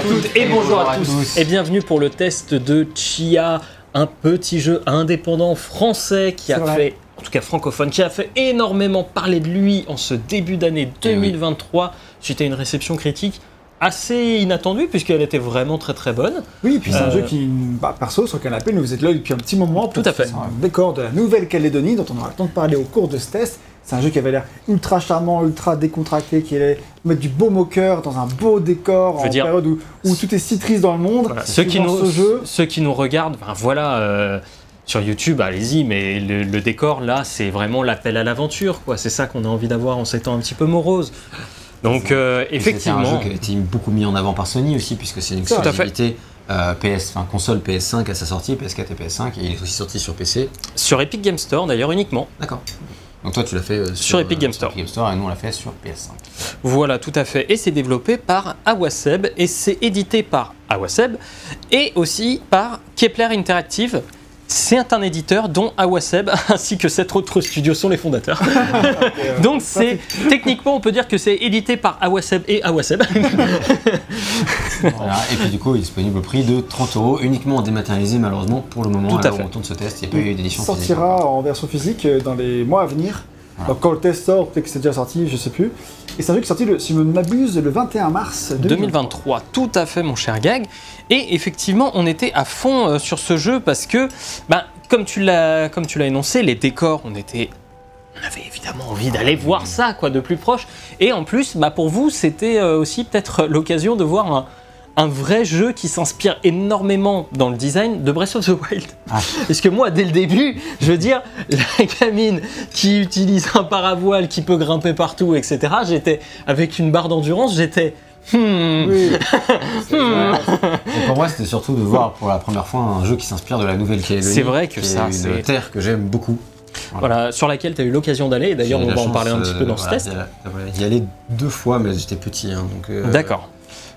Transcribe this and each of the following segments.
à toutes et bonjour à tous. Et bienvenue pour le test de Chia, un petit jeu indépendant français qui a fait, en tout cas francophone, qui a fait énormément parler de lui en ce début d'année Eh 2023 suite à une réception critique assez inattendue puisqu'elle était vraiment très très bonne. Oui, puis c'est un Euh, jeu qui, bah, perso, sur le canapé, nous vous êtes là depuis un petit moment. Tout à fait. C'est un décor de la Nouvelle-Calédonie dont on aura le temps de parler au cours de ce test. C'est un jeu qui avait l'air ultra charmant, ultra décontracté, qui allait mettre du baume au cœur dans un beau décor Je en dire- période où, où tout est si triste dans le monde. Voilà. Ceux, qui nous, ce jeu, ceux qui nous regardent, ben voilà, euh, sur YouTube, allez-y, mais le, le décor là, c'est vraiment l'appel à l'aventure, quoi. C'est ça qu'on a envie d'avoir en ces temps un petit peu moroses. Donc, euh, Et C'était un effectivement, jeu qui a été beaucoup mis en avant par Sony aussi, puisque c'est une exclusivité euh, PS, enfin console PS5 à sa sortie, PS4 et PS5, et il est aussi sorti sur PC. sur Epic Game Store d'ailleurs uniquement. D'accord. Donc toi tu l'as fait euh, Sur Epic Game sur Store. Epic Game Store et nous on l'a fait sur PS5. Voilà, tout à fait. Et c'est développé par Awaseb et c'est édité par Awaseb et aussi par Kepler Interactive. C'est un éditeur dont Awaseb ainsi que sept autres studios sont les fondateurs. Donc c'est techniquement on peut dire que c'est édité par Awaseb et Awaseb. Voilà. Et puis du coup il est disponible au prix de 30 euros, uniquement dématérialisé malheureusement pour le moment. Tout à alors fait. on tourne ce test, il n'y a pas eu il d'édition sortira en version physique euh, dans les mois à venir. Donc quand le test sort, peut-être que c'est déjà sorti, je sais plus. Et c'est un jeu qui est sorti, si je ne m'abuse, le 21 mars 2023. 2023, tout à fait mon cher Gag. Et effectivement, on était à fond euh, sur ce jeu parce que, comme tu l'as, comme tu l'as énoncé, les décors, on était, on avait évidemment envie d'aller voir ça, quoi, de plus proche. Et en plus, bah, pour vous, c'était euh, aussi peut-être l'occasion de voir un, un vrai jeu qui s'inspire énormément dans le design de Breath of the Wild. Ah. Parce que moi, dès le début, je veux dire, la gamine qui utilise un paravoile, qui peut grimper partout, etc., j'étais, avec une barre d'endurance, j'étais... Hmm, Oui. C'est- Et pour moi c'était surtout de voir pour la première fois un jeu qui s'inspire de la Nouvelle-Calédonie. C'est vrai que ça, c'est- une terre que j'aime beaucoup. Voilà, sur laquelle tu as eu l'occasion d'aller, et d'ailleurs on va en parler un petit peu euh, dans ce voilà, test. d'y aller- deux fois, mais j'étais petit. hein, donc, euh, D'accord.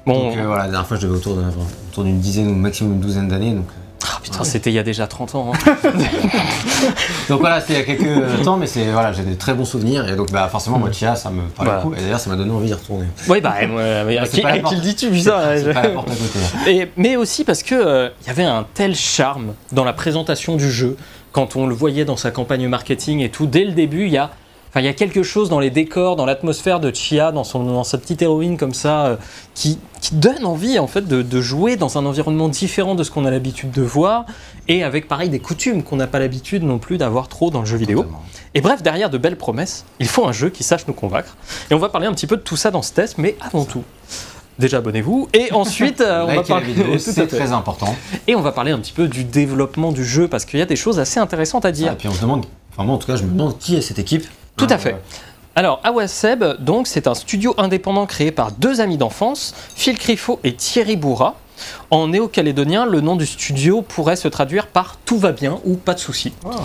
Bon, Donc euh, voilà, la dernière fois je devais autour d'un- autour d'une dizaine ou maximum une douzaine d'années. Donc, euh, ah, putain, c'était il y a déjà 30 ans. hein. donc voilà, c'était il y a quelques temps, mais c'est voilà, j'ai des très bons souvenirs et donc bah, forcément moi Chia ça me parlait Voilà. beaucoup et d'ailleurs ça m'a donné envie d'y retourner. oui, bah, moi, mais c'est qui, à qui le dis-tu, putain C'est je- pas la porte à côté. hein. Et- Mais aussi parce que euh, il y avait un tel charme dans la présentation du jeu, quand on le voyait dans sa campagne marketing et tout, dès le début, il y a. Enfin, il y a quelque chose dans les décors, dans l'atmosphère de Chia, dans, son, dans sa petite héroïne comme ça, euh, qui, qui donne envie en fait de, de jouer dans un environnement différent de ce qu'on a l'habitude de voir, et avec pareil des coutumes qu'on n'a pas l'habitude non plus d'avoir trop dans le jeu vidéo. Totalement. Et bref, derrière de belles promesses, il faut un jeu qui sache nous convaincre. Et on va parler un petit peu de tout ça dans ce test, mais avant tout, déjà abonnez-vous. Et ensuite, euh, on va parler. vidéo, Tout à c'est très important. Et on va parler un petit peu du développement du jeu parce qu'il y a des choses assez intéressantes à Et dire. puis on se demande, enfin moi en tout cas je me demande qui est cette équipe. Tout à fait. euh, Alors, Awaseb, donc, c'est un studio indépendant créé par deux amis d'enfance, Phil Crifo et Thierry Bourra. En néo-calédonien, le nom du studio pourrait se traduire par Tout va bien ou Pas de souci. Ah,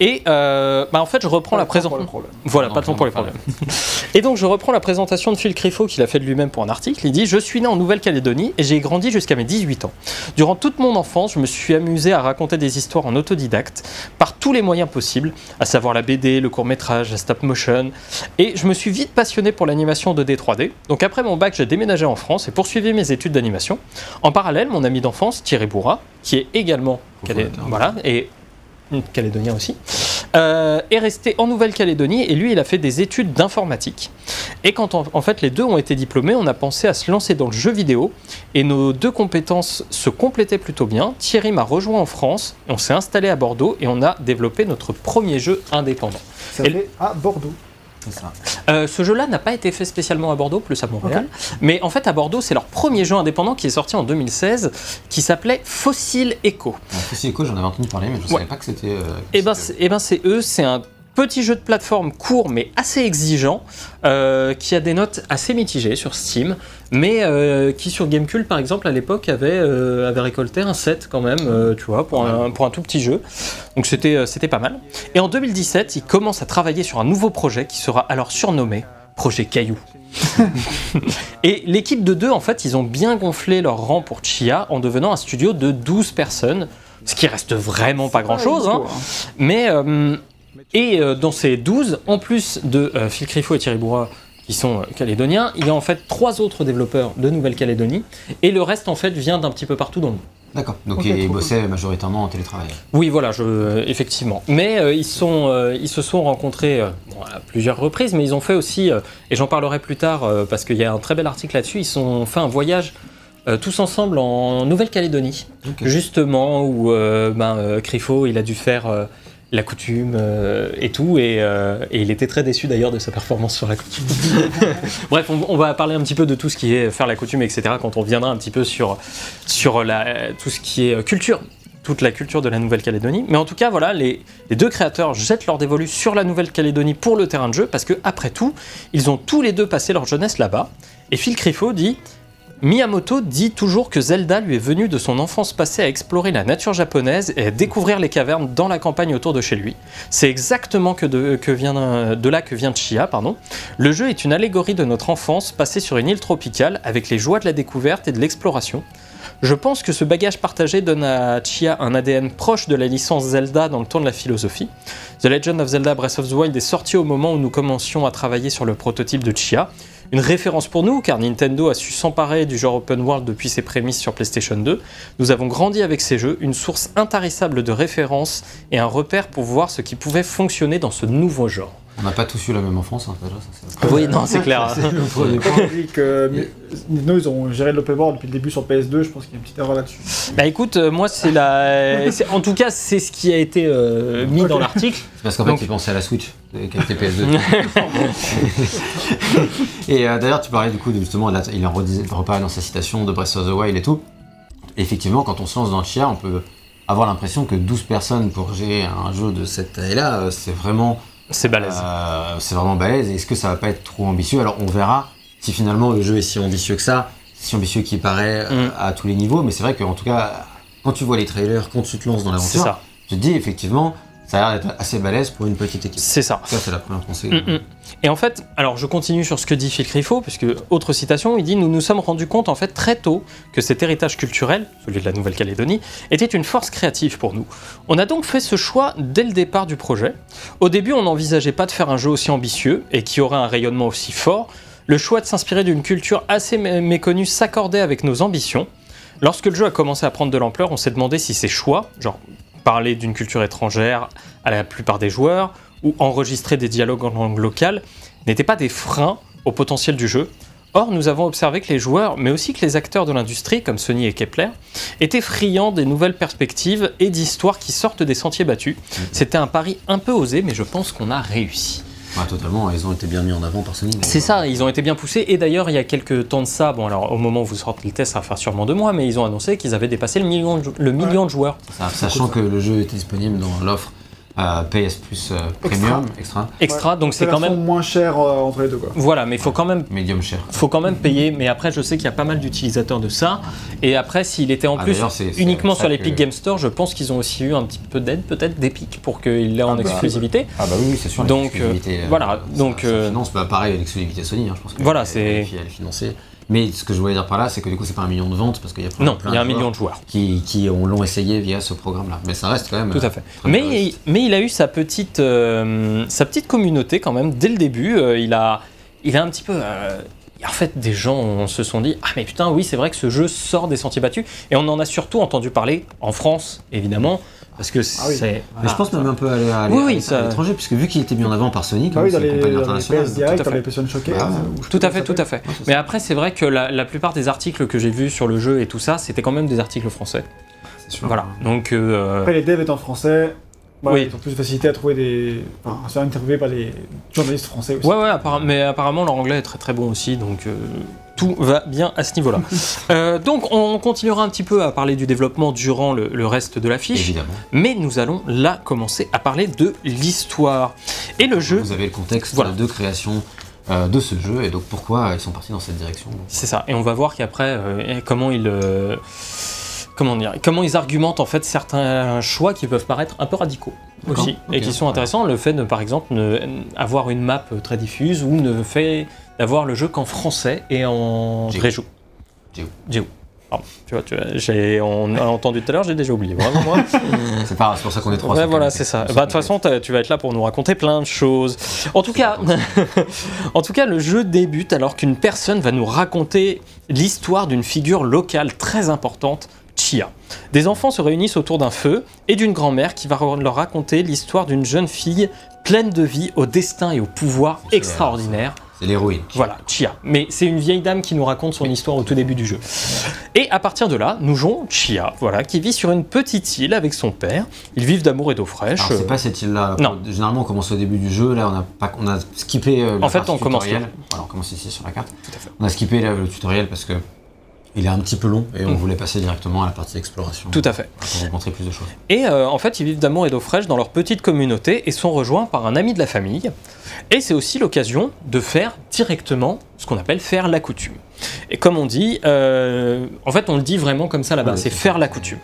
Et euh, bah, en fait, je reprends la pas pour présentation. Voilà, Non, pas de temps pour les problèmes. Et donc, je reprends la présentation de Phil Crifo qu'il a fait de lui-même pour un article. Il dit Je suis né en Nouvelle-Calédonie et j'ai grandi jusqu'à mes 18 ans. Durant toute mon enfance, je me suis amusé à raconter des histoires en autodidacte par tous les moyens possibles, à savoir la BD, le court-métrage, la stop motion. Et je me suis vite passionné pour l'animation 2D 3D. Donc, après mon bac, j'ai déménagé en France et poursuivi mes études d'animation. En parallèle, mon ami d'enfance, Thierry Bourra, qui est également voilà, et calédonien aussi, euh, est resté en Nouvelle-Calédonie et lui, il a fait des études d'informatique. Et quand en, en fait les deux ont été diplômés, on a pensé à se lancer dans le jeu vidéo et nos deux compétences se complétaient plutôt bien. Thierry m'a rejoint en France, on s'est installé à Bordeaux et on a développé notre premier jeu indépendant. Ça Et- fait à Bordeaux. Ça. Euh, ce jeu-là n'a pas été fait spécialement à Bordeaux, plus à Montréal. Mais en fait, à Bordeaux, c'est leur premier jeu indépendant qui est sorti en 2016, qui s'appelait Fossil Echo. Fossil Echo, j'en avais entendu parler, mais je ne Ouais. savais pas que c'était. euh, Eh ben, c'est eh ben, c'est eux, c'est un petit jeu de plateforme court mais assez exigeant, euh, qui a des notes assez mitigées sur Steam, mais euh, qui sur Gamecube par exemple à l'époque avait, euh, avait récolté un 7 quand même, tu vois, pour un, pour un tout petit jeu. Donc c'était c'était pas mal. Et en 2017, ils commencent à travailler sur un nouveau projet qui sera alors surnommé Projet Caillou. Et l'équipe de deux, en fait, ils ont bien gonflé leur rang pour Chia en devenant un studio de 12 personnes, ce qui reste vraiment pas grand-chose. hein. hein. Mais, et euh, dans ces 12, en plus de euh, Phil Crifo et Thierry Bourra, qui sont euh, calédoniens. Il y a en fait trois autres développeurs de Nouvelle-Calédonie, et le reste en fait vient d'un petit peu partout dans le monde. D'accord. Donc ils bossaient majoritairement en télétravail. Oui, voilà, je, effectivement. Mais euh, ils, sont, euh, ils se sont rencontrés euh, bon, à plusieurs reprises, mais ils ont fait aussi, euh, et j'en parlerai plus tard euh, parce qu'il y a un très bel article là-dessus, ils ont fait un voyage euh, tous ensemble en Nouvelle-Calédonie, justement où euh, ben, euh, Crifo, il a dû faire euh, la coutume euh, et tout, et, euh, et il était très déçu d'ailleurs de sa performance sur la coutume. Bref, on, on va parler un petit peu de tout ce qui est faire la coutume, etc., quand on reviendra un petit peu sur, sur la, tout ce qui est culture toute la culture de la Nouvelle-Calédonie. Mais en tout cas, voilà, les, les deux créateurs jettent leur dévolu sur la Nouvelle-Calédonie pour le terrain de jeu, parce que après tout, ils ont tous les deux passé leur jeunesse là-bas. Et Phil Crifo dit Miyamoto dit toujours que Zelda lui est venu de son enfance passée à explorer la nature japonaise et à découvrir les cavernes dans la campagne autour de chez lui. C'est exactement vient, de là que vient Chia. Pardon. Le jeu est une allégorie de notre enfance passée sur une île tropicale avec les joies de la découverte et de l'exploration. Je pense que ce bagage partagé donne à Chia un ADN proche de la licence Zelda dans le ton de la philosophie. The Legend of Zelda Breath of the Wild est sorti au moment où nous commencions à travailler sur le prototype de Chia. Une référence pour nous, car Nintendo a su s'emparer du genre open world depuis ses prémices sur PlayStation 2. Nous avons grandi avec ces jeux, une source intarissable de références et un repère pour voir ce qui pouvait fonctionner dans ce nouveau genre. On n'a pas tous eu la même enfance, hein, déjà, ça c'est. Oui, non, c'est clair. C'est le premier point. On dit que mais, Nintendo, ils ont géré l'open world depuis le début sur PS2, je pense qu'il y a une petite erreur là-dessus. Bah écoute, euh, moi c'est la... c'est- En tout cas, c'est ce qui a été euh, mis dans l'article. C'est parce qu'en Donc- fait, ils pensaient à la Switch, euh, qui était PS2. et euh, d'ailleurs, tu parlais du coup, de, justement, là, il en redisait- reparlait dans sa citation de Breath of the Wild et tout. Effectivement, quand on se lance dans le Chia, on peut avoir l'impression que 12 personnes pour gérer un jeu de cette taille-là, euh, c'est vraiment, C'est balèze. euh, c'est vraiment balèze. Est-ce que ça va pas être trop ambitieux? Alors, on verra si finalement le jeu est si ambitieux que ça, si ambitieux qu'il paraît euh, Mm. à tous les niveaux. Mais c'est vrai qu'en tout cas, quand tu vois les trailers, quand tu te lances dans l'aventure, tu te dis effectivement, ça a l'air d'être assez balèze pour une petite équipe. C'est ça. Ça, c'est la première pensée. Mm, mm. Et en fait, alors je continue sur ce que dit Phil Crifo, puisque autre citation, il dit Nous nous sommes rendus compte en fait très tôt que cet héritage culturel, celui de la Nouvelle-Calédonie, était une force créative pour nous. On a donc fait ce choix dès le départ du projet. Au début, on n'envisageait pas de faire un jeu aussi ambitieux et qui aurait un rayonnement aussi fort. Le choix de s'inspirer d'une culture assez mé- méconnue s'accordait avec nos ambitions. Lorsque le jeu a commencé à prendre de l'ampleur, on s'est demandé si ces choix, genre parler d'une culture étrangère à la plupart des joueurs, ou enregistrer des dialogues en langue locale, n'étaient pas des freins au potentiel du jeu. Or, nous avons observé que les joueurs, mais aussi que les acteurs de l'industrie, comme Sony et Kepler, étaient friands des nouvelles perspectives et d'histoires qui sortent des sentiers battus. C'était un pari un peu osé, mais je pense qu'on a réussi. Ouais, totalement, ils ont été bien mis en avant par Sony. donc, C'est ça, ils ont été bien poussés. Et d'ailleurs, il y a quelques temps de ça, bon alors au moment où vous sortez le test, ça va faire sûrement deux mois, mais ils ont annoncé qu'ils avaient dépassé le million de, le million de joueurs. ça, sachant que le jeu était disponible dans l'offre euh, PS Plus euh, Premium, extra, Extra, donc c'est quand même... moins cher euh, entre les deux quoi. Voilà, mais il faut quand même medium cher. faut quand même payer, mais après je sais qu'il y a pas mal d'utilisateurs de ça. Et après, s'il était en Ah, plus uniquement ça sur l'Epic que- Game Store, je pense qu'ils ont aussi eu un petit peu d'aide peut-être d'Epic pour qu'il l'ait en Ah, bah, exclusivité. Ah bah oui, c'est sûr. Donc, euh, voilà, ça- donc, ça euh, finance, bah, pareil, l'exclusivité Sony, hein, je pense que Voilà, c'est- financée. Mais ce que je voulais dire par là, c'est que du coup, c'est pas un million de ventes parce qu'il y a plein, Non, plein il y a un million de joueurs. qui, qui ont- l'ont essayé via ce programme-là. Mais ça reste quand même. Tout euh, à fait. très Mais, réaliste. mais il a eu sa petite, euh, sa petite communauté quand même dès le début. Euh, il, a, il a un petit peu. euh, en fait, des gens se sont dit Ah, mais putain, oui, c'est vrai que ce jeu sort des sentiers battus. Et on en a surtout entendu parler en France, évidemment, parce que Ah oui. c'est. Mais je pense même un peu à à l'é- Oui, oui, à ça- l'étranger, puisque vu qu'il était mis en avant par Sony, Bah comme oui, c'est dans les, compagnie internationale. PS Direct, tout à dans fait. Showcase. Bah, Tout à fait, tout à fait. Mais ça. après, c'est vrai que la, la plupart des articles que j'ai vus sur le jeu et tout ça, c'était quand même des articles français. C'est sûr. Voilà. Donc, euh, Après, les devs étant français, Oui. ils ont plus de facilité à trouver des. Enfin, à se faire interviewer par les journalistes français aussi. Ouais, ouais, appara- mais apparemment leur anglais est très très bon aussi, donc euh, tout va bien à ce niveau-là. Euh, donc on continuera un petit peu à parler du développement durant le, le reste de la fiche, Évidemment. mais nous allons là commencer à parler de l'histoire. Et le jeu, Vous avez le contexte Voilà. de création euh, de ce jeu et donc pourquoi ils sont partis dans cette direction. c'est ça, et on va voir qu'après euh, comment ils... Comment dire Comment ils argumentent en fait certains choix qui peuvent paraître un peu radicaux aussi et qui sont intéressants. Le fait de par exemple ne, avoir une map très diffuse ou ne fait d'avoir le jeu qu'en français et en Géo. Dréjou. Géo. Pardon, tu vois, tu vois, j'ai, on a entendu tout à l'heure, j'ai déjà oublié. Vraiment, moi. C'est pas c'est pour ça qu'on est trois. Ouais, voilà, c'est ça. Bah, de toute façon, tu vas être là pour nous raconter plein de choses. En tout cas, en tout cas, le jeu débute alors qu'une personne va nous raconter l'histoire d'une figure locale très importante, Chia. Des enfants se réunissent autour d'un feu et d'une grand-mère qui va leur raconter l'histoire d'une jeune fille pleine de vie, au destin et au pouvoir extraordinaire. C'est l'héroïne. Voilà, Chia. Mais c'est une vieille dame qui nous raconte son histoire au tout début du jeu. Et à partir de là, nous jouons Chia, voilà, qui vit sur une petite île avec son père. Ils vivent d'amour et d'eau fraîche. Alors, c'est pas cette île-là. Non. Généralement, on commence au début du jeu. Là, on a, pas, on a skippé euh, la En fait, on commence tutoriel. Voilà, on commence ici sur la carte. à fait. On a skippé là, le tutoriel parce que il est un petit peu long et on Mm. voulait passer directement à la partie exploration. Tout à fait. Pour rencontrer plus de choses. Et euh, en fait, ils vivent d'amour et d'eau fraîche dans leur petite communauté et sont rejoints par un ami de la famille. Et c'est aussi l'occasion de faire directement ce qu'on appelle faire la coutume. Et comme on dit, euh, en fait, on le dit vraiment comme ça là-bas, c'est faire la coutume.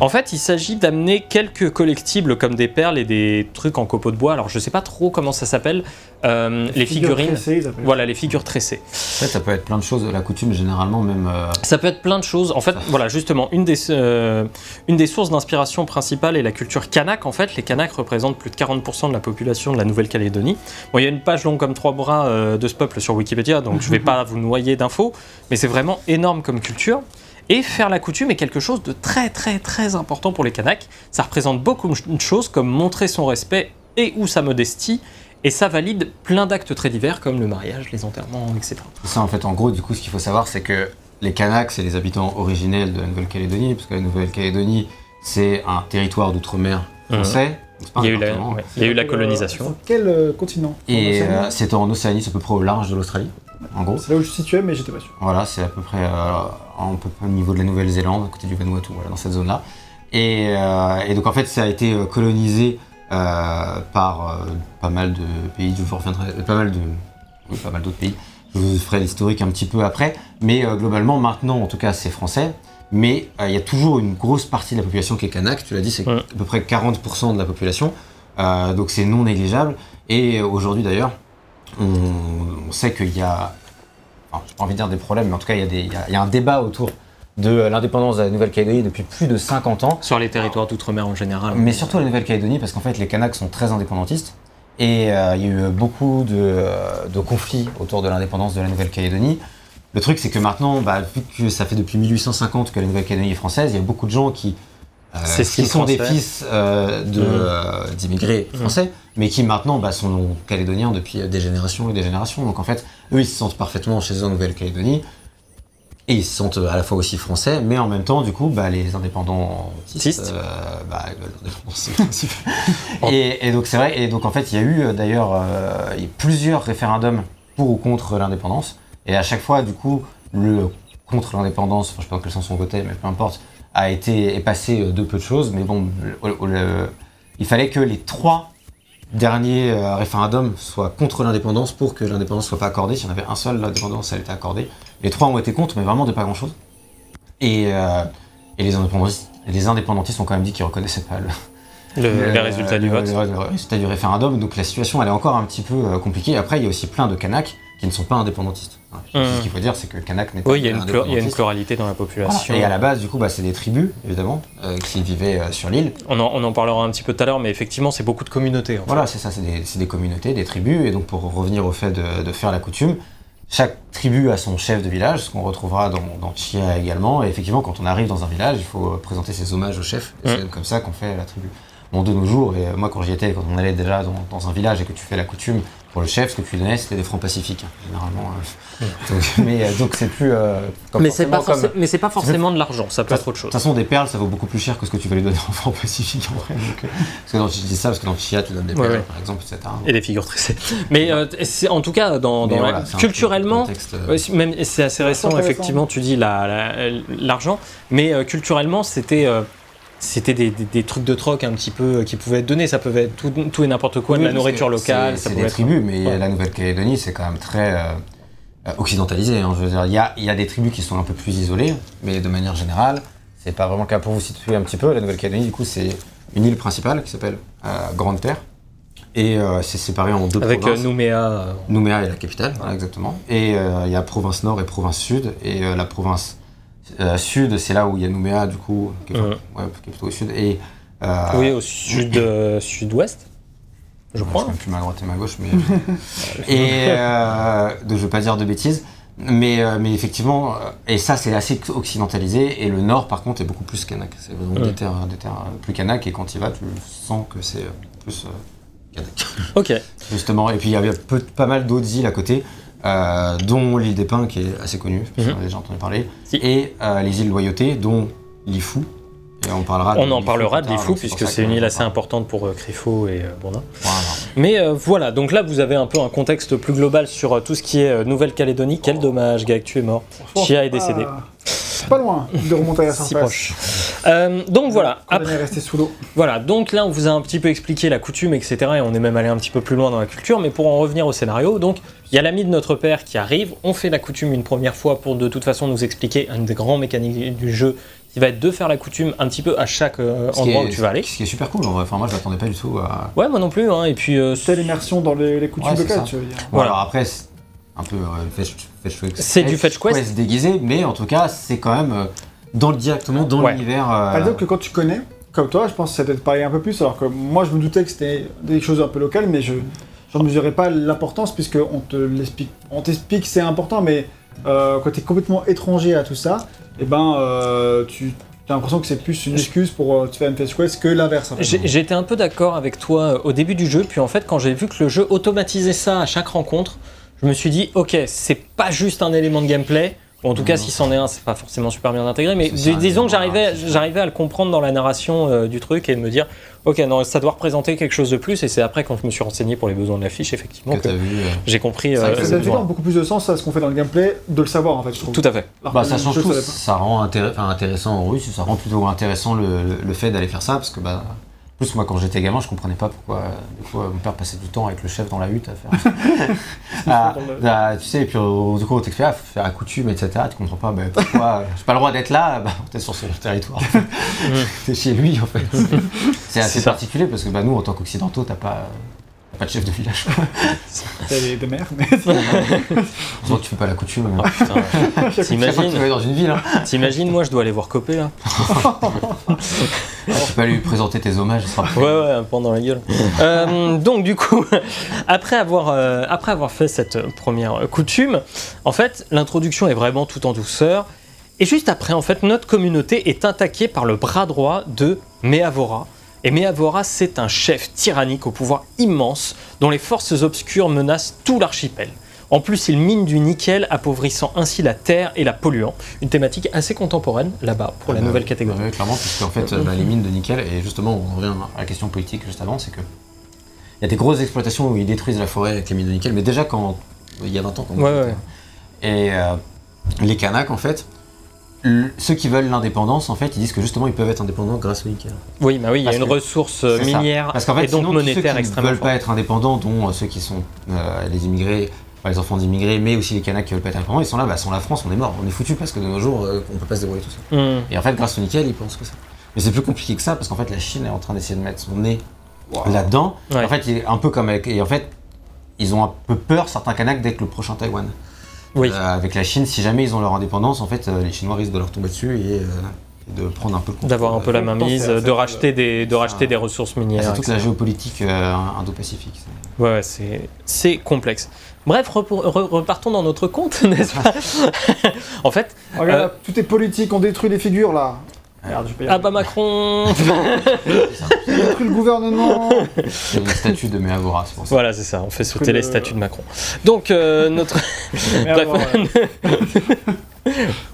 En fait, il s'agit d'amener quelques collectibles comme des perles et des trucs en copeaux de bois. Alors, je sais pas trop comment ça s'appelle. Euh, les Figures figurines. tressées, ils appellent. Voilà, les figures tressées. En fait, ça peut être plein de choses. La coutume, généralement, même. euh, Ça peut être plein de choses. En fait, voilà, justement, une des, euh, une des sources d'inspiration principale est la culture kanak. En fait, les Kanaks représentent plus de 40% de la population de la Nouvelle-Calédonie. Bon, il y a une page longue comme trois bras euh, de ce peuple sur Wikipédia, donc je vais pas vous noyer d'infos, mais c'est vraiment énorme comme culture. Et faire la coutume est quelque chose de très très très important pour les Kanaks. Ça représente beaucoup de choses comme montrer son respect et ou sa modestie. Et ça valide plein d'actes très divers comme le mariage, les enterrements, etc. Ça, en fait, en gros, du coup, ce qu'il faut savoir, c'est que les Kanaks, c'est les habitants originels de la Nouvelle-Calédonie, parce que la Nouvelle-Calédonie, c'est un territoire d'outre-mer français. C'est pas Il y, a eu la, département. ouais, il y a eu la Euh, colonisation. sur quel euh, continent? Et euh, c'est en Océanie, c'est à peu près au large de l'Australie, en gros. C'est là où je situais, mais j'étais pas sûr. Voilà, c'est à peu près euh, un peu au niveau de la Nouvelle-Zélande, à côté du Vanuatu, voilà, dans cette zone-là. Et, euh, et donc en fait, ça a été euh, colonisé euh, par euh, pas mal de pays, je vous reviendrai, euh, pas mal de, oui, pas mal d'autres pays. Je vous ferai l'historique un petit peu après, mais euh, globalement, maintenant, en tout cas, c'est français. Mais euh, il y a toujours une grosse partie de la population qui est kanak. Tu l'as dit, c'est Ouais. à peu près 40% de la population. Euh, donc c'est non négligeable. Et aujourd'hui d'ailleurs, on, on sait qu'il y a enfin, j'ai pas envie de dire des problèmes, mais en tout cas, il y a, des- il y a- il y a un débat autour de l'indépendance de la Nouvelle-Calédonie depuis plus de 50 ans, Sur les territoires d'outre-mer en général. mais surtout la Nouvelle-Calédonie, parce qu'en fait, les Kanaks sont très indépendantistes. Et euh, il y a eu beaucoup de, euh, de conflits autour de l'indépendance de la Nouvelle-Calédonie. Le truc, c'est que maintenant, bah, vu que ça fait depuis 1850 que la Nouvelle-Calédonie est française, il y a beaucoup de gens qui, euh, qui sont des fils euh, Mhm. euh, d'immigrés français, mais qui maintenant bah, sont calédoniens depuis des générations et des générations. Donc en fait, eux, ils se sentent parfaitement chez eux en Nouvelle-Calédonie. Et ils se sentent à la fois aussi français, mais en même temps, du coup, bah, les indépendants euh, bah, et, et donc c'est vrai, et donc en fait, il y a eu euh, d'ailleurs euh, plusieurs référendums pour ou contre l'indépendance, et à chaque fois, du coup, le contre l'indépendance, enfin, je sais pas dans quel sens on votait, mais peu importe, a été est passé euh, de peu de choses, mais bon, le- le- il fallait que les trois derniers euh, référendums soient contre l'indépendance pour que l'indépendance soit pas accordée. S'il y en avait un seul, l'indépendance elle était accordée. Les trois ont été contre, mais vraiment de pas grand chose. Et, euh, et les, indépendantistes, les indépendantistes ont quand même dit qu'ils reconnaissaient pas le, Le- le- les résultats du vote. le- le résultat du référendum. Donc la situation elle est encore un petit peu euh, compliquée. Après, il y a aussi plein de Kanaks qui ne sont pas indépendantistes. Hein. Mhm. Ce qu'il faut dire, c'est que Kanak n'est pas Oui, il y, a une pluralité dans la population. Et à la base, du coup, bah, c'est des tribus, évidemment, euh, qui vivaient euh, sur l'île. On, en, on en parlera un petit peu tout à l'heure, mais effectivement, c'est beaucoup de communautés. en fait. Voilà, c'est ça, c'est des, communautés, des tribus. Et donc, pour revenir au fait de, de faire la coutume, chaque tribu a son chef de village, ce qu'on retrouvera dans, dans Chia également. Et effectivement, quand on arrive dans un village, il faut présenter ses hommages au chef. C'est comme ça qu'on fait la tribu. Bon, de nos jours, et euh, moi, quand j'y étais, quand on allait déjà dans, dans un village et que tu fais la coutume, pour le chef, ce que tu lui donnais, c'était des francs pacifiques, hein, généralement. euh. Donc, mais euh, donc, c'est plus. euh, Mais c'est pas, c'est pas forcément de l'argent, ça peut être autre de chose. toute façon, des perles, ça vaut beaucoup plus cher que ce que tu vas lui donner en francs pacifiques en vrai. Donc, euh, parce que dans, je dis ça parce que dans Chia, tu donnes des perles, ouais. par exemple, etc. Et des figures tressées. Mais euh, c'est- en tout cas, dans, dans la- voilà, culturellement, euh, même c'est assez récent, effectivement, tu dis la- la- l'argent, mais euh, culturellement, c'était euh, c'était des, des- des trucs de troc un petit peu euh, qui pouvaient être donnés. Ça pouvait être tout, tout et n'importe quoi, de Oui, la parce nourriture locale. C'est des être- tribus, mais Ouais. la Nouvelle-Calédonie, c'est quand même très euh, euh, occidentalisé. hein, je veux dire, il y a, il y a des tribus qui sont un peu plus isolées, mais de manière générale, c'est pas vraiment le cas. Pour vous situer un petit peu, la Nouvelle-Calédonie, du coup, c'est une île principale qui s'appelle euh, Grande Terre. Et euh, c'est séparé en deux Avec euh, provinces. Nouméa. euh, Nouméa est la capitale, voilà, exactement. Et euh, il y a province nord et province sud. Et euh, la province Euh, sud, c'est là où il y a Nouméa, du coup, qui est, ouais, qui est plutôt au sud. Et, euh, Oui, au sud, euh, sud-ouest, je Je crois. sais même plus ma droite et ma gauche, mais. et euh, de, je veux pas dire de bêtises. Mais, euh, mais effectivement, euh, et ça c'est assez occidentalisé, et le nord par contre est beaucoup plus kanak. C'est vraiment Ouais. des, terres, des terres euh, plus kanak, et quand il va, tu sens que c'est euh, plus euh, kanak. Ok. Justement, et puis il y avait peu- pas mal d'autres îles à côté, euh, dont l'île des Pins qui est assez connue, parce Mhm. qu'on a déjà entendu parler, Si. et euh, les îles Loyauté, dont l'Ifou. Et on parlera On en parlera de l'Ifou, puisque c'est une île assez importante pour euh, Crifo et Bourdin. Voilà. Mais euh, voilà, donc là vous avez un peu un contexte plus global sur tout ce qui est Nouvelle-Calédonie. Quel dommage, Gag, tu es mort. Chia est décédé. C'est pas loin de remonter à la Si surface. proche. Euh, donc voilà, après, on est resté sous l'eau. voilà, donc là on vous a un petit peu expliqué la coutume, etc. Et on est même allé un petit peu plus loin dans la culture. Mais pour en revenir au scénario, donc il y a l'ami de notre père qui arrive. On fait la coutume une première fois pour de toute façon nous expliquer une des grandes mécaniques du jeu qui va être de faire la coutume un petit peu à chaque euh, endroit est- où tu vas aller. Ce qui est super cool, en vrai. Enfin, moi, je m'attendais pas du tout à. Ouais, moi non plus. Hein. Et puis euh, Telle immersion dans les, les coutumes Ouais, locales, tu veux dire. Bon, Voilà. alors après, un peu euh, fetch, fetch quest. C'est du fetch quest. déguisé, mais en tout cas, c'est quand même euh, dans le, directement dans Ouais. l'univers. euh, Par exemple, que quand tu connais, comme toi, je pense que ça peut-être parler un peu plus, alors que moi je me doutais que c'était des choses un peu locales, mais je n'en mesurais pas l'importance, puisqu'on te l'explique. On t'explique que c'est important, mais euh, quand tu es complètement étranger à tout ça, et ben euh, tu as l'impression que c'est plus une excuse pour euh, te faire une fetch quest que l'inverse. en fait. J'ai- J'étais un peu d'accord avec toi au début du jeu, puis en fait, quand j'ai vu que le jeu automatisait ça à chaque rencontre, je me suis dit, ok, c'est pas juste un élément de gameplay. Bon, en tout cas, si c'en est un, c'est pas forcément super bien intégré, mais dis- disons que j'arrivais, j'arrivais à le comprendre dans la narration euh, du truc et de me dire, ok, non, ça doit représenter quelque chose de plus. Et c'est après, quand je me suis renseigné pour les besoins de la fiche, effectivement, que que t'as vu. euh, j'ai compris euh, que ce Ça donne beaucoup plus de sens à ce qu'on fait dans le gameplay, de le savoir en fait, je trouve. Tout à fait. Bah, ça le change tout, ça rend intér- intéressant aux Russes, ça rend plutôt intéressant le, le- le fait d'aller faire ça, parce que bah, en plus moi quand j'étais gamin, je comprenais pas pourquoi euh, des fois, mon père passait du temps avec le chef dans la hutte à faire. Ah, ah, tu sais, et puis euh, du coup on t'explique, faut faire la coutume, etc. Tu comprends pas, bah, pourquoi euh, j'ai pas le droit d'être là, bah, t'es sur son territoire. t'es chez lui en fait. C'est assez particulier parce que bah, nous en tant qu'occidentaux, t'as pas, t'as pas de chef de village. C'est des, des mères, mais Heureusement que tu fais pas la coutume. hein. Putain, Chaque fois que tu T'imagines vas dans une ville, hein. T'imagines, moi, je dois aller voir Copé là. tu peux aller lui présenter tes hommages, il sera Ouais, ouais, un pan dans la gueule. Euh, donc, du coup, après avoir, euh, après avoir fait cette première coutume, en fait, l'introduction est vraiment tout en douceur. Et juste après, en fait, notre communauté est attaquée par le bras droit de Meavora. Et Meavora, c'est un chef tyrannique au pouvoir immense, dont les forces obscures menacent tout l'archipel. En plus, il mine du nickel, appauvrissant ainsi la terre et la polluant. Une thématique assez contemporaine là-bas pour la Euh, nouvelle catégorie. ouais, clairement, puisqu'en fait, euh, bah, les mines de nickel, et justement, on revient à la question politique juste avant, c'est que il y a des grosses exploitations où ils détruisent la forêt avec les mines de nickel, mais déjà quand il y a 20 ans, quand Ouais, ouais. Et euh, les Kanaks, en fait, ceux qui veulent l'indépendance, en fait, ils disent que justement, ils peuvent être indépendants grâce au nickel. Oui, bah oui, il y a Parce une que- ressource euh, minière Parce qu'en fait, et donc sinon, tous ceux monétaire qui ne veulent pas être indépendants, dont euh, ceux qui sont euh, les immigrés, enfin, les enfants d'immigrés, mais aussi les Kanaks qui veulent pas être indépendants, ils sont là, bah, sans la France, on est mort, on est foutu parce que de nos jours, euh, on peut pas se débrouiller tout seul. Hmm. Et en fait, grâce au nickel, ils pensent que ça. Mais c'est plus compliqué que ça parce qu'en fait, la Chine est en train d'essayer de mettre son nez là-dedans. Ouais. En fait, il est un peu comme avec. Et en fait, ils ont un peu peur, certains Kanaks, d'être le prochain Taïwan. Oui. Euh, avec la Chine, si jamais ils ont leur indépendance, en fait, euh, les Chinois risquent de leur tomber dessus et, euh, de prendre un peu le. D'avoir un peu la main mise, c'est- de racheter des, de racheter des ressources Ah, minières. C'est toute la géopolitique euh, indo-pacifique. c'est- Ouais, ouais, c'est, c'est complexe. Bref, rep- re- repartons dans notre compte, n'est-ce pas? En fait, Regarde, Euh, tout est politique, on détruit les figures là. Regarde, je peux y ah bah Macron On détruit le gouvernement. C'est une statue de Meavora, c'est pour ça. Voilà, c'est ça, on fait sauter le- les statues de Macron. Donc, euh, notre. Bref.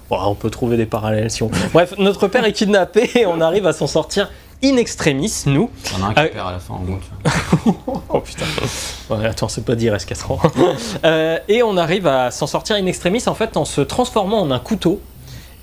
Bon, on peut trouver des parallèles si on. Bref, notre père est kidnappé et on arrive à s'en sortir in extremis, nous. Il y en a un qui Ah, perd à la fin, en gros. tu vois. Oh putain. Ouais, attends, c'est pas dire S400. Euh, et on arrive à s'en sortir in extremis en fait en se transformant en un couteau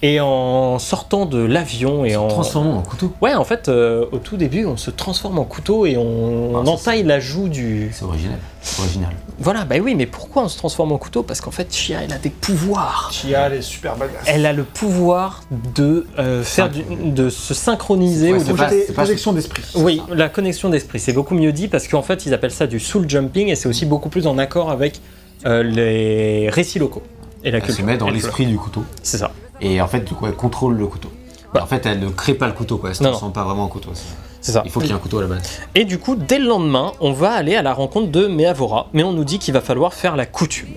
et en sortant de l'avion et en. Transformons en couteau. Ouais, en fait, euh, au tout début, on se transforme en couteau et on, Ah, on entaille la joue du. C'est original. C'est original. Voilà, bah oui, mais pourquoi on se transforme en couteau? Parce qu'en fait, Chia, elle a des pouvoirs. Chia, elle est super badass. Elle a le pouvoir de euh, faire du- de se synchroniser Ouais, ou de pas- pas- projection d'esprit. Oui, la connexion d'esprit, c'est beaucoup mieux dit parce qu'en fait, ils appellent ça du soul jumping et c'est aussi beaucoup plus en accord avec euh, les récits locaux et la Elle se culture. met dans l'esprit du couteau. C'est ça. Et en fait, du coup, elle contrôle le couteau. Bah. En fait, elle ne crée pas le couteau, quoi. Elle se Non, transforme pas vraiment en couteau. C'est ça. Il faut qu'il y ait un couteau à la base. Et du coup, dès le lendemain, on va aller à la rencontre de Meavora, mais on nous dit qu'il va falloir faire la coutume.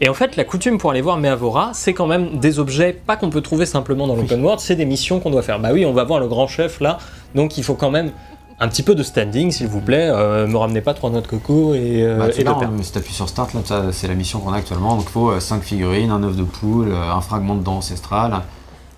Et en fait, la coutume pour aller voir Meavora, c'est quand même des objets, pas qu'on peut trouver simplement dans l'open world, c'est des missions qu'on doit faire. Bah oui, on va voir le grand chef là, donc il faut quand même un petit peu de standing, s'il vous plaît. Euh, me ramenez pas trois noix de coco et, euh, Bah, et tu on- si t'appuies sur Start, là, ça, c'est la mission qu'on a actuellement. Donc il faut 5 figurines, un œuf de poule, euh, un fragment de dent ancestrale,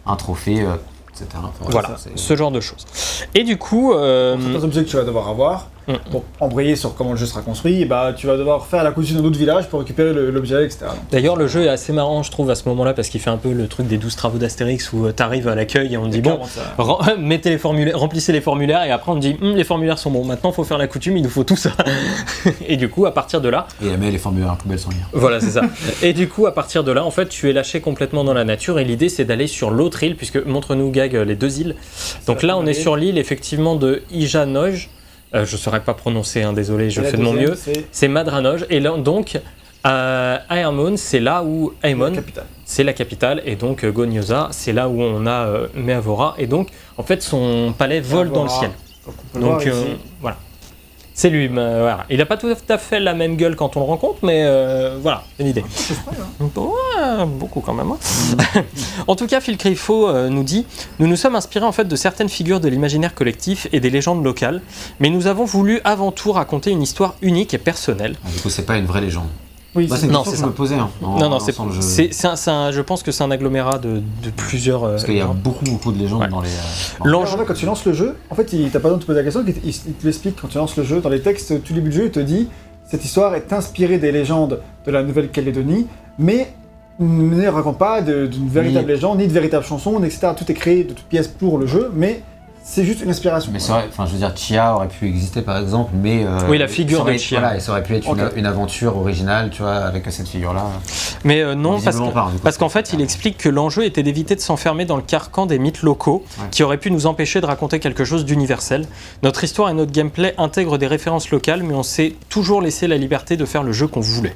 un trophée, euh, etc. Enfin, Voilà, ce genre de choses. Et du coup, euh, Certains objets que tu vas devoir avoir Mm. pour embrayer sur comment le jeu sera construit, et bah, tu vas devoir faire la coutume dans d'autres villages pour récupérer l'objet, etc. D'ailleurs, le jeu est assez marrant, je trouve, à ce moment-là, parce qu'il fait un peu le truc des 12 travaux d'Astérix où tu arrives à l'accueil et on te dit bon, ça- mettez les formulaires, remplissez les formulaires et après on dit Hum, les formulaires sont bons. Maintenant faut faire la coutume, il nous faut tout ça. et du coup à partir de là, Et elle met les formulaires à la poubelle sans lire. voilà c'est ça. et du coup à partir de là en fait tu es lâché complètement dans la nature et l'idée c'est d'aller sur l'autre île puisque montre-nous Gag les deux îles. Donc là on est sur l'île effectivement de Ijanoj. Euh, je saurais pas prononcer, hein, désolé, je fais de mon mieux. C'est Madranoj et là donc à Aermon c'est là où Aemon c'est la capitale et donc euh, Goniosa c'est là où on a euh, Meavora et donc en fait son palais vole dans le ciel. Donc, euh, voilà. C'est lui, mais, euh, voilà. Il n'a pas tout à fait la même gueule quand on le rencontre, mais euh, voilà, c'est l'idée. C'est vrai, hein. Ouais, beaucoup quand même. hein. en tout cas, Phil Crifo euh, nous dit Nous nous sommes inspirés en fait de certaines figures de l'imaginaire collectif et des légendes locales, mais nous avons voulu avant tout raconter une histoire unique et personnelle. Ah, Du coup, c'est pas une vraie légende. Oui, Moi, c'est une Non, question que je me posais. hein, en non, non, c'est, lançant le jeu. c'est, c'est un- c'est un- je pense que c'est un agglomérat de, de plusieurs. euh, Parce qu'il y a beaucoup, beaucoup de légendes Ouais. dans les. euh, L'enjeu- quand tu lances le jeu, en fait, il- t'as pas besoin de te poser la question, il, il- il te l'explique quand tu lances le jeu. Dans les textes, tout début du jeu, il te dit cette histoire est inspirée des légendes de la Nouvelle-Calédonie, mais ne raconte pas de- d'une véritable Oui. légende, ni de véritable chanson, etc. Tout est créé de toutes pièces pour le jeu, mais c'est juste une inspiration. Mais c'est vrai, enfin, je veux dire, Chia aurait pu exister par exemple, mais. euh, Oui, la figure ça aurait de Chia. Voilà, et ça aurait pu être une, aventure originale, tu vois, avec cette figure-là. Mais euh, non, parce que- pas. Parce qu'en fait, il explique que l'enjeu était d'éviter de s'enfermer dans le carcan des mythes locaux Ouais. qui auraient pu nous empêcher de raconter quelque chose d'universel. Notre histoire et notre gameplay intègrent des références locales, mais on s'est toujours laissé la liberté de faire le jeu qu'on voulait.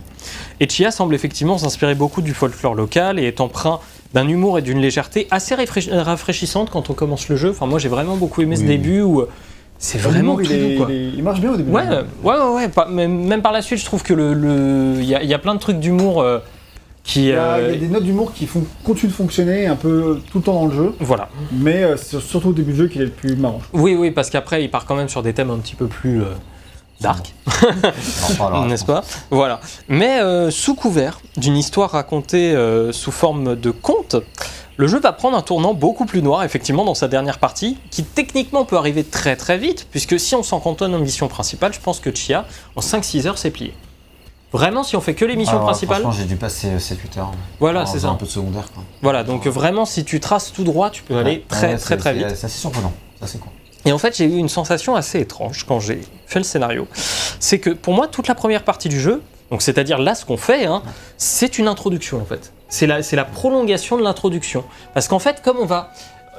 Et Chia semble effectivement s'inspirer beaucoup du folklore local et est empreint d'un humour et d'une légèreté assez rafraîch- rafraîchissante quand on commence le jeu. Enfin, moi, j'ai vraiment beaucoup aimé ce début où euh, c'est vraiment il, est- quoi. il est- il marche bien au début. Ouais, ouais, ouais, ouais, pas- même par la suite, je trouve que le, il y, a, il y a plein de trucs d'humour euh, qui, Il y, a, euh, il y a des notes d'humour qui font continuent de fonctionner un peu tout le temps dans le jeu, voilà. mais euh, c'est surtout au début du jeu qu'il est le plus marrant. Oui, oui, parce qu'après, il part quand même sur des thèmes un petit peu plus dark, n'est-ce pas? Voilà. Mais euh, sous couvert d'une histoire racontée euh, sous forme de conte, le jeu va prendre un tournant beaucoup plus noir, effectivement, dans sa dernière partie, qui techniquement peut arriver très très vite, puisque si on s'en cantonne en mission principale, je pense que Chia, en 5-6 heures, c'est plié. Vraiment, si on fait que les missions Alors, principales, Franchement, j'ai dû passer 7-8 heures. voilà, en c'est ça. Un peu de secondaire, quoi. Voilà, donc euh, vraiment, si tu traces tout droit, tu peux aller très ouais, très très vite. C'est assez surprenant. Ça, c'est cool. Et en fait, j'ai eu une sensation assez étrange quand j'ai fait le scénario. C'est que pour moi, toute la première partie du jeu, c'est-à-dire là ce qu'on fait, hein, c'est une introduction en fait. C'est la, la prolongation de l'introduction. Parce qu'en fait, comme on va.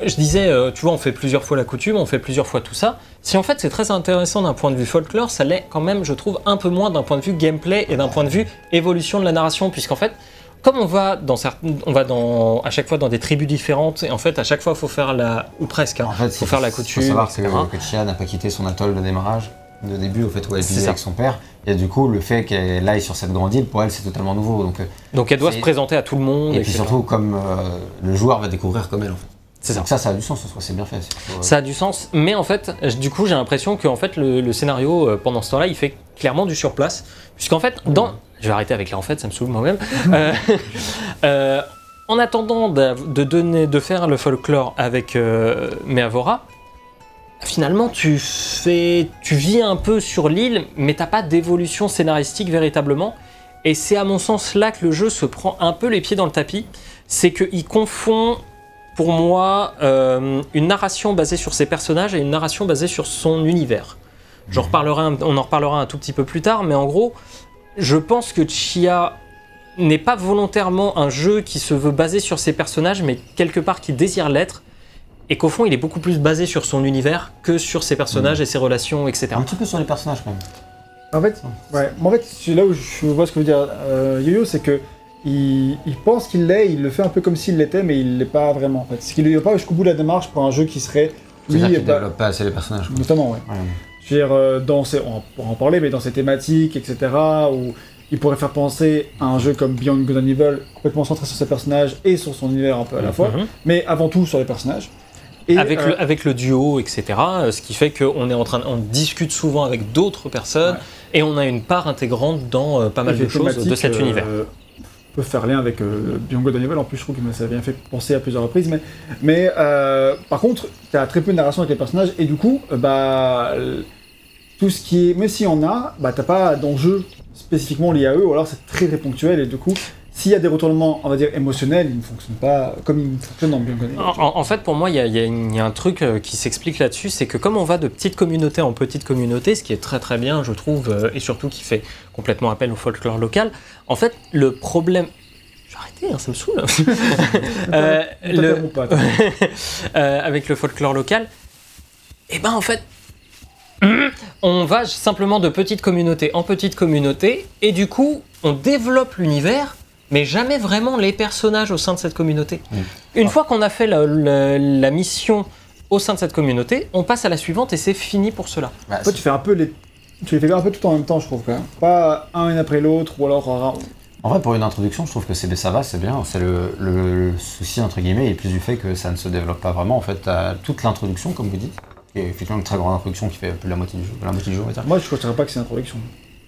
Je disais, euh, tu vois, on fait plusieurs fois la coutume, on fait plusieurs fois tout ça. Si en fait c'est très intéressant d'un point de vue folklore, ça l'est quand même, je trouve, un peu moins d'un point de vue gameplay et d'un point de vue évolution de la narration, puisqu'en fait, comme on va dans certaines, on va dans à chaque fois dans des tribus différentes, et en fait à chaque fois il faut faire la ou presque, hein, En fait, faut faire la Il coutume, faut savoir que, etc. que Chia n'a pas quitté son atoll de démarrage de début, au fait, où elle vivait avec son père. Et du coup, le fait qu'elle aille sur cette grande île, pour elle, c'est totalement nouveau. Donc, euh, Donc elle doit se présenter à tout le monde. et puis etc. surtout, comme euh, le joueur va découvrir comme elle, en fait. C'est ça. Ça, ça a du sens, c'est bien fait. euh, Ça a du sens, mais en fait, du coup, j'ai l'impression que en fait, le, le scénario euh, pendant ce temps-là, il fait clairement du surplace, puisqu'en fait, dans, je vais arrêter avec les en fait, ça me saoule moi-même. Euh, euh, en attendant de faire le folklore avec euh, Meavora, finalement, tu fais, tu vis un peu sur l'île, mais t'as pas d'évolution scénaristique véritablement. Et c'est à mon sens là que le jeu se prend un peu les pieds dans le tapis, c'est qu'il confond pour moi une narration basée sur ses personnages et une narration basée sur son univers. On en reparlera un tout petit peu plus tard, mais en gros, je pense que Chia n'est pas volontairement un jeu qui se veut baser sur ses personnages, mais quelque part qui désire l'être, et qu'au fond, il est beaucoup plus basé sur son univers que sur ses personnages et ses relations, etc. Un petit peu sur les personnages, quand même. En fait, ouais, en fait, c'est là où je vois ce que veut dire euh, Yo-Yo, c'est que il, il pense qu'il l'est, il le fait un peu comme s'il l'était, mais il l'est pas vraiment en fait. C'est qu'il ne va pas jusqu'au bout de la démarche pour un jeu qui serait et qu'il pas- développe pas assez les personnages. quoi. notamment ouais. Ouais. Je veux dire, euh, dans ces, on pourra en parler, mais dans ces thématiques, etc., où il pourrait faire penser à un jeu comme Beyond Good and Evil, complètement centré sur ses personnages et sur son univers un peu à la fois, Mhm. mais avant tout sur les personnages. Et, avec, euh, le, avec le duo, etc. euh, Ce qui fait qu'on est en train, on discute souvent avec d'autres personnes Ouais. et on a une part intégrante dans euh, pas mal de choses de cet euh, univers. peut faire lien avec euh, Beyond Good and Evil, en plus je trouve que ça a bien fait penser à plusieurs reprises, mais, mais euh, par contre, tu as très peu de narration avec les personnages, et du coup, euh, bah, euh, tout ce qui est, même si on a, bah, t'as pas d'enjeu spécifiquement lié à eux, ou alors c'est très très ponctuel, et du coup, s'il y a des retournements, on va dire, émotionnels, ils ne fonctionnent pas comme ils fonctionnent dans Evil. En, en- fait, pour moi, il y, a- y y un truc euh, qui s'explique là-dessus, c'est que comme on va de petite communauté en petite communauté, ce qui est très très bien, je trouve, euh, et surtout qui fait complètement appel au folklore local, en fait, le problème... Je vais arrêter, hein, ça me saoule. Euh, t'interromps pas, euh, avec le folklore local, et ben en fait, on va simplement de petite communauté en petite communauté, et du coup, on développe l'univers, mais jamais vraiment les personnages au sein de cette communauté. Mm. Une fois qu'on a fait la, la- la mission au sein de cette communauté, on passe à la suivante et c'est fini pour cela. Bah, Toi, tu fais un peu les... Tu les fais un peu tout en même temps, je trouve, quand même. Pas un après l'autre, ou alors... En vrai, pour une introduction, je trouve que c'est ça va, c'est bien. C'est le, le- le souci entre guillemets, et plus du fait que ça ne se développe pas vraiment. En fait, t'as toute l'introduction, comme vous dites, qui est effectivement une très grande introduction qui fait plus de la moitié du jeu, la moitié du jeu, on va dire. Moi, je ne considère pas que c'est une introduction.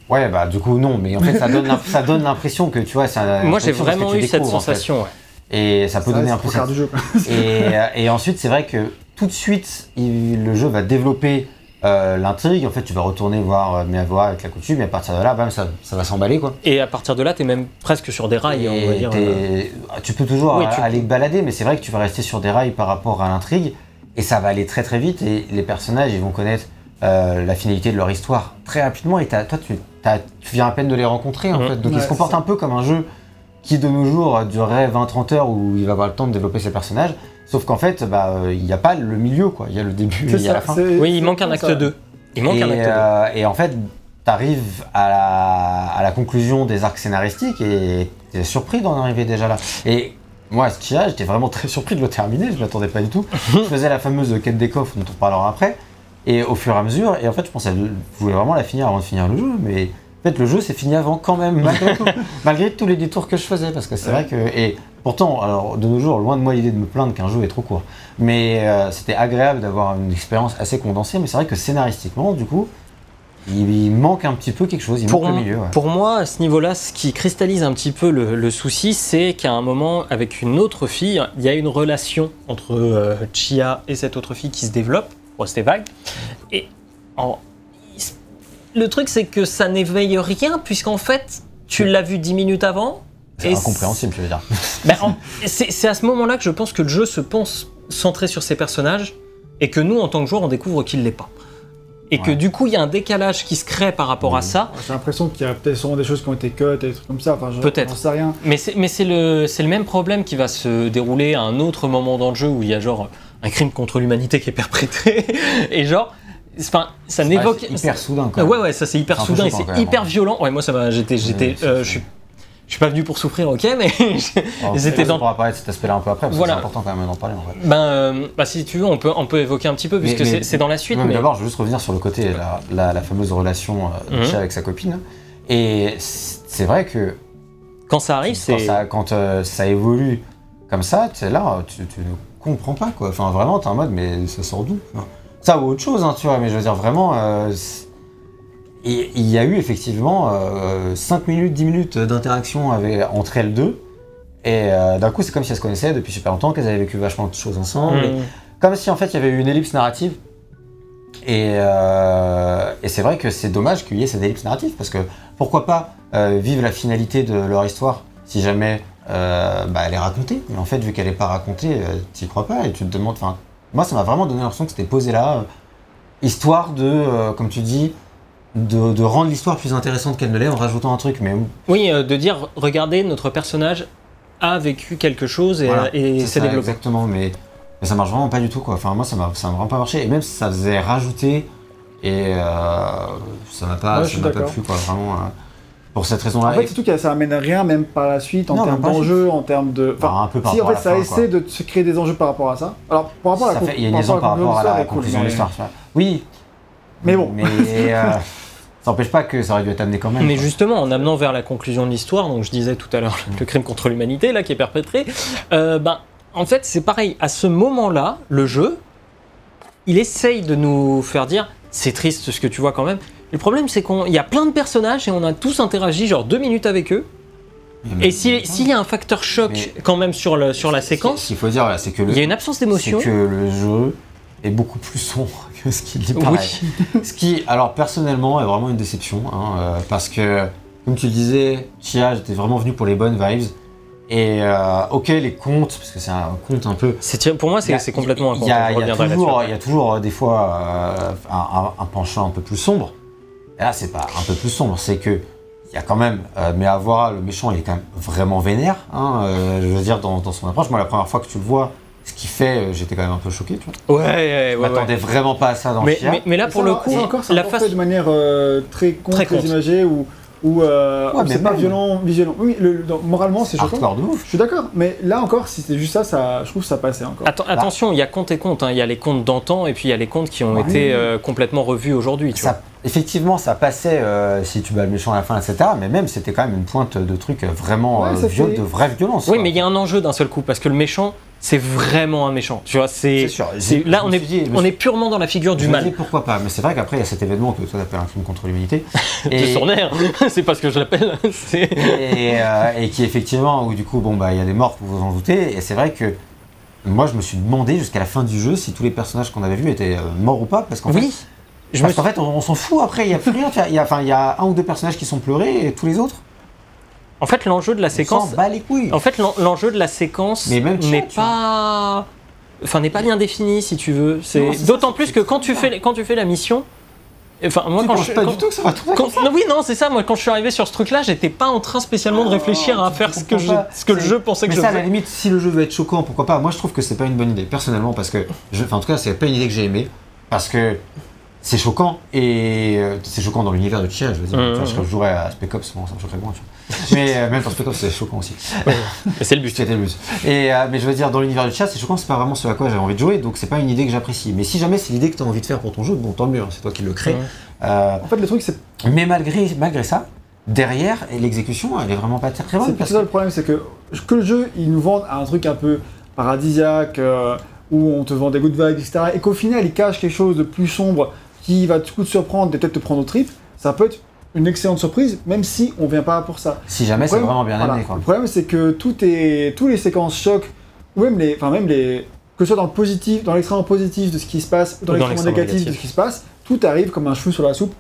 Ouais, bah du coup non, mais en fait, ça donne l'im- ça donne l'impression que tu vois, c'est un- Moi j'ai vraiment tu eu cette découvres, en fait. sensation. ouais. Et ça peut Ça donner un peu du jeu. Et, euh, et ensuite, c'est vrai que tout de suite, il- le jeu va développer euh, l'intrigue. En fait, tu vas retourner voir euh, avec la coutume, et à partir de là, bam, ça, ça va s'emballer, quoi. Et à partir de là, t'es même presque sur des rails, on va dire. euh, Tu peux toujours Oui, tu- aller balader, mais c'est vrai que tu vas rester sur des rails par rapport à l'intrigue, et ça va aller très très vite, et les personnages, ils vont connaître euh, la finalité de leur histoire très rapidement, et toi, tu, tu viens à peine de les rencontrer, en fait. Donc, il Ouais, se comporte c'est ça. un peu comme un jeu qui, de nos jours, durerait 20-30 heures, où il va avoir le temps de développer ses personnages, sauf qu'en fait, bah, il n'y a pas le milieu, quoi. Il y a le début, et il y a la fin. Oui, il manque un acte ça. 2. Il manque et, un acte 2. euh, et en fait, t'arrives à la, à la conclusion des arcs scénaristiques et t'es surpris d'en arriver déjà là. Et moi, ce a, j'étais vraiment très surpris de le terminer, je m'attendais pas du tout. je faisais la fameuse quête des coffres dont on parlera après. Et au fur et à mesure, et en fait, je pensais, je voulais vraiment la finir avant de finir le jeu, mais en fait, le jeu s'est fini avant quand même, malgré, tout, malgré tous les détours que je faisais, parce que c'est vrai que. Et pourtant, alors, de nos jours, loin de moi l'idée de me plaindre qu'un jeu est trop court. Mais euh, c'était agréable d'avoir une expérience assez condensée, mais c'est vrai que scénaristiquement, du coup, il, manque un petit peu quelque chose, il Pour, manque le milieu. ouais. pour moi, à ce niveau-là, ce qui cristallise un petit peu le, le souci, c'est qu'à un moment, avec une autre fille, il y a une relation entre euh, Chia et cette autre fille qui se développe, pour rester vague. Et en- le truc, c'est que ça n'éveille rien, puisqu'en fait, tu l'as vu 10 minutes avant. C'est incompréhensible, je veux dire. Ben, en- c'est c'est à ce moment-là que je pense que le jeu se pense centré sur ses personnages et que nous, en tant que joueurs, on découvre qu'il l'est pas. Et que du coup, il y a un décalage qui se crée par rapport à ça. J'ai l'impression qu'il y a peut-être sûrement des choses qui ont été cut et des trucs comme ça. Enfin, Peut-être. Sais rien. Mais c'est mais c'est le, c'est le même problème qui va se dérouler à un autre moment dans le jeu où il y a genre un crime contre l'humanité qui est perpétré. et genre, enfin, ça Ouais, n'évoque. c'est hyper soudain, quoi. ouais, ouais, ça c'est hyper soudain et c'est hyper hein. violent. Ouais, moi ça m'a. J'étais. j'étais euh, je suis. Je suis pas venu pour souffrir, ok, mais. Ils étaient on dans- pourra parler de cet aspect-là un peu après, parce Voilà. que c'est important quand même d'en parler, en fait. ben, euh, bah, si tu veux, on peut, on peut évoquer un petit peu, puisque Mais- c'est- dans la suite. Mais mais- D'abord, je veux juste revenir sur le côté, la, la- la fameuse relation euh, de. Chia avec sa copine. Et c'est vrai que Quand ça arrive, quand, c'est. ça, quand euh, ça évolue comme ça, tu es là, tu, tu ne comprends pas quoi. Enfin, vraiment, t'es en mode, mais ça sort d'où Ça ou autre chose, hein, tu vois, mais je veux dire, vraiment. Euh, et il y a eu effectivement 5 minutes, 10 minutes d'interaction entre elles deux. Et euh, d'un coup, c'est comme si elles se connaissaient depuis super longtemps, qu'elles avaient vécu vachement de choses ensemble. Mm. comme si en fait il y avait eu une ellipse narrative. Et, euh, et c'est vrai que c'est dommage qu'il y ait cette ellipse narrative parce que pourquoi pas euh, vivre la finalité de leur histoire si jamais euh, bah, elle est racontée. Mais en fait, vu qu'elle n'est pas racontée, euh, t'y crois pas et tu te demandes. Moi, ça m'a vraiment donné l'impression que c'était posé là, euh, histoire de, euh, comme tu dis, de, de rendre l'histoire plus intéressante qu'elle ne l'est en rajoutant un truc. Mais Oui, euh, de dire, regardez, notre personnage a vécu quelque chose et, Voilà, et c'est s'est développé. Exactement, mais, mais ça marche vraiment pas du tout quoi. Enfin moi ça m'a vraiment pas marché et même ça faisait rajouter et euh, ça m'a pas Ouais, ça pas plu quoi vraiment. euh. Pour cette raison-là. En fait, et- surtout que ça amène rien, même par la suite, en Non, termes d'enjeux, en termes de. Enfin, un peu par si en rapport à fait la ça fin, quoi. essaie de se créer des enjeux par rapport à ça. Alors, par rapport à la ça il y a une rapport par rapport à la l'histoire, conclusion de l'histoire. Oui. Mais bon. Mais euh, ça n'empêche pas que ça aurait dû être amené quand même. Mais quoi. justement, en amenant vers la conclusion de l'histoire, donc je disais tout à l'heure le crime contre l'humanité là qui est perpétré, euh, ben en fait c'est pareil. À ce moment-là, le jeu, il essaye de nous faire dire c'est triste ce que tu vois quand même. Le problème c'est qu'il y a plein de personnages et on a tous interagi genre deux minutes avec eux. Mais- Et si- s'il y a un facteur choc Mais- quand même sur, le, sur la Ce séquence, qu'il faut dire, c'est que le, il y a une absence c'est d'émotion. que le jeu est beaucoup plus sombre que ce qu'il paraît. Oui. Ce qui, alors personnellement, est vraiment une déception, hein, euh, parce que, comme tu le disais, Chia, j'étais vraiment venu pour les bonnes vibes. Et euh, ok, les contes, parce que c'est un conte un peu. C'est- Pour moi, c'est complètement un il y a, conte, il y a toujours, là-dessus. il y a toujours euh, des fois euh, un, un- un penchant un peu plus sombre. Et là, c'est pas un peu plus sombre, c'est que il y a quand même, euh, mais à voir le méchant, il est quand même vraiment vénère. hein, je veux dire dans, dans son approche. Moi, la première fois que tu le vois, ce qu'il fait, euh, j'étais quand même un peu choqué. Tu vois. Ouais, ouais, ouais, Je ouais. m'attendais vraiment pas à ça dans Mais, Chia. mais, mais là, pour le coup, c'est encore, la face. fait de manière euh, très con, Très très, imagée, ou ou euh, Ouais, où mais c'est pas même. violent visuellement. Oui, le, moralement c'est choquant. hardcore de ouf. Je suis d'accord, mais là encore, si c'était juste ça, ça, je trouve que ça passait encore. Atten- attention, il y a compte et compte. hein. Il y a les comptes d'antan et puis il y a les comptes qui ont Ouais. été euh, complètement revus aujourd'hui. effectivement, ça passait euh, si tu bats le méchant à la fin, etc. Mais même, c'était quand même une pointe de trucs vraiment Ouais, euh, ça viol- fait- de vraie violence. Oui, quoi. mais il y a un enjeu d'un seul coup parce que le méchant, c'est vraiment un méchant. Tu vois, c'est là me on est dit- me on est purement dans la figure du me mal. pourquoi pas, mais c'est vrai qu'après il y a cet événement que toi t'appelles un crime contre l'humanité. De son air, c'est pas ce que je l'appelle. et, euh, et qui effectivement, où du coup, bon bah il y a des morts, vous vous en doutez, et c'est vrai que moi je me suis demandé jusqu'à la fin du jeu si tous les personnages qu'on avait vus étaient euh, morts ou pas, parce qu'en Oui. fait, Je me parce qu'en fait on, on s'en fout après, il y a plus rien, tu vois, il y a, enfin il y a un ou deux personnages qui sont pleurés et tous les autres, En fait, l'enjeu de la séquence, s'en bat les couilles. en fait, l'en- l'enjeu de la séquence Mais n'est pas, enfin, n'est pas bien défini si tu veux. C'est d'autant ça, plus que quand tu fais quand tu fais la mission, enfin moi tu quand je pas quand- du tout que ça va Quand- non, oui, non, c'est ça. Moi, quand je suis arrivé sur ce truc-là, j'étais pas en train spécialement de réfléchir à faire ce que, je, ce que le jeu pensait que Mais je ça, à la faisais. limite, si le jeu veut être choquant, pourquoi pas Moi, je trouve que c'est pas une bonne idée, personnellement, parce que, je, enfin, en tout cas, c'est pas une idée que j'ai aimée, parce que c'est choquant et euh, c'est choquant dans l'univers de Chia. Je veux dire, vois, je jouerais à Spec Ops, bon, ça me choquerait moins. Tu vois. Mais euh, même dans Spec Ops, c'est choquant aussi. C'est le but. C'était le but. Et euh, mais je veux dire, dans l'univers de Chia, c'est choquant, c'est pas vraiment ce à quoi j'avais envie de jouer, donc c'est pas une idée que j'apprécie. Mais si jamais c'est l'idée que tu as envie de faire pour ton jeu, bon, tant mieux, hein, c'est toi qui le crée. Euh, En fait, le truc, c'est mais malgré, malgré ça, derrière, l'exécution, elle est vraiment pas très très bonne. C'est ça le problème, c'est que, que le jeu, il nous vend un truc un peu paradisiaque, euh, où on te vend des good vibes, etc. Et qu'au final, il cache quelque chose de plus sombre qui va du coup te surprendre et peut-être te prendre au trip. Ça peut être une excellente surprise, même si on vient pas pour ça. Si jamais c'est vraiment bien voilà. amené, quoi. Le problème, c'est que tout est, tous les séquences chocs, ou même les, enfin même les, que ce soit dans le positif, dans l'extrêmement positif de ce qui se passe, ou dans dans l'extrêmement négatif de ce qui se passe, tout arrive comme un cheveu sur la soupe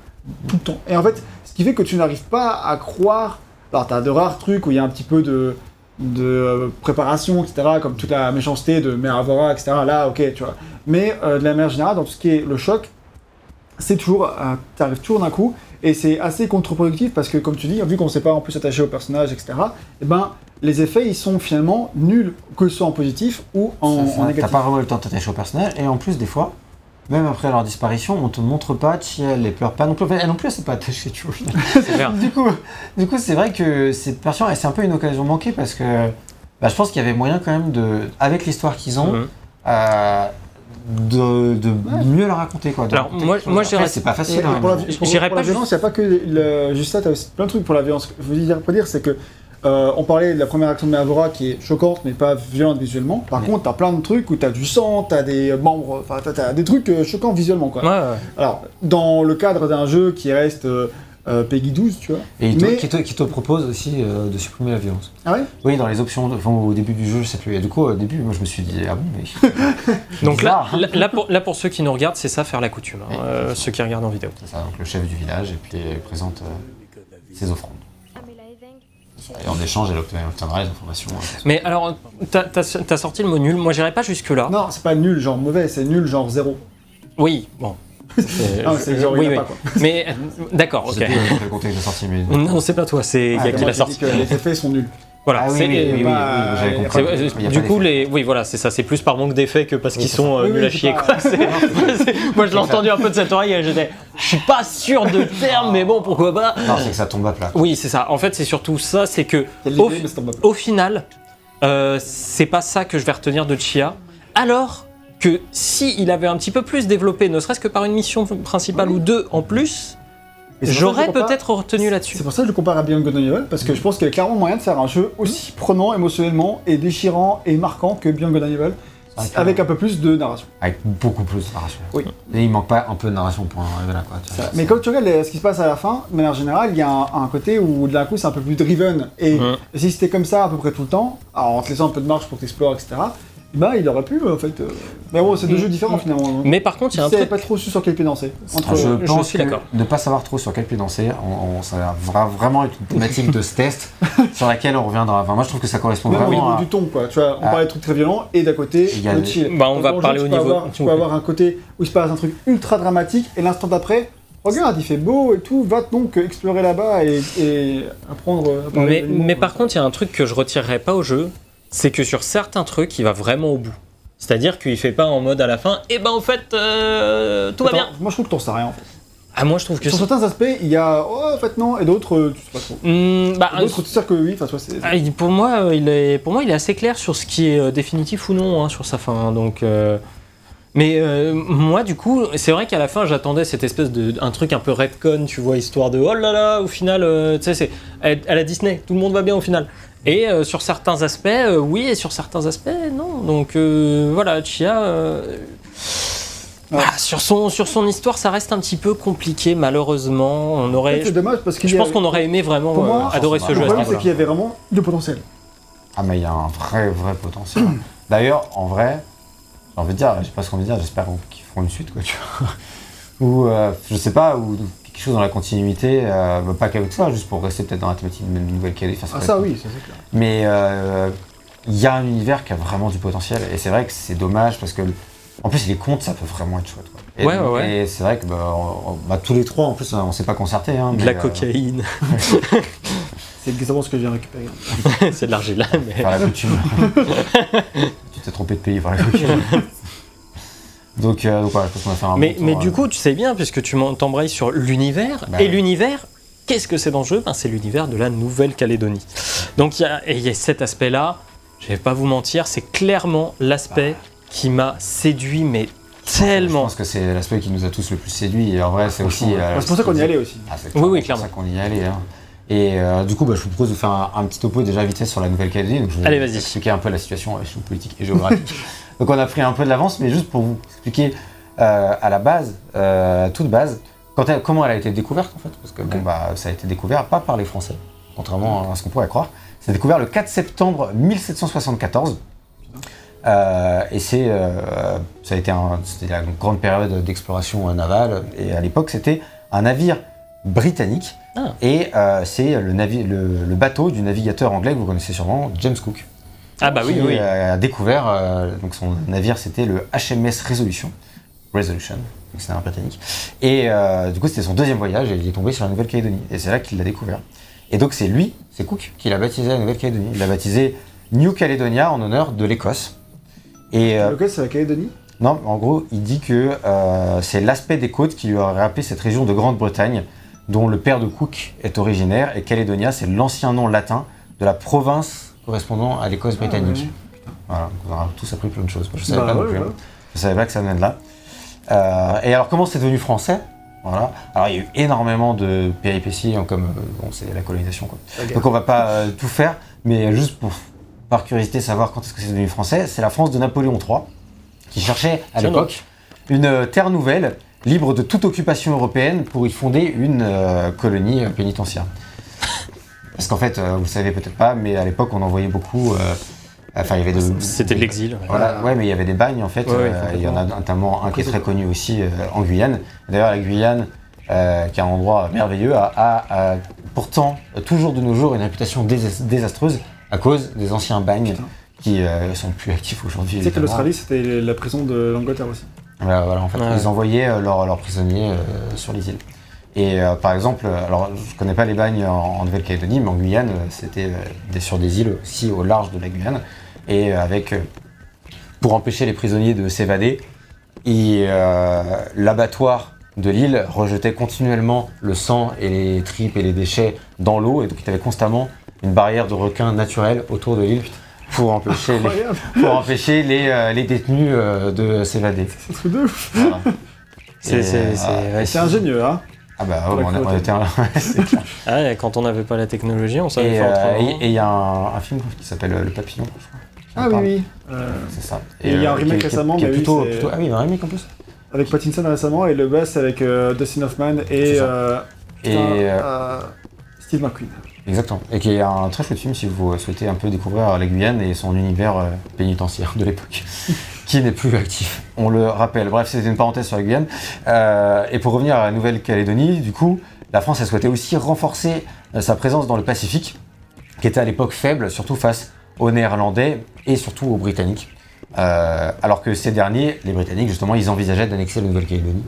tout le temps. Et en fait, ce qui fait que tu n'arrives pas à croire. Alors, t'as de rares trucs où il y a un petit peu de de euh, préparation, etc., comme toute la méchanceté de Meravora, etc., là, ok, tu vois. Mais euh, de la manière générale, dans tout ce qui est le choc, c'est toujours, euh, t'arrives toujours d'un coup, et c'est assez contre-productif parce que, comme tu dis, vu qu'on ne s'est pas en plus attaché au personnage, etc., eh ben, les effets, ils sont finalement nuls, que ce soit en positif ou en, Ça, en ça, T'as négatif. pas vraiment le temps de t'attacher au personnage, et en plus, des fois, même après leur disparition, on te montre pas si elle les pleure pas non plus. Enfin, elle non plus, elle s'est pas attachée, tu vois. Du coup, du coup, c'est vrai que cette version, c'est un peu une occasion manquée parce que bah, je pense qu'il y avait moyen quand même de, avec l'histoire qu'ils ont, Mhm. euh, de, de mieux la raconter quoi. de Alors, raconter moi- moi, dirais- c'est pas facile. hein, pour la, mais pour- J'irais pour pas la violence, il n'y a pas que le, juste ça, tu as aussi plein de trucs pour la violence. Je veux dire, c'est que euh, on parlait de la première action de Meravora qui est choquante mais pas violente visuellement. Par Ouais. contre, t'as plein de trucs où t'as du sang, t'as des membres, enfin t'as, t'as des trucs euh, choquants visuellement quoi. Ouais, ouais. Alors, dans le cadre d'un jeu qui reste euh, euh, Peggy 12, tu vois. Et Mais- qui, te, qui te propose aussi euh, de supprimer la violence. Ah ouais? Oui, dans les options, enfin, au début du jeu, je sais plus. Et du coup, au début, moi je me suis dit, ah bon, mais. Donc là, hein. là, là, pour, là, pour ceux qui nous regardent, c'est ça faire la coutume. hein, euh, ceux qui regardent en vidéo. C'est ça, donc le chef du village, et puis il présente euh, ses offrandes. Et en échange, elle obtient- obtiendra les informations. Mais alors, t'as as, sorti le mot nul. Moi, j'irais pas jusque là. Non, c'est pas nul, genre mauvais, c'est nul, genre zéro. Oui, bon. C'est- Ah, genre, oui, oui. pas, quoi. Mais euh, d'accord, Je ok. sais plus euh, quel contexte de sortie, mais. Non, c'est pas toi, c'est Ah, Guy qui l'a sorti. dit que les effets sont nuls. Voilà, Ah oui, c'est- oui, oui, pas du coup, les, oui, voilà, c'est ça. C'est plus par manque d'effet que parce Oui, qu'ils sont euh, nuls à chier. quoi. Moi, je l'ai entendu un peu de cette oreille et j'étais. suis pas sûr de terme, mais bon, pourquoi pas. Non, c'est que ça tombe à plat. Oui, c'est ça. En fait, c'est surtout ça, c'est que au, final, euh, c'est pas ça que je vais retenir de Chia. Alors que si il avait un petit peu plus développé, ne serait-ce que par une mission principale ou deux en plus, j'aurais peut-être retenu là-dessus. C'est pour ça que je le compare à Beyond Good and Evil, parce que je pense qu'il y a clairement moyen de faire un jeu aussi prenant émotionnellement et déchirant et marquant que Beyond Good and Evil, que- avec un peu plus de narration. Avec beaucoup plus de narration. Oui. Et il manque pas un peu de narration pour en arriver là, quoi. tu vois. Mais quand tu regardes les- ce qui se passe à la fin, de manière générale, il y a un, un côté où d'un coup c'est un peu plus driven. Et si c'était comme ça à peu près tout le temps, alors en te laissant un peu de marge pour t'explorer, etc., bah il aurait pu en fait. euh, Mais bon, c'est deux Mhm. jeux différents finalement. Mais par contre, il y a un Je truc. pas trop su sur quel pied danser. Entre... je je pense suis que d'accord. ne pas savoir trop sur quel pied danser, on, on- ça va vraiment être une thématique de ce test sur laquelle on reviendra. Enfin, moi, je trouve que ça correspond Même au vraiment niveau à... du ton, quoi. Tu vois, on Ah. parlait de trucs très violents et d'à côté, Il y a le des- chill. Bah, on va parler jeu, au tu peux niveau- avoir- Tu peux avoir un côté où il se passe un truc ultra dramatique et l'instant d'après, regarde, il fait beau et tout, va donc explorer là-bas et, et apprendre. à parler Mais, mais par contre, il y a un truc que je retirerai pas au jeu, c'est que sur certains trucs, il va vraiment au bout. C'est-à-dire qu'il fait pas en mode à la fin, et ben en fait, euh, tout va bien. Moi je trouve que t'en sais rien en fait. Ah, moi je trouve que Sur certains aspects, il y a oh en fait non, et d'autres euh, tu sais pas trop. Hmm, bah, D'autres tu sais que oui, enfin c'est. Ah, pour moi, euh, il est, pour moi, il est assez clair sur ce qui est euh, définitif ou non hein, sur sa fin. hein, donc, mais euh, moi, du coup, c'est vrai qu'à la fin, j'attendais cette espèce de un truc un peu redcon, tu vois, histoire de oh là là, au final, euh, tu sais, c'est à la Disney, tout le monde va bien au final. Et euh, sur certains aspects, euh, oui, et sur certains aspects, non. Donc euh, voilà, Chia. euh, Ouais. ah, sur, son, sur son histoire, ça reste un petit peu compliqué, malheureusement. On En fait, aurait, c'est dommage parce qu'il je y a- pense qu'on aurait aimé vraiment Pour moi, euh, adorer le ce Le jeu à ce problème c'est qu'il y avait vraiment du potentiel. Ah, mais il y a un vrai, vrai potentiel. D'ailleurs, en vrai, j'ai envie de dire, je sais pas ce qu'on veut dire, j'espère qu'ils feront une suite, quoi, tu vois. ou, euh, je sais pas, ou quelque chose dans la continuité, euh, bah, pas qu'avec ça, juste pour rester peut-être dans la thématique de nouvelle KD. enfin, Ah ça oui, ça c'est clair. Mais euh, il y a un univers qui a vraiment du potentiel, et c'est vrai que c'est dommage parce que. En plus, les contes, ça peut vraiment être chouette. Quoi. Et, Ouais, ouais, ouais. et c'est vrai que bah, on- bah, tous les trois, en plus, on s'est pas concertés. Hein, De mais, la euh, cocaïne. C'est exactement ce que j'ai récupéré. c'est de l'argile mais. Par la coutume. tu t'es trompé de pays par la coutume. Donc, euh, donc voilà, je pense qu'on va faire un Mais, bon tour, mais euh. du coup, tu sais bien, puisque tu t'embrayes sur l'univers, Bah et ouais. l'univers, qu'est-ce que c'est dans le jeu ben, C'est l'univers de la Nouvelle-Calédonie. Donc il y a, y cet aspect-là, je vais pas vous mentir, c'est clairement l'aspect qui m'a séduit, mais Je tellement. pense que c'est l'aspect qui nous a tous le plus séduit, et en vrai, c'est aussi. euh, c'est pour ça qu'on y allait aussi. Ah, c'est Oui, oui, C'est pour clairement. ça qu'on y allait. hein. Et euh, du coup, bah, je vous propose de faire un, un petit topo déjà vite fait sur la Nouvelle-Calédonie. Donc, je vais Allez, expliquer un peu la situation euh, politique et géographique. donc, on a pris un peu de l'avance, mais juste pour vous expliquer euh, à la base, euh, à toute base, quand elle- comment elle a été découverte en fait. Parce que bon, bah, ça a été découvert pas par les Français, contrairement à ce qu'on pourrait croire. C'est découvert le 4 septembre 1774. Euh, et c'est, euh, ça a été un- la grande période d'exploration navale. Et à l'époque, c'était un navire britannique. Ah. Et c'est le, le bateau du navigateur anglais que vous connaissez sûrement, James Cook. Ah bah oui, qui oui. euh, a découvert, euh, donc son navire c'était le HMS Resolution. Resolution, donc c'est un britannique. Et euh, du coup, c'était son deuxième voyage et il est tombé sur la Nouvelle-Calédonie. Et c'est là qu'il l'a découvert. Et donc, c'est lui, c'est Cook, qui l'a baptisé la Nouvelle-Calédonie. Il l'a baptisé New Caledonia en honneur de l'Écosse. Et euh, Lequel c'est la Calédonie? Non, en gros, il dit que euh, c'est l'aspect des côtes qui lui aurait rappelé cette région de Grande-Bretagne, dont le père de Cook est originaire, et Caledonia, c'est l'ancien nom latin de la province correspondant à l'Écosse britannique. Voilà, donc on aura tous appris plein de choses. Je savais Bah pas non ouais, plus. hein. ouais. Je savais pas que ça venait de là. Euh, et alors, comment c'est devenu français? Voilà. Alors, il y a eu énormément de péripéties, hein, comme euh, bon, c'est la colonisation. Quoi. Donc, on va pas euh, tout faire, mais juste pour, par curiosité, savoir quand est-ce que c'est devenu français, c'est la France de Napoléon III, qui cherchait à l'époque une terre nouvelle, libre de toute occupation européenne, pour y fonder une colonie pénitentiaire. Parce qu'en fait, euh, vous le savez peut-être pas, mais à l'époque, on envoyait beaucoup. euh, Enfin, il y avait de. C'était de l'exil. ouais. Voilà, ouais, mais il y avait des bagnes en fait. Ouais, ouais, Euh, il y en a notamment un qui est très connu aussi euh, en Guyane. D'ailleurs, la Guyane, euh, qui est un endroit merveilleux, a, a- a pourtant toujours de nos jours une réputation désas- désastreuse à cause des anciens bagnes qui euh, sont plus actifs aujourd'hui. Tu sais que l'Australie c'était la prison de l'Angleterre aussi. Voilà, voilà, en fait, Ouais. ils envoyaient euh, leurs leurs prisonniers euh, sur les îles. Et euh, par exemple, euh, alors je connais pas les bagnes en, en Nouvelle-Calédonie, mais en Guyane, euh, c'était euh, des- sur des îles aussi au large de la Guyane. Et euh, avec, euh, pour empêcher les prisonniers de s'évader, et, euh, l'abattoir de l'île rejetait continuellement le sang et les tripes et les déchets dans l'eau, et donc il y avait constamment une barrière de requins naturelle autour de l'île pour empêcher les, pour empêcher les, euh, les détenus euh, de s'évader. C'est un truc de ouf. Voilà. C'est Et, c'est- euh, c'est- ouais, C'est ingénieux, hein. Ah bah on, a- on cruauté. était un- ouais, clair. Ah quand on n'avait pas la technologie, on savait Et faire euh, autrement. et- il y a un, un film qui s'appelle euh, Le Papillon, je crois. Ah oui, oui. Euh, C'est ça. Et il y a un remake qui est- récemment, qui est plutôt, Ah oui, il y a un remake en plus. avec Pattinson récemment, et le best avec euh, Dustin Hoffman et euh, Et putain, Steve McQueen. exactement. Et qui est un très chouette film si vous souhaitez un peu découvrir la Guyane et son univers pénitentiaire de l'époque, qui n'est plus actif. On le rappelle. Bref, c'était une parenthèse sur la Guyane. Euh, et pour revenir à la Nouvelle-Calédonie, du coup, la France a souhaité aussi renforcer euh, sa présence dans le Pacifique, qui était à l'époque faible, surtout face aux Néerlandais et surtout aux Britanniques. Euh, alors que ces derniers, les Britanniques, justement, ils envisageaient d'annexer la Nouvelle-Calédonie.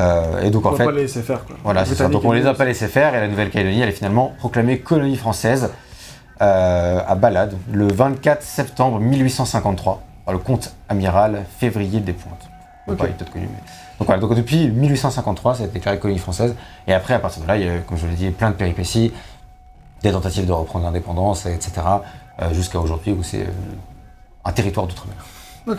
Euh, et donc, On en va fait, pas les laisser faire, quoi. voilà, c'est ça. Donc on les a pas laissé faire et la Nouvelle-Calédonie, elle est finalement proclamée colonie française euh, à Balade le 24 septembre 1853 par le comte amiral Février des Pointes. Bon, Ok. pas, il est peut-être connu, mais- Donc voilà, donc depuis 1853, ça a été déclaré colonie française. Et après, à partir de là, il y a, comme je l'ai dit, plein de péripéties, des tentatives de reprendre l'indépendance, etc. euh, Jusqu'à aujourd'hui où c'est euh, un territoire d'outre-mer. Ok.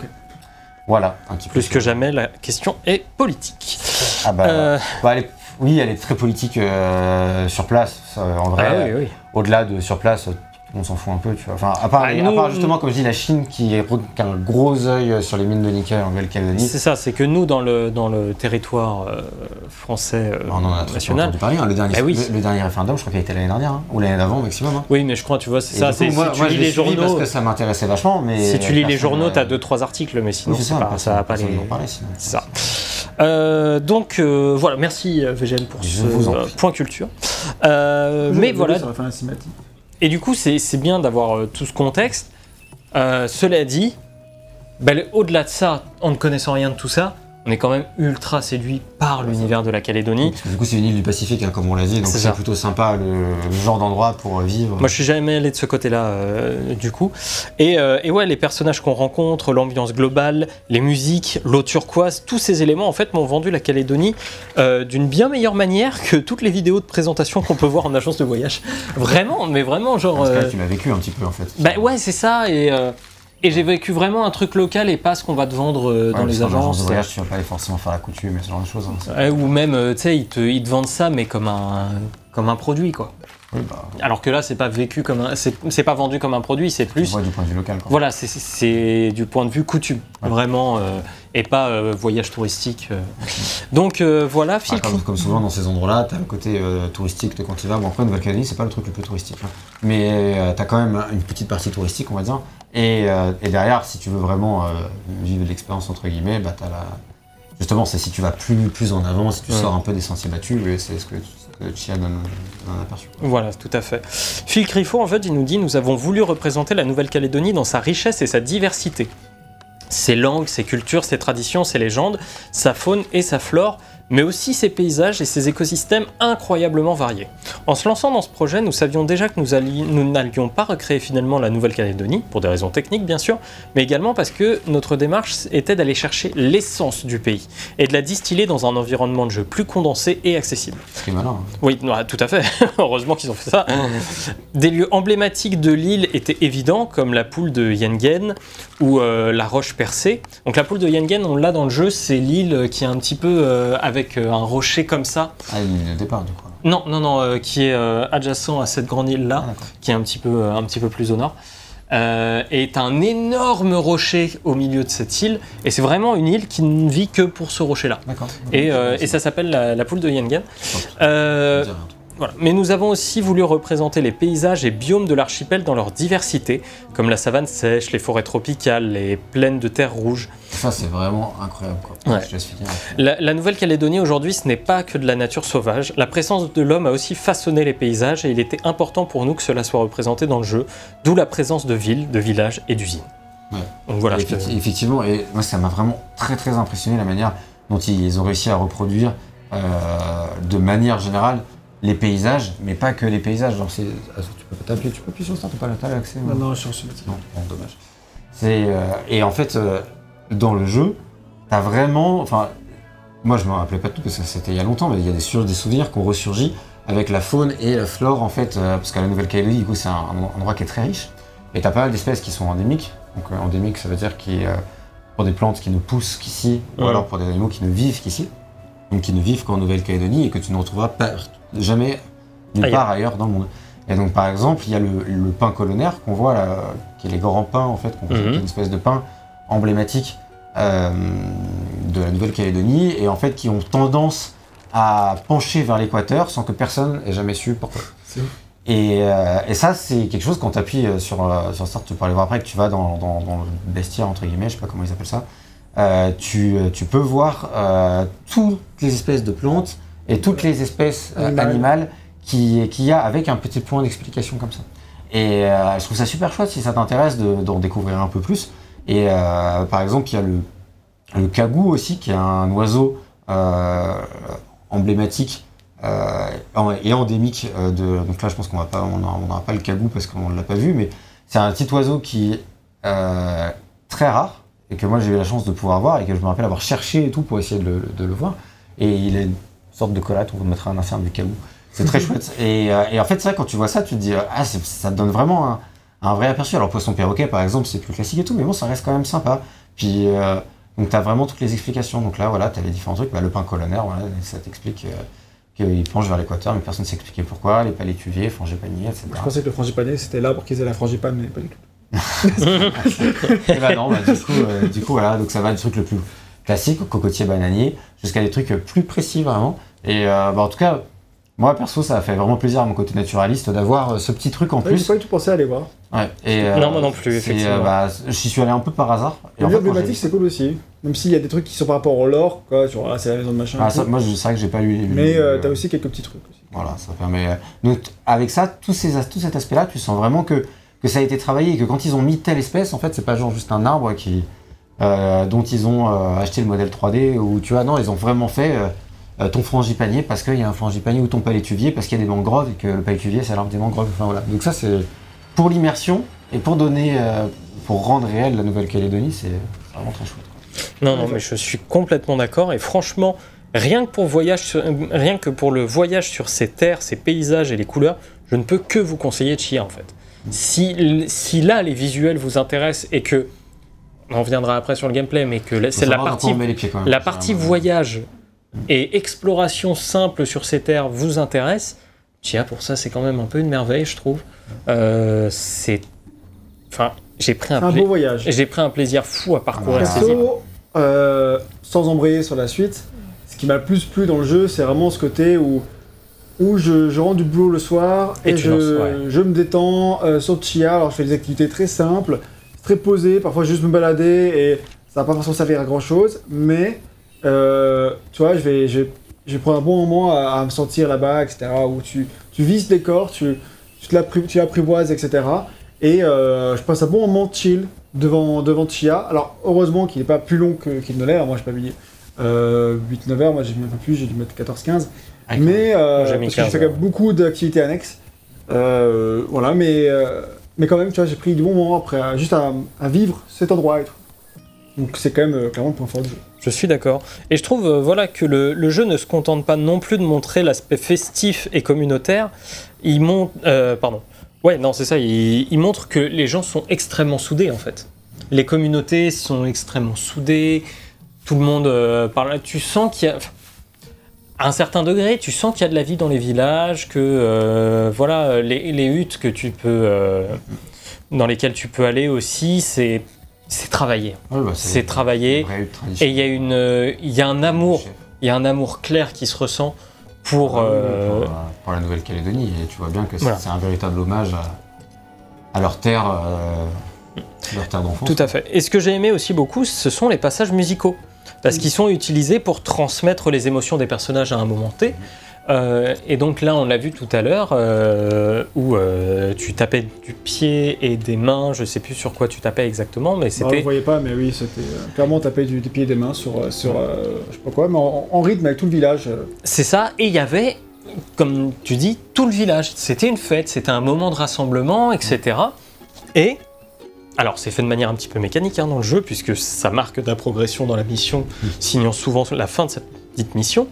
Voilà, un petit peu. Plus sur- que jamais, la question est politique. Ah bah, Euh, bah, elle est- oui, elle est très politique euh, sur place, en vrai. ah oui, oui. au-delà de sur place, on s'en fout un peu, tu vois. Enfin, à part, Ah, à part justement, comme je dis, la Chine qui, est, qui a un gros œil sur les mines de nickel en Nouvelle-Calédonie. C'est ça, c'est que nous, dans le, dans le territoire euh, français euh, On en a national. entendu parler. hein. Le, dernier, oui. le, le dernier référendum, je crois qu'il a été l'année dernière, hein, ou l'année d'avant au maximum. hein. Oui, mais je crois, tu vois, c'est ça. coup, moi, si tu moi, lis les journaux, parce que ça m'intéressait vachement. Mais si tu lis les journaux, euh, t'as deux trois articles, mais sinon oui, ça, va pas les. C'est ça. Euh, donc euh, voilà, merci euh, VGN pour Je ce euh, point culture. Euh, mais voilà, sur la fin. Et du coup c'est bien d'avoir euh, tout ce contexte. Euh, cela dit, ben, au-delà de ça, en ne connaissant rien de tout ça, on est quand même ultra séduit par l'univers de la Calédonie. Parce que du coup, c'est une île du Pacifique, hein, comme on l'a dit, donc C'est plutôt sympa le, le genre d'endroit pour vivre. Moi, je suis jamais allé de ce côté-là, euh, du coup. Et, euh, et ouais, les personnages qu'on rencontre, l'ambiance globale, les musiques, l'eau turquoise, tous ces éléments, en fait, m'ont vendu la Calédonie euh, d'une bien meilleure manière que toutes les vidéos de présentation qu'on peut voir en agence de voyage. Vraiment, mais vraiment, genre. Parce que là, euh, tu l'as vécu un petit peu en fait. bah ouais, c'est ça. Et, euh, et j'ai vécu vraiment un truc local et pas ce qu'on va te vendre euh, Ouais, dans les agences. de voyage, tu vas pas aller forcément faire la coutume et ce genre de choses. hein. Ouais, ou même, euh, tu sais, ils te, ils te vendent ça, mais comme un, comme un produit, quoi. Oui, bah, Alors que là, c'est pas vécu comme un, c'est pas vendu comme un produit, c'est plus, du point de vue local. Quoi. voilà, c'est- du point de vue coutume, Ouais. vraiment, euh, et pas euh, voyage touristique. euh. Donc voilà, Phil. comme, comme souvent dans ces endroits-là, t'as le côté touristique de quand tu vas. Bon, après, Nouvelle-Calédonie, c'est pas le truc le plus touristique. hein. Mais t'as quand même une petite partie touristique, on va dire. Et, et derrière, si tu veux vraiment vivre l'expérience, entre guillemets, bah t'as la. Justement, c'est si tu vas plus, plus en avant, si tu Ouais. sors un peu des sentiers battus, c'est ce que Quoi. Voilà, tout à fait. Phil Griffo, en fait, il nous dit Nous avons voulu représenter la Nouvelle-Calédonie dans sa richesse et sa diversité. Ses langues, ses cultures, ses traditions, ses légendes, sa faune et sa flore, mais aussi ses paysages et ses écosystèmes incroyablement variés. En se lançant dans ce projet, nous savions déjà que nous alli- nous n'allions pas recréer finalement la Nouvelle-Calédonie, pour des raisons techniques bien sûr, mais également parce que notre démarche était d'aller chercher l'essence du pays et de la distiller dans un environnement de jeu plus condensé et accessible. Ce qui est malin. hein. Oui, ouais, tout à fait. Heureusement qu'ils ont fait ça. Des lieux emblématiques de l'île étaient évidents, comme la poule de Yengen ou euh, la roche percée. Donc la poule de Yengen, on l'a dans le jeu, c'est l'île qui est un petit peu euh, avec euh, un rocher comme ça. Ah, départ, du coup. Non, non, non, euh, qui est euh, adjacent à cette grande Ah, île-là, d'accord. qui est un petit peu, un petit peu plus au nord. Euh, est un énorme rocher au milieu de cette île. Et c'est vraiment une île qui ne vit que pour ce rocher-là. Et, et ça s'appelle la, la poule de Yengen. Voilà. Mais nous avons aussi voulu représenter les paysages et biomes de l'archipel dans leur diversité, comme la savane sèche, les forêts tropicales, les plaines de terre rouge. Ça, c'est vraiment incroyable. Quoi. Ouais. Je finir. La, la Nouvelle-Calédonie aujourd'hui, ce n'est pas que de la nature sauvage. La présence de l'homme a aussi façonné les paysages et il était important pour nous que cela soit représenté dans le jeu, d'où la présence de villes, de villages et d'usines. Ouais. Donc voilà, Et je te- effecti- Effectivement, et moi ça m'a vraiment très très impressionné la manière dont ils ont réussi à reproduire euh, de manière générale les paysages, mais pas que les paysages. Genre c'est, ah, tu peux pas t'appuyer, tu peux appuyer sur ça, t'as pas l'accès. Non, ouais. non, je suis en. Non, bon, dommage. C'est euh, et en fait euh, dans le jeu, t'as vraiment, enfin, moi je me rappelais pas tout parce que c'était il y a longtemps, mais il y a des, sur- des souvenirs qui ont ressurgi avec la faune et la flore en fait, euh, parce qu'à la Nouvelle-Calédonie, du coup, c'est un, un endroit qui est très riche. Et t'as pas mal d'espèces qui sont endémiques. Donc euh, endémique, ça veut dire qui euh, pour des plantes qui ne poussent qu'ici, ou alors pour des animaux qui ne vivent qu'ici, donc qui ne vivent qu'en Nouvelle-Calédonie et que tu ne retrouveras pas, jamais nulle Ailleurs. part ailleurs dans le monde. Et donc par exemple, il y a le, le pin colonnaire qu'on voit là, qui est les grands pins en fait, qu'on- qui est Mhm. une espèce de pin emblématique euh, de la Nouvelle-Calédonie et en fait qui ont tendance à pencher vers l'équateur sans que personne ait jamais su pourquoi. Et, euh, et ça, c'est quelque chose quand tu appuies sur, euh, sur Start, tu peux aller voir après, que tu vas dans, dans, dans le bestiaire, entre guillemets, je sais pas comment ils appellent ça, euh, tu, tu peux voir euh, toutes les espèces de plantes et toutes les espèces euh, Animales. animales qui- qu'il y a avec un petit point d'explication comme ça. Et euh, je trouve ça super chouette si ça t'intéresse de- d'en découvrir un peu plus. Et euh, par exemple, il y a le, le cagou aussi, qui est un oiseau emblématique et endémique de. Donc là, je pense qu'on va pas, on n'aura on n'aura pas le cagou parce qu'on ne l'a pas vu, mais c'est un petit oiseau qui est très rare et que moi j'ai eu la chance de pouvoir voir et que je me rappelle avoir cherché et tout pour essayer de le, de le voir. Et il est sorte de collate, on vous mettra un insert du cagou. C'est très chouette. Et, euh, et en fait, vrai, quand tu vois ça, tu te dis, euh, ah, ça te donne vraiment un, un vrai aperçu. Alors, poisson perroquet, par exemple, c'est plus classique et tout, mais bon, ça reste quand même sympa. Puis, euh, donc, tu as vraiment toutes les explications. Donc là, voilà, tu as les différents trucs. Bah, le pain colonnaire, voilà, ça t'explique euh, qu'il penche vers l'équateur, mais personne ne sait expliquer pourquoi. Les palétuviers, frangipaniers, etc. Je pensais que le frangipanier c'était là pour qu'ils aient la frangipane, mais pas du tout. Et bah non, bah, du, coup, euh, du coup, voilà, donc ça va du truc le plus classique, cocotier bananier, jusqu'à des trucs plus précis vraiment. Et euh, bah, en tout cas, moi perso, ça a fait vraiment plaisir à mon côté naturaliste d'avoir euh, ce petit truc en Ouais, plus. pas du tout pensé à aller voir. Ouais, et, euh, Non, moi non plus, effectivement. euh, bah, J'y suis allé un peu par hasard. Et Le en lieu emblématique c'est cool aussi. Même s'il y a des trucs qui sont par rapport au lore, quoi, tu vois, ah, c'est la maison de machin. Ah, ça, moi, je- c'est vrai que j'ai pas lu. Mais euh, t'as aussi quelques petits trucs aussi. Voilà, ça permet. Donc, avec ça, tous ces, tout cet aspect-là, tu sens vraiment que, que ça a été travaillé et que quand ils ont mis telle espèce, en fait, c'est pas genre juste un arbre qui, euh, dont ils ont euh, acheté le modèle 3D ou tu vois, non, ils ont vraiment fait euh, ton frangipanier parce qu'il y a un frangipanier ou ton palétuvier parce qu'il y a des mangroves et que le palétuvier, c'est l'arbre des mangroves. Enfin, voilà. Donc, ça, c'est pour l'immersion et pour donner, pour rendre réel la Nouvelle-Calédonie, c'est c'est vraiment très chouette. quoi. Non, non, mais je suis complètement d'accord. Et franchement, rien que pour voyage, sur- rien que pour le voyage sur ces terres, ces paysages et les couleurs, je ne peux que vous conseiller Chia en fait. Si, si là les visuels vous intéressent et que on reviendra après sur le gameplay, mais que c'est la partie les pieds la voyage et exploration simple sur ces terres vous intéresse, Chia pour ça c'est quand même un peu une merveille je trouve. Euh, c'est, enfin j'ai pris un, un beau voyage. j'ai pris un plaisir fou à parcourir Ah, ces îles. Euh, sans embrayer sur la suite, ce qui m'a le plus plu dans le jeu, c'est vraiment ce côté où, où je, je rentre du boulot le soir Et je, lances, ouais. je me détends euh, sur Chia. Alors je fais des activités très simples, très posées, parfois juste me balader et ça va pas forcément servir à grand chose, mais euh, tu vois, je vais, je, je vais prendre un bon moment à, à me sentir là-bas, etc. Où tu, tu vis ce décor, tu, tu l'apprivoises, etc. Et euh, je passe un bon moment chill devant, devant Chia. Alors, heureusement qu'il n'est pas plus long que- qu'il ne l'est. Alors, Moi, j'ai pas mis euh, 8-9 heures. Moi, j'ai mis un peu plus. J'ai dû mettre 14-15. Ah, Mais, euh, j'ai parce que j'ai 15 fait quand même beaucoup d'activités annexes. Voilà, mais, mais quand même, tu vois, j'ai pris du bon moment après, juste à, vivre cet endroit tout. Donc, c'est quand même euh, clairement le point fort du jeu. Je suis d'accord. Et je trouve euh, voilà, que le, jeu ne se contente pas non plus de montrer l'aspect festif et communautaire. Il montre. euh, pardon. Ouais, non, c'est ça. Il, montre que les gens sont extrêmement soudés, en fait. Les communautés sont extrêmement soudées. Tout le monde euh, parle. Tu sens qu'il y a. À un certain degré, tu sens qu'il y a de la vie dans les villages, que euh, voilà, les, les huttes que tu peux, euh, dans lesquelles tu peux aller aussi, c'est c'est travaillé. Ouais, bah, C'est travaillé. Et il y a une, il y a un amour, il y a un amour clair qui se ressent pour. Ah euh, pour, la Nouvelle-Calédonie. Et tu vois bien que c'est Voilà. un véritable hommage à, à leur terre, leur terre d'enfance. Tout à fait. Et ce que j'ai aimé aussi beaucoup, ce sont les passages musicaux. Parce qu'ils sont utilisés pour transmettre les émotions des personnages à un moment T. Euh, et donc là, on l'a vu tout à l'heure, euh, où euh, tu tapais du pied et des mains, je sais plus sur quoi tu tapais exactement, mais vous c'était. voyez pas, mais oui, c'était clairement taper du, des pieds et des mains sur, sur je sais pas quoi, mais en, en rythme avec tout le village. C'est ça, et il y avait, comme tu dis, tout le village. C'était une fête, c'était un moment de rassemblement, etc. Et, alors c'est fait de manière un petit peu mécanique hein, dans le jeu, puisque ça marque de la progression dans la mission, signant souvent la fin de cette dite mission.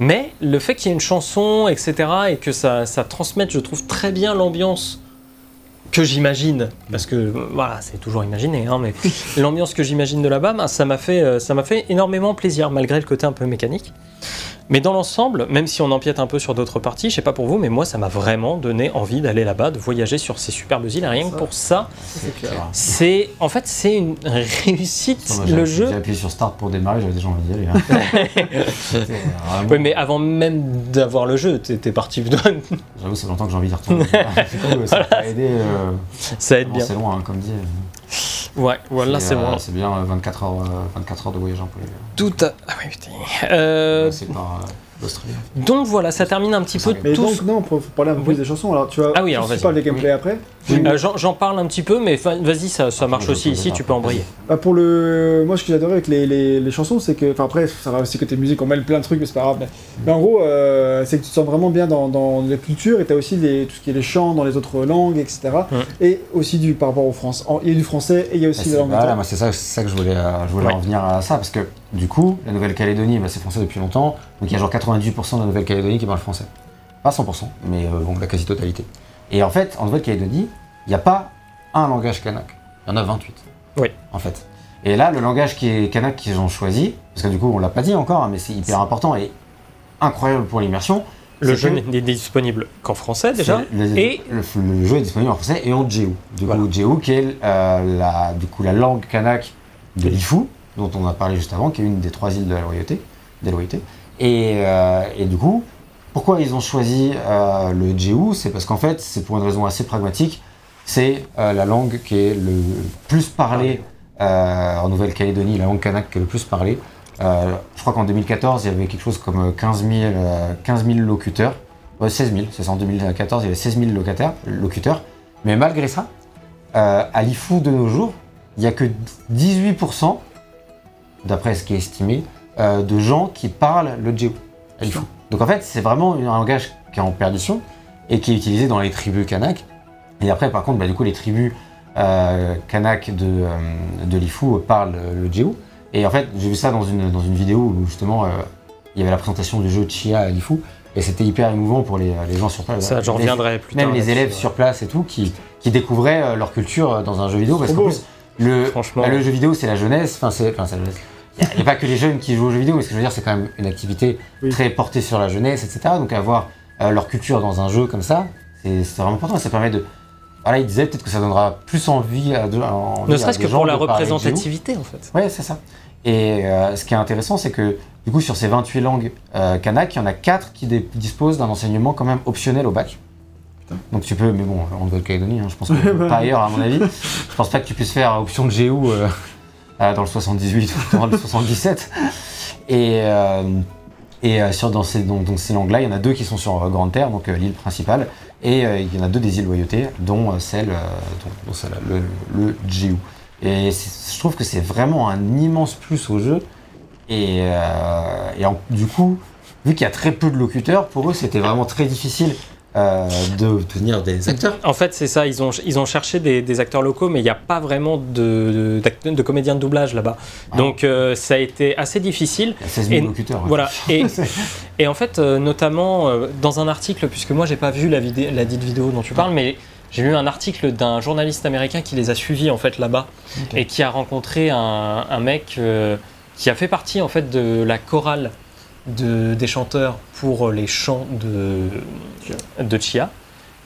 Mais le fait qu'il y ait une chanson, etc., et que ça, ça transmette, je trouve, très bien l'ambiance que j'imagine, parce que voilà, c'est toujours imaginé, hein, mais l'ambiance que j'imagine de là-bas, ça m'a fait, euh, ça m'a fait énormément plaisir, malgré le côté un peu mécanique. Mais dans l'ensemble, même si on empiète un peu sur d'autres parties, je sais pas pour vous, mais moi, ça m'a vraiment donné envie d'aller là-bas, de voyager sur ces superbes îles. Et rien que pour ça, C'est en fait, c'est une réussite. Le jeu, J'ai appuyé sur Start pour démarrer, j'avais déjà envie d'y aller. hein. Vraiment- Oui, mais avant même d'avoir le jeu, t'es parti. J'avoue, c'est longtemps que j'ai envie d'y retourner. Du coup, ça m'a aidé. euh, ça aide bien. C'est loin, hein, comme dit. Ouais, voilà, c'est euh, bon. C'est bien euh, 24 heures, euh, 24 heures de voyage un peu. Tout à. Ah oui, putain. Euh, C'est par euh. Donc voilà, ça termine un petit peu Mais tout. donc, non, faut parler un peu Oui. plus des chansons. Alors, tu vois, Ah oui, alors tu parles des gameplays après. Euh, J'en parle un petit peu, mais vas-y, ça, marche aussi ici, tu peux embrayer. Bah pour le, moi ce que j'ai adoré avec les, les, les chansons, c'est que, enfin après, ça va aussi côté musique, on mêle plein de trucs, mais c'est pas grave. Mais, mais en gros, euh, c'est que tu te sens vraiment bien dans, dans la culture et t'as aussi les, tout ce qui est les chants dans les autres langues, etc. Mm. Et aussi du par rapport au France. En- Il y a du français et il y a Ah, aussi la langue. voilà, moi c'est ça, c'est ça que je voulais, euh, je voulais Ouais. en venir à ça, parce que du coup, la Nouvelle-Calédonie, bah, c'est français depuis longtemps, donc il y a genre 98% de la Nouvelle-Calédonie qui parle français. Pas 100%, mais euh, bon, la quasi-totalité. Et en fait, en Nouvelle-Calédonie, il n'y a pas un langage kanak, il y en a 28. Oui. En fait. Et là, le langage qui est kanak qu'ils ont choisi, parce que du coup, on l'a pas dit encore, hein, mais c'est hyper important et incroyable pour l'immersion. Le jeu n'est disponible qu'en français déjà. le, Et- le, le jeu est disponible en français et en Jéhu. Du Voilà. coup, Jéhu qui est euh, la, du coup, la langue kanak de l'Ifu, dont on a parlé juste avant, qui est une des trois îles de la loyauté. Des loyautés. Et, euh, et du coup, pourquoi ils ont choisi euh, le Jéhu C'est parce qu'en fait, c'est pour une raison assez pragmatique. C'est euh, la langue qui est le plus parlée en Nouvelle-Calédonie, la langue kanak qui est le plus parlée. Je crois qu'en 2014, il y avait quelque chose comme 15 000, euh, 15 000 locuteurs. Ouais, 16 000, c'est ça, en 2014, il y avait 16 000 locataires, locuteurs. Mais malgré ça, à l'IFU de nos jours, il n'y a que 18%, d'après ce qui est estimé, euh, de gens qui parlent le l'IFU. Donc en fait, c'est vraiment un langage qui est en perdition et qui est utilisé dans les tribus kanak. Et après, par contre, bah, du coup, les tribus euh, kanak de, euh, de l'IFU parlent le Jéhu. Et en fait, j'ai vu ça dans une, dans une vidéo où justement, euh, il y avait la présentation du jeu Chia à l'IFU. Et c'était hyper émouvant pour les, les gens sur place. Ça, j'en reviendrai plus tard. même les élèves sur place et tout qui, qui découvraient euh, leur culture dans un jeu vidéo parce qu'en plus le, Franchement. bah, le jeu vidéo c'est la jeunesse enfin c'est enfin, c'est la jeunesse il n'y a, pas que les jeunes qui jouent aux jeux vidéo mais ce que je veux dire c'est quand même une activité Oui. très portée sur la jeunesse etc donc avoir euh, leur culture dans un jeu comme ça c'est vraiment important ça permet de voilà il disait peut-être que ça donnera plus envie à, de, envie Ne serait-ce que pour la représentativité en fait. Ouais, c'est ça. Et euh, ce qui est intéressant, c'est que du coup, sur ces 28 langues euh, kanak, il y en a 4 qui disposent d'un enseignement quand même optionnel au bac. Donc tu peux, mais bon, en Nouvelle-Calédonie, hein, je pense que pas ailleurs à mon avis. Je pense pas que tu puisses faire option de Géo euh, euh, dans le 78 ou dans le 77. Et, euh, et euh, sur, dans ces, ces langues-là, il y en a deux qui sont sur Grande Terre, donc l'île principale, et il y en a deux des îles Loyauté, dont celle, dont, dont celle-là, le, le. Et je trouve que c'est vraiment un immense plus au jeu. Et, euh, et en- du coup, vu qu'il y a très peu de locuteurs, pour eux c'était vraiment très difficile euh, de devenir des acteurs. En fait, c'est ça. Ils ont, ils ont cherché des, des acteurs locaux, mais il n'y a pas vraiment de, d'act- de comédiens de doublage là-bas. Ah. Donc, euh, ça a été assez difficile. Il y a 16 000 Et- locuteurs. Voilà. Et, en fait, euh, notamment dans un article, puisque moi, j'ai pas vu la, vidéo, la dite vidéo dont tu parles, mais j'ai lu un article d'un journaliste américain qui les a suivis en fait là-bas et qui a rencontré un, un mec qui a fait partie en fait de la chorale de, des chanteurs pour les chants de, de Chia.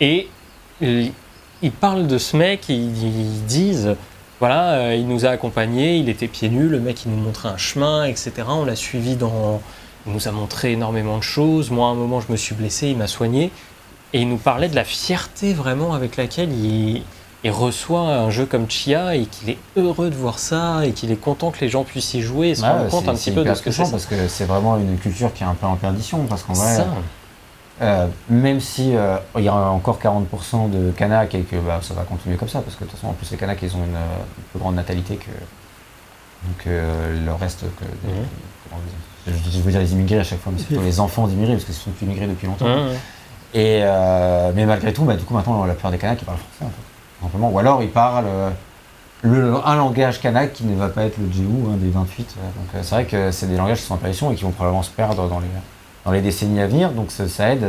Et euh, ils parlent de ce mec, ils, ils disent voilà, euh, il nous a accompagnés, il était pieds nus, le mec il nous montrait un chemin, etc. On l'a suivi dans. Il nous a montré énormément de choses. Moi, à un moment, je me suis blessé, il m'a soigné. Et il nous parlait de la fierté vraiment avec laquelle il, il reçoit un jeu comme Chia et qu'il est heureux de voir ça et qu'il est content que les gens puissent y jouer et se Ouais, rendre compte un petit peu de ce que c'est. parce que c'est vraiment une culture qui est un peu en perdition. Parce qu'en vrai, euh, même si euh, il y a encore 40% de Kanak et que bah, ça va continuer comme ça, parce que de toute façon, en plus, les Kanak, ils ont une, euh, plus grande natalité que, le reste. Que, Mhm. je, je veux dire les immigrés à chaque fois, mais c'est plutôt les enfants d'immigrés, parce qu'ils sont immigrés depuis longtemps. Mmh. Et, euh, mais malgré tout, bah, du coup, maintenant, la plupart des Kanaks, ils parlent français, en fait, simplement. Ou alors, ils parlent euh, le- un langage kanak qui ne va pas être le JU hein, des 28. euh, Donc euh, c'est vrai que c'est des langages qui sont en apparition et qui vont probablement se perdre dans les, dans les décennies à venir. Donc ça, ça aide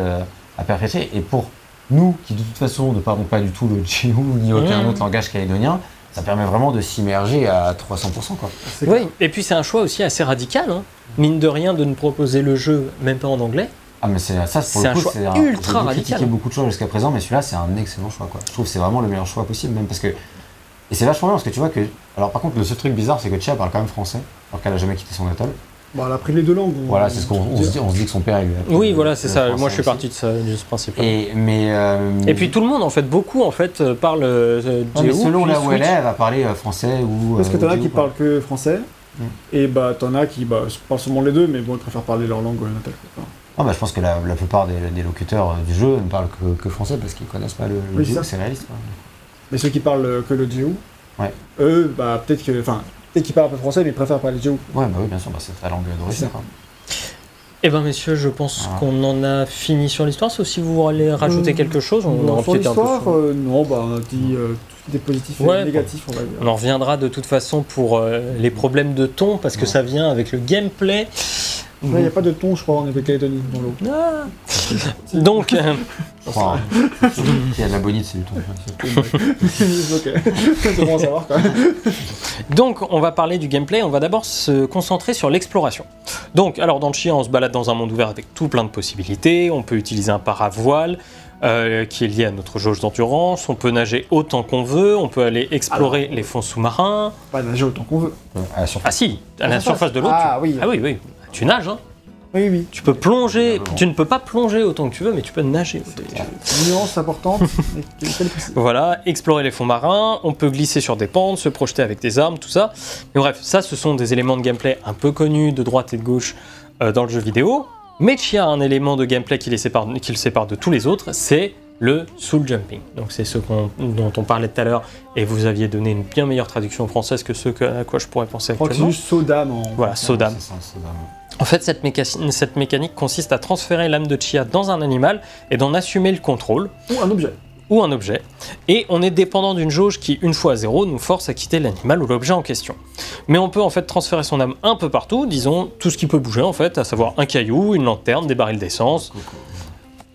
à perpétuer. Et pour nous, qui de toute façon ne parlons pas du tout le JU ni aucun Mmh. autre langage calédonien, ça permet vraiment de s'immerger à 300%. Quoi. Oui, et puis c'est un choix aussi assez radical, hein. mine de rien, de nous proposer le jeu, même pas en anglais. Ah mais c'est ça, pour C'est le un coup, choix c'est un, ultra radical. critiqué beaucoup de choix jusqu'à présent, mais celui-là c'est un excellent choix quoi. Je trouve que c'est vraiment le meilleur choix possible, même parce que et c'est vachement bien parce que tu vois que alors par contre le seul truc bizarre c'est que Chia parle quand même français alors qu'elle a jamais quitté son atoll. Bon, elle a pris les deux langues. Voilà, c'est ce qu'on on se dit, on se dit que son père il Oui, voilà, c'est ça. Moi, je suis parti de, ça, de ce principe. Et mais euh, Et puis tout le monde, en fait, beaucoup, en fait, euh, parle euh, Ouais, mais selon là où elle est, elle va parler euh, français ou. Parce que euh, t'en as qui parlent que français, Mm. et bah t'en as qui bah, parlent seulement les deux, mais bon, ils préfèrent parler leur langue natale. Quoi. Ah bah je pense que la, la plupart des, des locuteurs euh, du jeu ne parlent que, que français parce qu'ils connaissent pas le, le Oui, c'est réaliste. quoi. Mais ceux qui parlent euh, que le Ouais. eux, bah peut-être que. Enfin, peut-être qu'ils parlent un peu français, mais ils préfèrent parler JU. Ouais bah oui bien sûr, bah, c'est ta langue C'est d'origine. Eh ben, messieurs, je pense Ah. qu'on en a fini sur l'histoire. Sauf si vous voulez rajouter Euh, quelque chose, on Bon, a sur empiété un peu l'histoire, sur- euh, non, bah on a dit euh, tout ce qui était positif Ouais, et négatif, on va dire. On en reviendra de toute façon pour euh, les problèmes de ton, parce que Ouais. ça vient avec le gameplay. Il n'y a pas de ton, je crois, en Nouvelle-Calédonie dans l'eau. Ah. Donc, euh. Il y a de la bonite, c'est du ton. ok, c'est bon à savoir quand même. donc, on va parler du gameplay. On va d'abord se concentrer sur l'exploration. Donc, alors dans le chien, on se balade dans un monde ouvert avec tout plein de possibilités. On peut utiliser un paravoile. euh, qui est lié à notre jauge d'endurance, on peut nager autant qu'on veut, on peut aller explorer les fonds sous-marins. Pas nager autant qu'on veut. À la surface. Ah si, à la surface de l'eau. Ah tu... oui. Ah oui, oui. Tu nages, hein. Oui, oui. Tu peux plonger. Tu ne peux pas plonger autant que tu veux, mais tu peux nager. autant que tu veux. Une nuance importante, mais possible. Voilà, explorer les fonds marins, on peut glisser sur des pentes, se projeter avec des armes, tout ça. Mais bref, ça, ce sont des éléments de gameplay un peu connus de droite et de gauche euh, dans le jeu vidéo. Mais il y a un élément de gameplay qui, les sépare, qui le sépare de tous les autres, c'est le soul jumping. Donc c'est ce dont on parlait tout à l'heure, et vous aviez donné une bien meilleure traduction française que ce que- à quoi je pourrais penser Je crois actuellement. juste saut d'âme en. Voilà, saut En fait, cette, méca- cette mécanique consiste à transférer l'âme de Chia dans un animal et d'en assumer le contrôle Ou un objet. ou un objet, et on est dépendant d'une jauge qui, une fois à zéro, nous force à quitter l'animal ou l'objet en question. Mais on peut en fait transférer son âme un peu partout, disons tout ce qui peut bouger en fait, à savoir un caillou, une lanterne, des barils d'essence,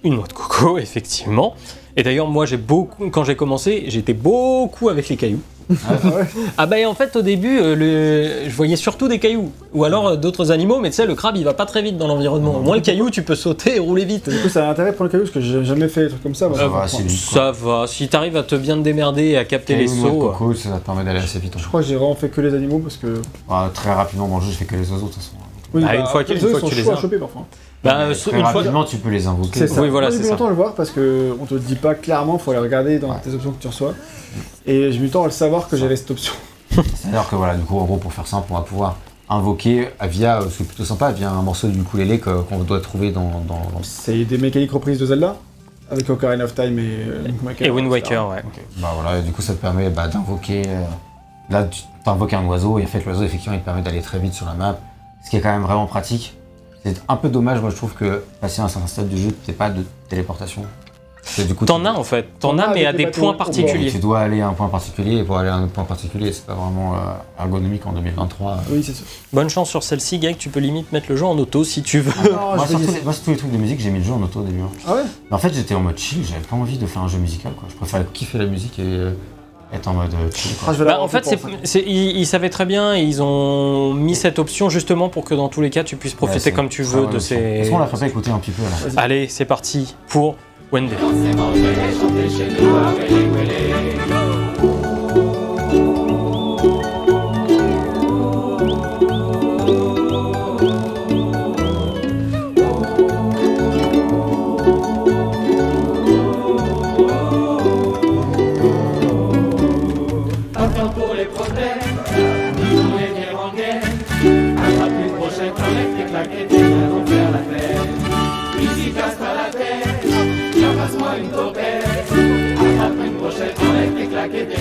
une noix de coco, effectivement. Et d'ailleurs, moi, j'ai beaucoup, quand j'ai commencé, j'étais beaucoup avec les cailloux. Ah ouais. Ah bah en fait au début euh, le... je voyais surtout des cailloux ou alors euh, d'autres animaux mais tu sais le crabe il va pas très vite dans l'environnement. Au moins le caillou tu peux sauter et rouler vite. Du coup, ça a intérêt pour le caillou parce que j'ai jamais fait des trucs comme ça. moi, Ça va, c'est vite. Ça va, si t'arrives à te bien te démerder et à capter les Caillou, sauts. euh, coco, ça te permet d'aller assez vite. en Je crois que j'ai vraiment fait que les animaux parce que. Ah, très rapidement dans le jeu, je fais que les oiseaux de toute façon. Oui, une fois après, une fois sont que tu les as. choper parfois. Bah, euh, très une fois- rapidement, tu peux les invoquer. C'est ça. Oui, voilà, c'est mis ça. longtemps à le voir parce que on te dit pas clairement, faut aller regarder dans Ouais. tes options que tu reçois. Et j'ai mis le temps à le savoir que j'avais cette option. C'est-à-dire que voilà, du coup, en gros, pour faire simple, on va pouvoir invoquer via, euh, ce qui est plutôt sympa, via un morceau du ukulélé que- qu'on doit trouver dans, dans, dans- C'est des mécaniques reprises de Zelda avec Ocarina of Time et Link Waker. Et Wind. Waker, ouais. Bah voilà, et du coup, ça te permet bah, d'invoquer. euh, là, tu invoques un oiseau, et en fait, l'oiseau, effectivement, il te permet d'aller très vite sur la map, ce qui est quand même vraiment pratique. C'est un peu dommage, moi, je trouve que passer à un certain stade du jeu, t'es pas de téléportation. Parce que du coup, T'en tu- as en fait, t'en as mais à des points particuliers. Tu dois aller à un point particulier, et pour aller à un point particulier, c'est pas vraiment euh, ergonomique en 2023. Oui, c'est ça. Bonne chance sur celle-ci, Gag, tu peux limite mettre le jeu en auto si tu veux. Non, moi, je sur vais tous y- les, moi, sur tous les trucs de musique, j'ai mis le jeu en auto au début. hein. Ah ouais? Mais en fait, j'étais en mode chill, j'avais pas envie de faire un jeu musical, quoi. Je préférais kiffer la musique et euh, être en mode euh, chill, Ah, Bah, en fait, c'est, ils, ils savaient très bien et ils ont mis cette option justement pour que dans tous les cas tu puisses profiter comme tu veux de ces. Est-ce qu'on la ferait écouter un petit peu, là. Allez, c'est parti pour Wendy.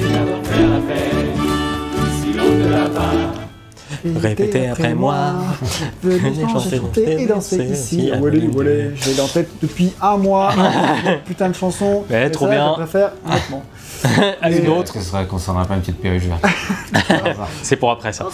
faire la l'a. Répétez après moi. Venez chanter, chanter et danser ici. Ah, je l'ai en tête depuis un mois. Putain de chanson. Mais trop ça, bien. Je préfère ah. honnêtement. À une euh, autre. Ce serait qu'on s'en pas une petite perruche verte. C'est pour après ça.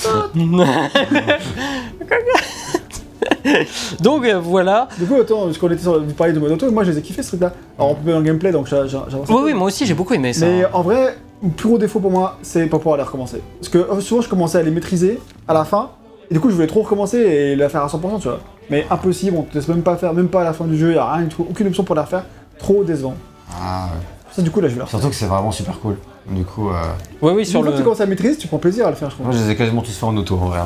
donc euh, voilà. Du coup, autant, parce qu'on était sur, vous parliez de mode auto, moi je les ai kiffés ce truc-là. Alors on peut en gameplay, donc j'avance. Oui, oui, moi aussi j'ai beaucoup aimé ça. Mais en vrai, plus gros défaut pour moi, c'est pas pouvoir les recommencer. Parce que euh, souvent je commençais à les maîtriser à la fin, et du coup je voulais trop recommencer et la faire à 100%, tu vois. Mais impossible, on te laisse même pas faire, même pas à la fin du jeu, y a rien aucune option pour la refaire. Trop décevant. Ah, ouais. Ça, du coup, là je vais la refaire. Surtout que c'est vraiment super cool. Du coup, euh, Oui, oui, Une sur fois le. que tu commences à maîtriser, tu prends plaisir à le faire, je crois. moi je les ai quasiment tous fait en auto en vrai.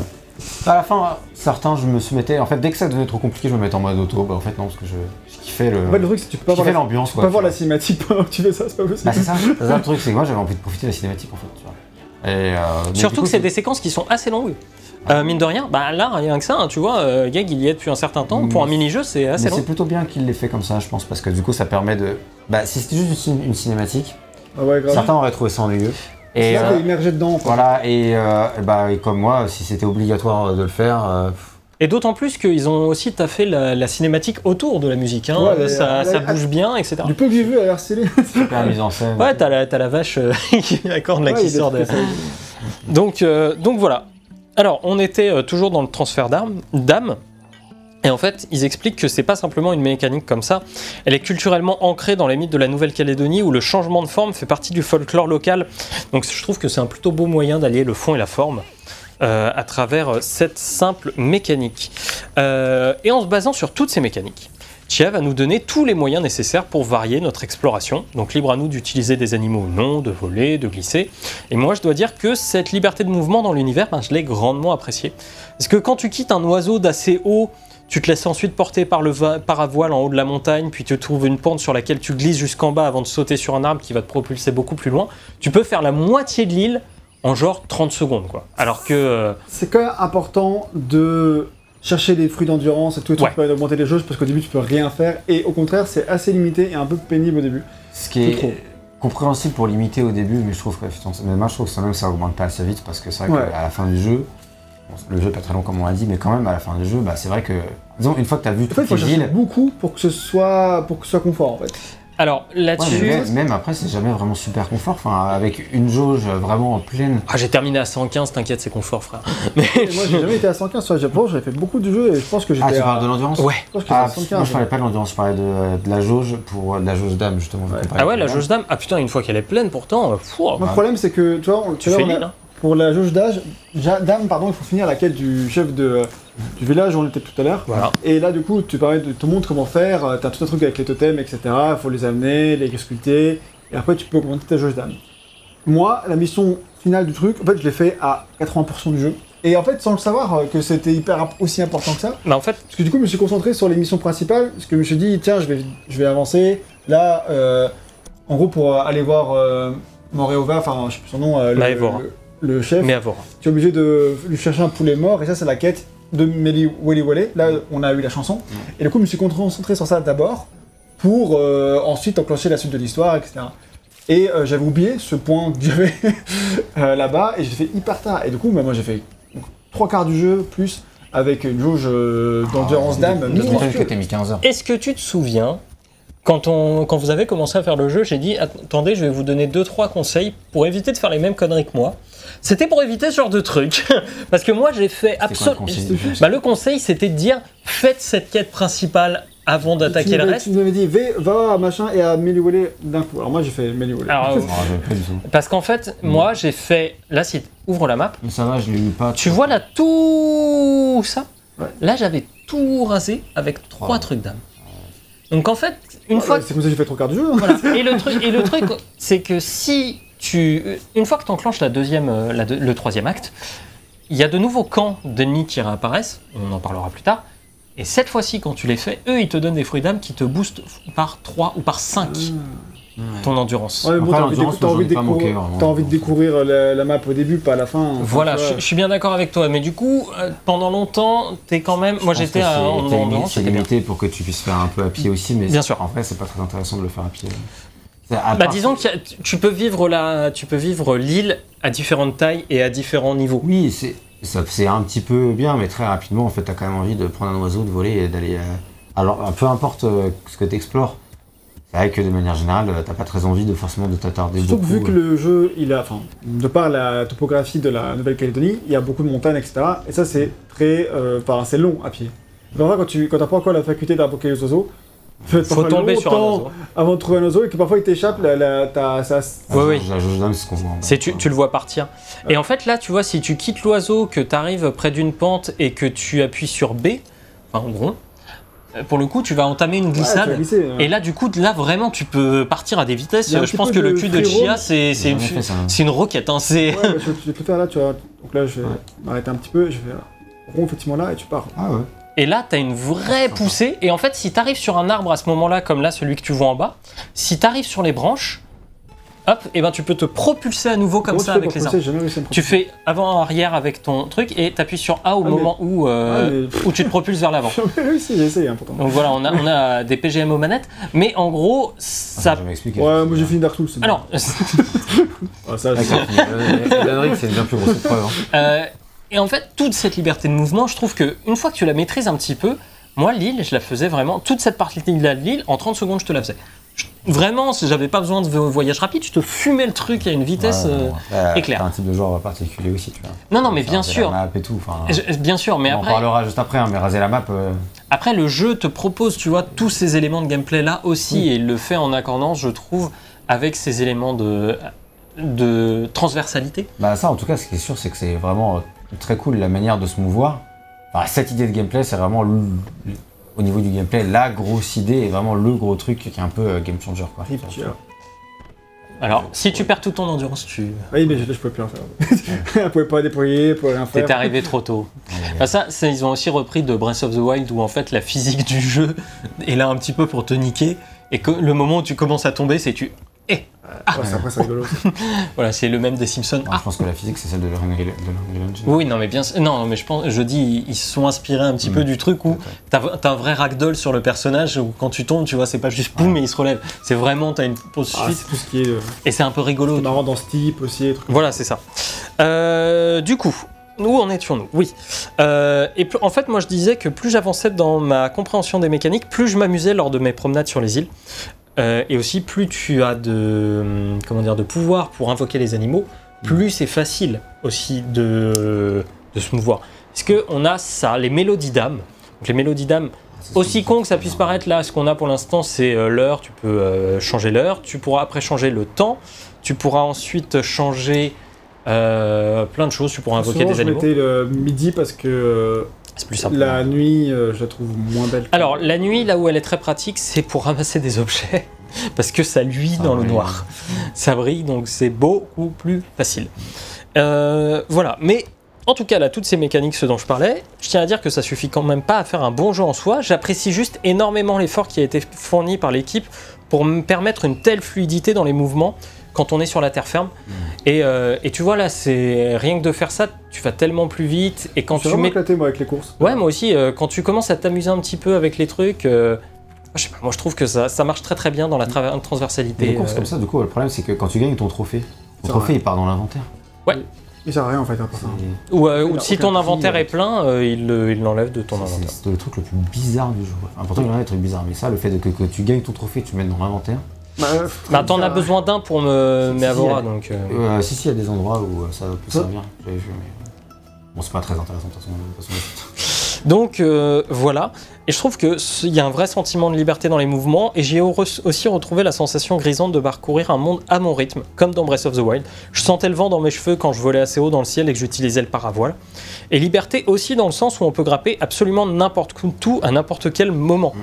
À la fin, certains je me soumettais. En fait, dès que ça devenait trop compliqué, je me mettais en mode auto. Bah en fait, non, parce que je, je kiffais le. En fait, le truc, c'est que tu peux pas voir l'ambiance tu peux pas voir la cinématique pendant que tu fais ça, c'est pas possible. Bah c'est ça, c'est ça le truc, c'est que moi j'avais envie de profiter de la cinématique en fait, tu vois. Et, euh, Surtout coup, que c'est des séquences qui sont assez longues. Euh, mine de rien, bah là, rien que ça, hein, tu vois, euh, Gag il y est depuis un certain temps. Pour un Mm. mini-jeu, c'est assez Mais long. c'est plutôt bien qu'il l'ait fait comme ça, je pense, parce que du coup ça permet de. Bah si c'était juste une, une cinématique, Ah ouais, grave. certains auraient trouvé ça ennuyeux. Et là, euh, immergé dedans, quoi. voilà, et, euh, et bah, et comme moi, si c'était obligatoire de le faire, euh, Et d'autant plus qu'ils ont aussi taffé la, la cinématique autour de la musique. Hein. Ouais, ça, euh, ça bouge bien, etc. Du peu que j'ai vu, l'air stylée. super mise en scène. Ouais, t'as la, t'as la vache qui accorde là Ouais, qui sort de. Donc, euh, donc voilà. Alors, on était toujours dans le transfert d'armes, d'âme. Et en fait, ils expliquent que c'est pas simplement une mécanique comme ça. Elle est culturellement ancrée dans les mythes de la Nouvelle-Calédonie où le changement de forme fait partie du folklore local. Donc, je trouve que c'est un plutôt beau moyen d'allier le fond et la forme. euh, à travers euh, cette simple mécanique. Euh, et en se basant sur toutes ces mécaniques, Chia va nous donner tous les moyens nécessaires pour varier notre exploration. Donc libre à nous d'utiliser des animaux ou non, de voler, de glisser. Et moi, je dois dire que cette liberté de mouvement dans l'univers, ben, je l'ai grandement appréciée. Parce que quand tu quittes un oiseau d'assez haut, tu te laisses ensuite porter par le paravoile en haut de la montagne, puis tu trouves une pente sur laquelle tu glisses jusqu'en bas avant de sauter sur un arbre qui va te propulser beaucoup plus loin. Tu peux faire la moitié de l'île en genre 30 secondes, quoi. Alors que... euh, C'est quand même important de chercher des fruits d'endurance et tout, et tout Ouais. qui permet d'augmenter les jauges parce qu'au début tu peux rien faire et au contraire c'est assez limité et un peu pénible au début. Ce qui trop. est compréhensible pour limiter au début, mais je trouve que mais moi je trouve que ça même ça augmente pas assez vite parce que c'est vrai Ouais. qu'à la fin du jeu, le jeu est pas très long comme on l'a dit, mais quand même à la fin du jeu, bah, c'est vrai que disons une fois que tu as vu En fait il toutes faut les villes, beaucoup pour que ce soit pour que ce soit confort en fait. Alors là-dessus... mais même, même après c'est jamais vraiment super confort. Enfin avec une jauge vraiment en pleine. Ah, j'ai terminé à 115, t'inquiète, c'est confort, frère. Et moi j'ai jamais été à 115 sur le Japon, j'avais fait beaucoup de jeux et je pense que j'étais Ah tu à... parles de l'endurance Ouais. je pense que Ah, à moi 115. je parlais pas de l'endurance, je parlais de, de la jauge pour de la jauge d'âme justement. Ouais. Ah ouais, la jauge d'âme Ah putain, une fois qu'elle est pleine, pourtant, euh, fou, Moi, le problème c'est que tu vois, on- tu tu vois, fais on a-. Hein. Pour la jauge d'âge, d'âme pardon, il faut finir la quête du chef de, du village où on était tout à l'heure. Voilà. Et là, du coup, tu permets de te montres comment faire. euh, T'as tout un truc avec les totems, etc. Il faut les amener, les sculpter. Et après, tu peux augmenter ta jauge d'âme. Moi, la mission finale du truc, en fait, je l'ai fait à 80% du jeu. Et en fait, sans le savoir euh, que c'était hyper aussi important que ça. Mais en fait, Parce que du coup, je me suis concentré sur les missions principales. Parce que je me suis dit, tiens, je vais, je vais avancer. Là, euh, en gros, pour euh, aller voir euh, Moreova, enfin, je sais plus son nom, euh, le, le, le chef mais Avora. tu es obligé de lui chercher un poulet mort, et ça, c'est la quête de Meli Wally Wally. Là, on a eu la chanson. Et du coup, je me suis concentré sur ça d'abord, pour euh, ensuite enclencher la suite de l'histoire, etc. Et euh, j'avais oublié ce point que j'avais euh, là-bas, et j'ai fait hyper tard. Et du coup, bah, moi, j'ai fait donc, trois quarts du jeu, plus avec une jauge euh, d'endurance Ah, d'âme de- de- de- monstrueuse. que t'as mis 15 heures. Est-ce que tu te souviens, quand, on, quand vous avez commencé à faire le jeu, j'ai dit attendez, je vais vous donner 2-3 conseils pour éviter de faire les mêmes conneries que moi. C'était pour éviter ce genre de truc. Parce que moi, j'ai fait absolument. Bah, le conseil, c'était de dire faites cette quête principale avant d'attaquer le reste. Tu nous avais dit, va, à machin et à Meli Wally d'un coup. Alors moi, j'ai fait Meli Wally. Alors, euh, tout. parce qu'en fait, moi, j'ai fait. Là, si ouvre la map, Mais ça va, je l'ai eu pas. tu vois là tout ça? Ouais. Là, j'avais tout rasé avec trois trucs d'âme. Donc en fait, une Ah, fois C'est comme ça que j'ai fait trois quarts du jeu. hein. Voilà. Et le truc, et le truc, c'est que si tu, une fois que tu enclenches la deuxième, euh, la deux- le troisième acte, il y a de nouveaux camps d'ennemis qui réapparaissent. On en parlera plus tard. Et cette fois-ci, quand tu les fais, eux, ils te donnent des fruits d'âme qui te boostent par 3 ou par 5 ton endurance. Ouais, bon, Après, t'as envie, de décou- moi, envie manqué, découvrir, vraiment. t'as envie de découvrir la, la map au début, pas à la fin. Enfin, Voilà, je, suis bien d'accord avec toi, mais du coup, euh, pendant longtemps, t'es quand même. Moi, Je pense j'étais à c'est- limité- pour que tu puisses faire un peu à pied aussi, mais Bien sûr. en vrai, c'est pas très intéressant de le faire à pied. À Bah, disons que tu peux vivre la, tu peux vivre l'île à différentes tailles et à différents niveaux. Oui, c'est Ça, c'est un petit peu bien, mais très rapidement, en fait, t'as quand même envie de prendre un oiseau, de voler et d'aller. euh, Alors, peu importe euh, ce que t'explores, c'est vrai que de manière générale, euh, t'as pas très envie de forcément de t'attarder Surtout beaucoup. que vu que le jeu, il a, enfin, de par la topographie de la Nouvelle-Calédonie, il y a beaucoup de montagnes, etc. Et ça, c'est très, euh, enfin, c'est long à pied. Parfois, quand tu, quand t'as pas encore la faculté d'invoquer les oiseaux, faut, Faut tomber sur un oiseau. avant de trouver un oiseau et que parfois il t'échappe, la, ça, c'est ce qu'on voit. bas. C'est tu, tu le vois partir. Et en fait, là, tu vois, si tu quittes l'oiseau, que tu arrives près d'une pente et que tu appuies sur B, enfin en gros, euh, pour le coup, tu vas entamer une Ouais, tu vas glissade. glisser, hein. et là, du coup, là, vraiment, tu peux partir à des vitesses. Il y a un Je petit pense peu que le de cul de free roam. Chia, c'est c'est J'ai une, jamais fait ça. c'est une roquette. Hein, c'est- Ouais, bah, je, je peux faire là, tu vois. Donc là, je vais m'arrêter un petit peu, je vais rond effectivement là et tu pars. Ah ouais. Et là, tu as une vraie poussée. Et en fait, si tu arrives sur un arbre à ce moment-là, comme là, celui que tu vois en bas, si tu arrives sur les branches, hop, et ben tu peux te propulser à nouveau comme Comment ça tu avec les me Tu fais avant-arrière avec ton truc et tu appuies sur A au Ah, moment où, euh, Ah, mais- où tu te propulses vers l'avant. J'ai essayé hein, pourtant. Donc voilà, on a, on a des PGM aux manettes, mais en gros, ça. Je vais m'expliquer. Ouais, moi j'ai fini Dark Souls. Alors, Ah, ça, je- Ring, c'est une bien plus grosse preuve. hein. euh, et en fait, toute cette liberté de mouvement, je trouve que une fois que tu la maîtrises un petit peu, moi, l'île, je la faisais vraiment, toute cette partie-là de l'île, en 30 secondes, je te la faisais. Je- Vraiment, si j'avais pas besoin de vo- voyage rapide, je te fumais le truc à une vitesse. Ouais, euh, éclair. un type de joueur particulier aussi, tu vois. Non, non, mais bien sûr. La map et tout. Je- Bien sûr, mais on en après, parlera juste après, hein, mais raser la map. euh, après, le jeu te propose, tu vois, tous ces éléments de gameplay là aussi, et il le fait en accordance, je trouve, avec ces éléments de, de transversalité. Bah ça en tout cas ce qui est sûr c'est que c'est vraiment euh, très cool la manière de se mouvoir. Enfin, cette idée de gameplay c'est vraiment le- le- au niveau du gameplay la grosse idée et vraiment le gros truc qui est un peu euh, game changer quoi. Alors, si tu perds toute ton endurance, tu. Oui, mais je, je pouvais plus rien faire. Elle pouvait pas déployer, elle pouvait rien faire. T'es arrivé trop tôt. Bah ça, ils ont aussi repris de Breath of the Wild où en fait la physique du jeu est là un petit peu pour te niquer et que le moment où tu commences à tomber, c'est tu. Eh Ouais, c'est- après, c'est rigolo. Voilà, c'est le même des Simpsons. Ouais, Ah Je pense que la physique c'est celle de l'Unreal Engine. oui, non, mais bien. Non, mais je pense, je dis, ils se sont inspirés un petit Mm. peu du truc où t'as t'as un vrai ragdoll sur le personnage où quand tu tombes, tu vois, c'est pas juste boum et il se relève. C'est vraiment, t'as une pause Ah, suite c'est tout ce qui est euh, et c'est un peu rigolo. marrant dans ce type aussi. trucs Voilà, c'est ça. Euh, du coup, où en étions-nous? Oui. Euh, et plus- en fait, moi, je disais que plus j'avançais dans ma compréhension des mécaniques, plus je m'amusais lors de mes promenades sur les îles. Euh, et aussi, plus tu as de, hum, comment dire, de pouvoir pour invoquer les animaux, plus c'est facile aussi de, de se mouvoir. Parce qu'on a ça, les mélodies d'âme? Donc, les mélodies d'âme, ce aussi con que ça puisse paraître là, ce qu'on a pour l'instant, c'est euh, l'heure. Tu peux euh, changer l'heure. Tu pourras après changer le temps. Tu pourras ensuite changer euh, plein de choses. Tu pourras invoquer Souvent, des je animaux. mettais le midi parce que euh, C'est plus simple. la nuit, euh, je la trouve moins belle. Alors, la nuit, là où elle est très pratique, c'est pour ramasser des objets. Parce que ça luit dans le noir. Ça brille, donc c'est beaucoup plus facile. Euh, voilà. Mais en tout cas, là, toutes ces mécaniques, ce dont je parlais, je tiens à dire que ça suffit quand même pas à faire un bon jeu en soi. J'apprécie juste énormément l'effort qui a été fourni par l'équipe pour me permettre une telle fluidité dans les mouvements quand on est sur la terre ferme. Et, euh, et tu vois, là, c'est rien que de faire ça, tu vas tellement plus vite. Et quand je suis tu mets éclaté moi avec les courses. Ouais, moi aussi, euh, quand tu commences à t'amuser un petit peu avec les trucs, euh, je sais pas, moi je trouve que ça, ça marche très très bien dans la tra- transversalité. Des courses euh, comme ça, du coup, le problème c'est que quand tu gagnes ton trophée, ton trophée il part dans l'inventaire. Il sert à rien en fait. à part ça. C'est- Ou, euh, si ton inventaire est plein, euh, il le- il l'enlève de ton inventaire. C'est le truc le plus bizarre du jeu. Enfin, pourtant, il y en a des trucs bizarres, mais ça, le fait de que, que tu gagnes ton trophée, tu le mettes dans l'inventaire. Bah, euh, Bah t'en as besoin d'un pour me Si, si, donc... euh, Euh, si, si, il y a des endroits où euh, ça peut servir. J'avais vu, mais. Bon, c'est pas très intéressant de toute façon. de toute façon. Donc euh, voilà, et je trouve que ce- il y a un vrai sentiment de liberté dans les mouvements, et j'ai au- aussi retrouvé la sensation grisante de parcourir un monde à mon rythme, comme dans Breath of the Wild. Je sentais le vent dans mes cheveux quand je volais assez haut dans le ciel et que j'utilisais le paravoile. Et liberté aussi dans le sens où on peut grapper absolument n'importe où, à n'importe quel moment.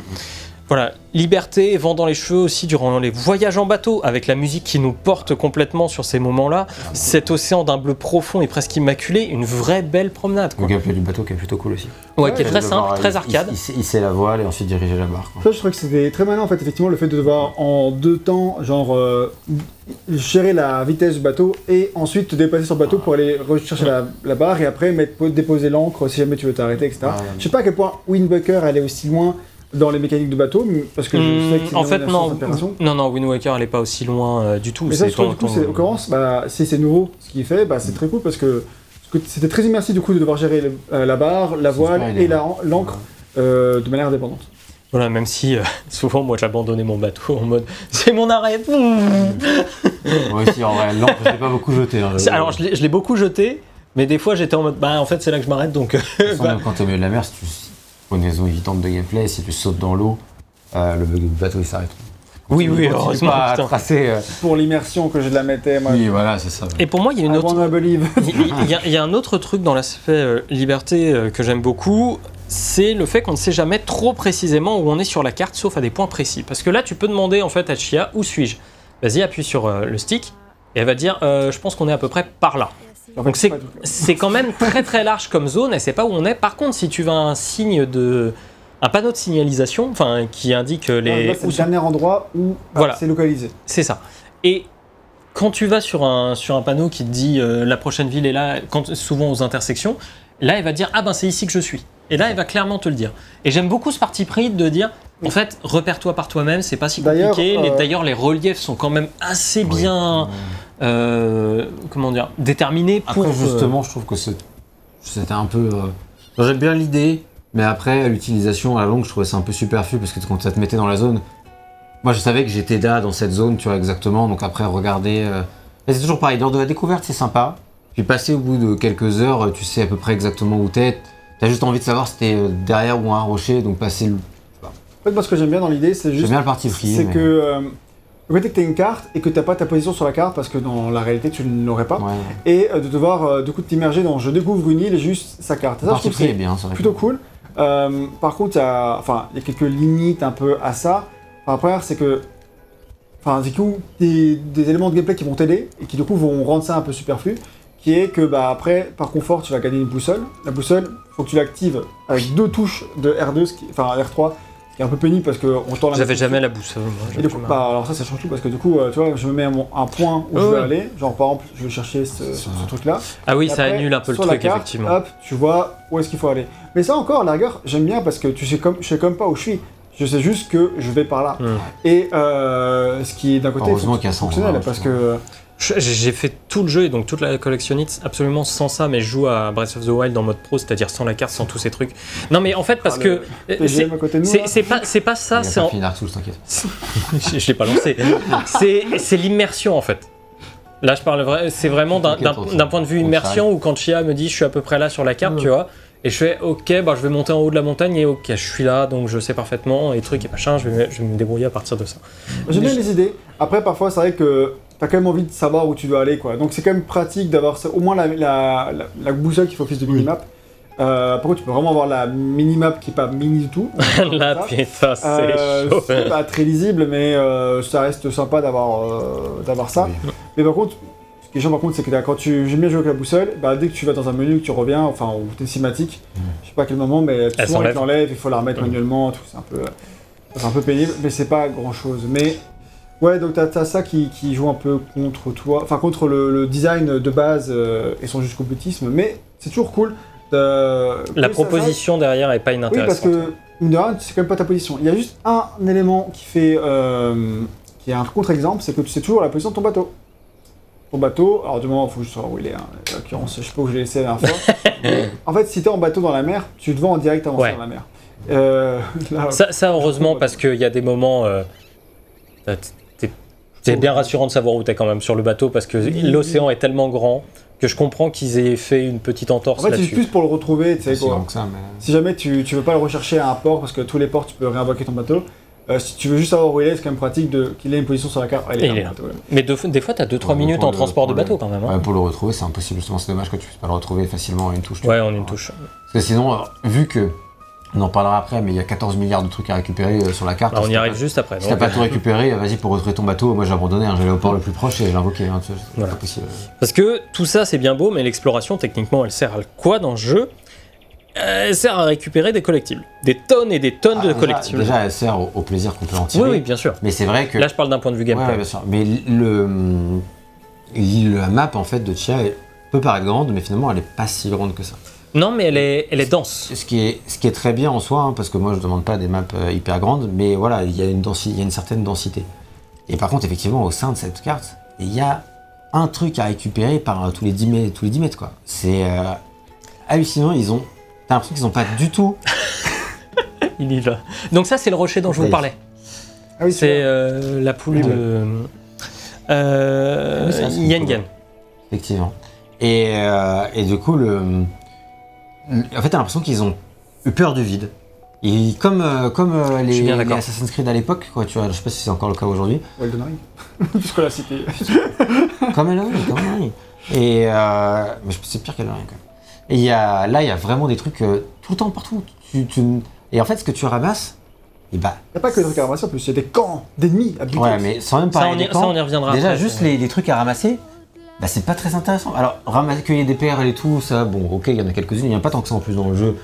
Voilà, liberté vent dans les cheveux aussi durant les voyages en bateau, avec la musique qui nous porte complètement sur ces moments-là. Cet océan d'un bleu profond et presque immaculé, une vraie belle promenade. Le Quoi. gameplay du bateau qui est plutôt cool aussi. Ouais, qui est Le très simple, très arcade. Il, il, il sait la voile et ensuite diriger la barre. quoi. Ça, je trouvais que c'était très malin en fait, effectivement, le fait de devoir en deux temps, genre, euh, gérer la vitesse du bateau et ensuite te déplacer sur le bateau pour aller rechercher la, la barre et après mettre, déposer l'ancre si jamais tu veux t'arrêter, etc. Ouais. Je sais pas à quel point Windbucker allait aussi loin dans les mécaniques de bateau, parce que je sais que c'est Hmm, en fait, non, non, non, Wind Waker, elle est pas aussi loin euh, du tout. Mais ça, C'est je trouve ton- du coup, ton- bah, si c'est nouveau ce qu'il fait, bah, c'est très cool parce que c'était très immersif du coup de devoir gérer le- euh, la barre, la voile et la- énervant. l'encre euh, de manière indépendante. Voilà, même si euh, souvent moi j'abandonnais mon bateau en mode c'est mon arrêt. Moi aussi, en vrai, l'encre, je l'ai pas beaucoup jeté. hein. Alors je l'ai beaucoup jeté, mais des fois j'étais en mode bah en fait c'est là que je m'arrête donc. bah, même quand t'es au milieu de la mer, si tu pour une raison évidente de gameplay, si tu sautes dans l'eau, euh, le bateau il s'arrête. Oui, oui, heureusement, pas putain. tracer. euh, Pour l'immersion que je la mettais, moi. Oui, voilà, c'est ça. Et pour moi il y a I une autre. Il il y, a- il y a un autre truc dans l'aspect euh, liberté euh, que j'aime beaucoup, c'est le fait qu'on ne sait jamais trop précisément où on est sur la carte, sauf à des points précis. Parce que là, tu peux demander en fait à Chia où suis-je? Vas-y, appuie sur euh, le stick et elle va dire euh, je pense qu'on est à peu près par là. Donc c'est quand même très très large comme zone et c'est pas où on est. Par contre, si tu veux un signe de un panneau de signalisation, enfin qui indique euh, les c'est le dernier endroit où bah, Voilà. c'est localisé. c'est ça. Et quand tu vas sur un, sur un panneau qui te dit euh, la prochaine ville est là, quand, souvent aux intersections, là elle va dire ah ben c'est ici que je suis. Et là elle va clairement te le dire. Et j'aime beaucoup ce parti pris de dire en fait repère-toi par toi-même, c'est pas si compliqué. Les- euh, D'ailleurs les reliefs sont quand même assez bien euh, comment dire déterminés pour Après, euh, justement, je trouve que c'est- c'était un peu. euh, J'aime bien l'idée, mais après, l'utilisation à la longue, je trouvais ça un peu superflu parce que quand ça te mettait dans la zone. Moi, je savais que j'étais là, dans cette zone, tu vois, exactement. Donc après, regarder. euh, C'est toujours pareil, lors de la découverte, c'est sympa. Puis passer au bout de quelques heures, tu sais à peu près exactement où t'es. T'as juste envie de savoir si t'es derrière ou un rocher, donc passer. le- En fait, moi, ce que j'aime bien dans l'idée, c'est J'aime juste. bien le parti free. C'est mais- que. Le côté que tu as une carte et que tu n'as pas ta position sur la carte parce que dans la réalité tu ne l'aurais pas. Ouais. Et euh, de devoir euh, du coup t'immerger dans je découvre une île et juste sa carte. Ça, je c'est bien, plutôt cool. Euh, par contre, il y a, quelques limites un peu à ça. Enfin, la première, c'est que. Enfin, du coup, des, des éléments de gameplay qui vont t'aider et qui du coup vont rendre ça un peu superflu. Qui est que, bah, après, par confort, tu vas gagner une boussole. La boussole, faut que tu l'actives avec deux touches de R2, ce qui- enfin R3, ce qui est un peu pénible parce tend la J'avais jamais la boussole. moi, et coup, bah, alors ça, ça change tout parce que du coup, euh, tu vois, je me mets à mon- un point où je Ouais, veux ouais. aller. Genre, par exemple, je vais chercher ce, ce- ce truc-là. ah oui, Et ça après, annule un peu le truc carte, effectivement. Hop, tu vois où est-ce qu'il faut aller. Mais ça encore, à la rigueur, j'aime bien parce que tu sais comme, je sais comme pas où je suis. Je sais juste que je vais par là. Hmm. Et euh, ce qui est d'un côté Heureusement qu'il y a ça fonctionnel parce je que Je- J'ai fait tout le jeu et donc toute la collectionnite absolument sans ça, mais je joue à Breath of the Wild en mode pro, c'est-à-dire sans la carte, sans tous ces trucs. Non, mais en fait, parce Ah, que le PGM à côté de nous. c'est pas c'est pas ça, c'est en- je, je l'ai pas lancé. C'est c'est l'immersion en fait. Là, je parle vrai, c'est vraiment d'un- point de vue on immersion où quand Chia me dit je suis à peu près là sur la carte, tu vois, et je fais ok, bah je vais monter en haut de la montagne et ok, je suis là, donc je sais parfaitement et trucs et machin, je vais, me- je vais me débrouiller à partir de ça. J'aime bien les idées. Après, parfois, c'est vrai que t'as quand même envie de savoir où tu dois aller, quoi. Donc, c'est quand même pratique d'avoir au moins la, la, la, la boussole qui fait office de minimap. Euh, par contre, tu peux vraiment avoir la minimap qui est pas mini du tout. Là, Ça. putain, c'est Euh, chaud. c'est pas très lisible, mais euh, ça reste sympa d'avoir euh, d'avoir ça. Oui. Mais par contre, ce qui est chiant par contre, c'est que quand tu j'aime bien jouer avec la boussole, bah, dès que tu vas dans un menu, que tu reviens, enfin, ou t'es cinématique, je sais pas à quel moment, mais souvent tu l'enlèves, il faut la remettre Mhm. manuellement, tout, c'est un peu, c'est un peu pénible, mais c'est pas grand chose. Mais ouais, donc t'as as ça qui, qui joue un peu contre toi, enfin contre le, le design de base euh, et son jusqu'au boutisme, mais c'est toujours cool. De, La proposition derrière est pas oui, parce inintéressante. que, c'est quand même pas ta position. Il y a juste un élément qui fait. euh, qui est un contre-exemple, c'est que tu sais toujours la position de ton bateau. Ton bateau, alors du moment, il faut juste savoir où il est. hein. En l'occurrence, je sais pas où je l'ai laissé la dernière fois. En fait, si t'es en bateau dans la mer, tu te vois en direct avancer Ouais. dans la mer. Euh, là, Ça, ça, heureusement, parce qu'il y a des moments. C'est bien rassurant de savoir où t'es quand même sur le bateau, parce que l'océan est tellement grand que je comprends qu'ils aient fait une petite en entorse fait, c'est plus pour le retrouver, tu sais quoi. grand que ça, mais. Si jamais tu, tu veux pas le rechercher à un port, parce que tous les ports, tu peux réinvoquer ton bateau. euh, si tu veux juste savoir où il est, c'est quand même pratique de qu'il ait une position sur la carte. Ah, il est là. bateau, ouais. Mais de- des fois, t'as 2-3 Ouais, minutes pour en le- transport de le- bateau quand même. hein. Ouais, pour le retrouver, c'est impossible. Justement, c'est dommage que tu puisses pas le retrouver facilement en une touche. tu Ouais, en une touche. Parce que sinon, euh, vu que. On en parlera après, mais il y a 14 milliards de trucs à récupérer euh, sur la carte. Bah, on y arrive juste après. Si t'as pas euh, tout récupéré, euh, vas-y pour retrouver ton bateau. Moi j'ai abandonné, hein, j'allais au port le plus proche et je l'invoquais. Hein, Voilà. pas possible. Parce que tout ça, c'est bien beau, mais l'exploration, techniquement, elle sert à quoi dans le jeu? Elle sert à récupérer des collectibles. Des tonnes et des tonnes Ah, de déjà, collectibles. déjà, elle sert au, au plaisir qu'on peut en tirer. oui, oui, bien sûr. Mais c'est vrai que. Là, je parle d'un point de vue Ouais, gameplay. bien sûr. Mais le, le- la map en fait de Chia est- peut paraître grande, mais finalement elle est pas si grande que ça. Non, mais elle est, elle est dense. Ce qui est, ce qui est très bien en soi, hein, parce que moi je demande pas des maps euh, hyper grandes, mais voilà, il y, a une densi- il y a une certaine densité. Et par contre, effectivement, au sein de cette carte, il y a un truc à récupérer par euh, tous les 10 mètres, tous les 10 mètres quoi. C'est euh, hallucinant, ils ont. T'as l'impression qu'ils ont pas du tout. Il y va. Donc ça, c'est le rocher dont je vous parlais. Ah oui, C'est euh, la poule Oui, de oui. euh, Ah oui, Yengen. Effectivement. Et, euh, et du coup, le- en fait, t'as l'impression qu'ils ont eu peur du vide. Et comme, euh, comme euh, les, les. Assassin's Creed à l'époque, quoi, tu vois, je sais pas si c'est encore le cas aujourd'hui. Elden Ring. Puisqu'on l'a cité. Comme elle comme elle Et euh, mais je- c'est pire qu'elle rien quand même. Et il y a, là, il y a vraiment des trucs euh, tout le temps partout. Tu, tu- et en fait, ce que tu ramasses, et bah, Il n'y a pas que des trucs à ramasser en plus, il y a des camps d'ennemis à buter. ouais, mais sans même Ça, parler on des y, ça, camps, on y reviendra. Déjà, après, juste les, les trucs à ramasser, bah, c'est pas très intéressant. Alors, ramasser, cueillir des perles et tout, ça, bon, ok, il y en a quelques-unes, il n'y en a pas tant que ça en plus dans le jeu.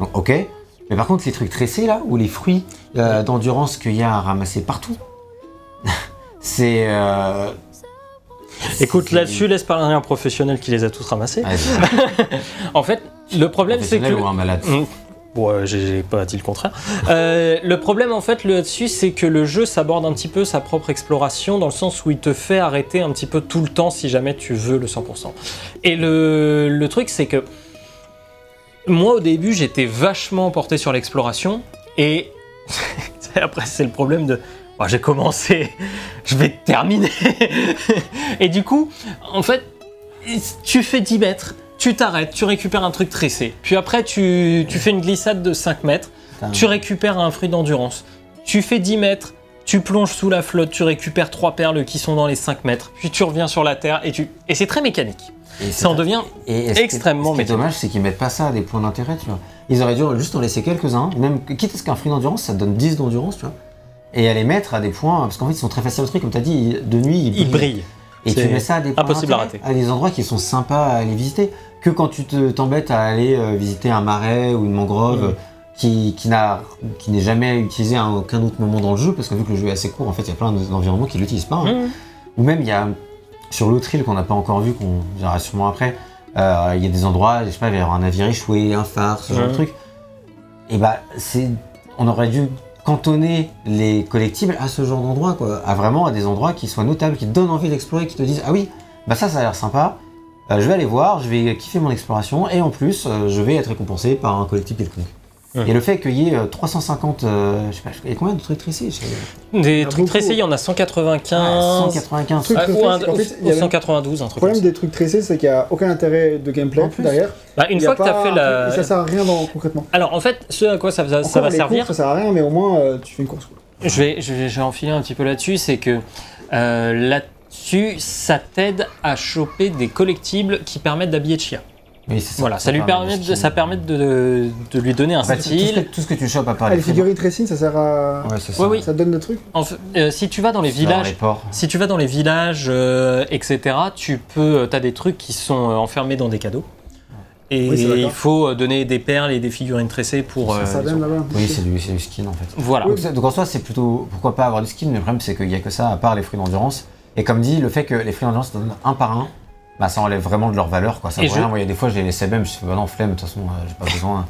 Donc, ok. Mais par contre, les trucs tressés là, ou les fruits euh, d'endurance qu'il y a à ramasser partout, c'est. euh, Écoute, là-dessus, laisse parler un professionnel qui les a tous ramassés. C'est En fait, le problème, c'est que. ou un malade. Ouais, j'ai pas dit le contraire. Euh, le problème en fait là-dessus, c'est que le jeu s'aborde un petit peu sa propre exploration dans le sens où il te fait arrêter un petit peu tout le temps si jamais tu veux le 100%. Et le, le truc, c'est que moi au début, j'étais vachement porté sur l'exploration et après, c'est le problème de. Bon, j'ai commencé, je vais terminer. et du coup, en fait, tu fais 10 mètres, tu t'arrêtes, tu récupères un truc tressé. Puis après, tu, tu fais une glissade de 5 mètres, Putain. tu récupères un fruit d'endurance. Tu fais 10 mètres, tu plonges sous la flotte, tu récupères 3 perles qui sont dans les 5 mètres. Puis tu reviens sur la terre et tu. Et c'est très mécanique. Et Ça en devient. Et est- extrêmement Ce qui est dommage, c'est qu'ils mettent pas ça à des points d'intérêt, tu vois. Ils auraient dû juste en laisser quelques-uns, même quitte à ce qu'un fruit d'endurance, ça te donne 10 d'endurance, tu vois. Et à les mettre à des points, parce qu'en fait, ils sont très faciles à truc, comme tu as dit, de nuit, ils Il brillent. Et tu mets ça à des points impossible à d'intérêt, à des endroits qui sont sympas à aller visiter. Que quand tu te- t'embêtes à aller euh, visiter un marais ou une mangrove euh, qui, n'est jamais utilisé à aucun autre moment dans le jeu, parce que vu que le jeu est assez court, en fait, il y a plein d'environnements qui l'utilisent pas. hein. Mmh. Ou même, il y a sur l'autre île qu'on n'a pas encore vu, qu'on verra sûrement après, euh, il y a des endroits, je sais pas, il va y avoir un navire échoué, un phare, ce genre de truc. Et bah, c'est, on aurait dû cantonner les collectibles à ce genre d'endroit. À vraiment à des endroits qui soient notables, qui te donnent envie d'explorer, qui te disent, ah oui, bah ça, ça a l'air sympa. euh, je vais aller voir, je vais kiffer mon exploration, et en plus, euh, je vais être récompensé par un collectif quelconque. Ouais. Et le fait qu'il y ait euh, 350, euh, je sais pas, il y a combien de trucs tressés. Des trucs beaucoup. tressés, il y en a 195. 195. Truc Ah, ou, un- qu'en fait, il y ou avait- 192, un Le truc comme problème ça. des trucs tressés, c'est qu'il n'y a aucun intérêt de gameplay En plus. derrière. Bah, une Il fois que tu as fait la. Ça sert à rien dans, concrètement. Alors en fait, ce à quoi ça, va- ça Encore, va les servir, courses, ça sert à rien, mais au moins euh, tu fais une course. quoi. je vais, je, vais, je vais enfiler un petit peu là-dessus, c'est que euh, là-dessus, ça t'aide à choper des collectibles qui permettent d'habiller Chia. Oui, ça. Voilà, ça lui permet, de, ça permet de, de lui donner un tout, ce que, style. tout ce que tu chopes à part Ah, les figurines tracing, ça sert à. Ouais, ça. Ouais, oui. Ça donne En fait, euh, si tu vas dans les dans villages, les ports. si tu vas dans les villages, euh, etc., tu peux, as des trucs qui sont euh, enfermés dans des cadeaux. Et Oui, il faut euh, donner des perles et des figurines tressées pour. Ça, euh, ça donne là-bas. Oui, c'est du, c'est du skin en fait. Voilà. Donc, en soi, c'est plutôt pourquoi pas avoir du skin, mais le problème c'est qu'il n'y a que ça à part les fruits d'endurance. Et comme dit, le fait que les fruits d'endurance donnent un par un, bah ça enlève vraiment de leur valeur quoi. Ça je- rien. Moi, il y a des fois, j'ai les même, je fais bah non, flemme, de toute façon, euh, j'ai pas besoin.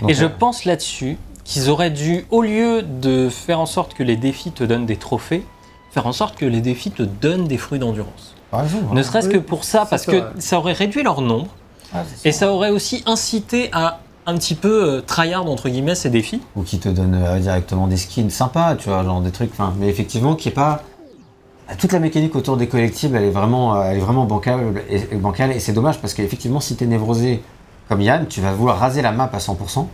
Donc, Et je euh, pense là-dessus qu'ils auraient dû, au lieu de faire en sorte que les défis te donnent des trophées, faire en sorte que les défis te donnent des fruits d'endurance. exemple, Ne hein. serait-ce Oui, que pour ça, parce ça, que ouais. ça aurait réduit leur nombre Ah, et ça. ça aurait aussi incité à un petit peu euh, tryhard entre guillemets ces défis. Ou qui te donnent euh, directement des skins sympas, tu vois, genre des trucs. Enfin, mais effectivement, qui est pas toute la mécanique autour des collectibles, elle est vraiment, euh, elle est vraiment bancale et, et bancale. Et c'est dommage parce qu'effectivement, si t'es névrosé comme Yann, tu vas vouloir raser la map à 100%.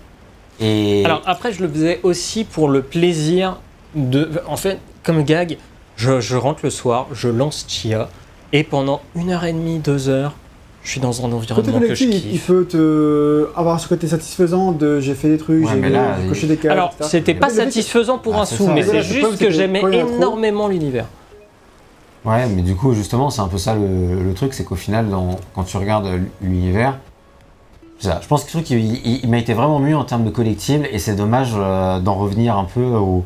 Et Alors après, je le faisais aussi pour le plaisir de. En fait, comme gag, je, je rentre le soir, je lance Chia et pendant une heure et demie, deux heures, je suis dans un environnement que je collectif, il- peut te avoir ce côté satisfaisant de j'ai fait des trucs, Ouais, j'ai mais là, j'ai coché il- des cases. Alors, c'était pas satisfaisant pour Ah, un sou, ça, mais c'est juste que j'aimais énormément l'univers. Ouais, mais du coup, justement, c'est un peu ça le, truc, c'est qu'au final, quand tu regardes l'univers, ça, je pense que le truc, il, m'a été vraiment mieux en termes de collectibles, et c'est dommage euh, d'en revenir un peu au,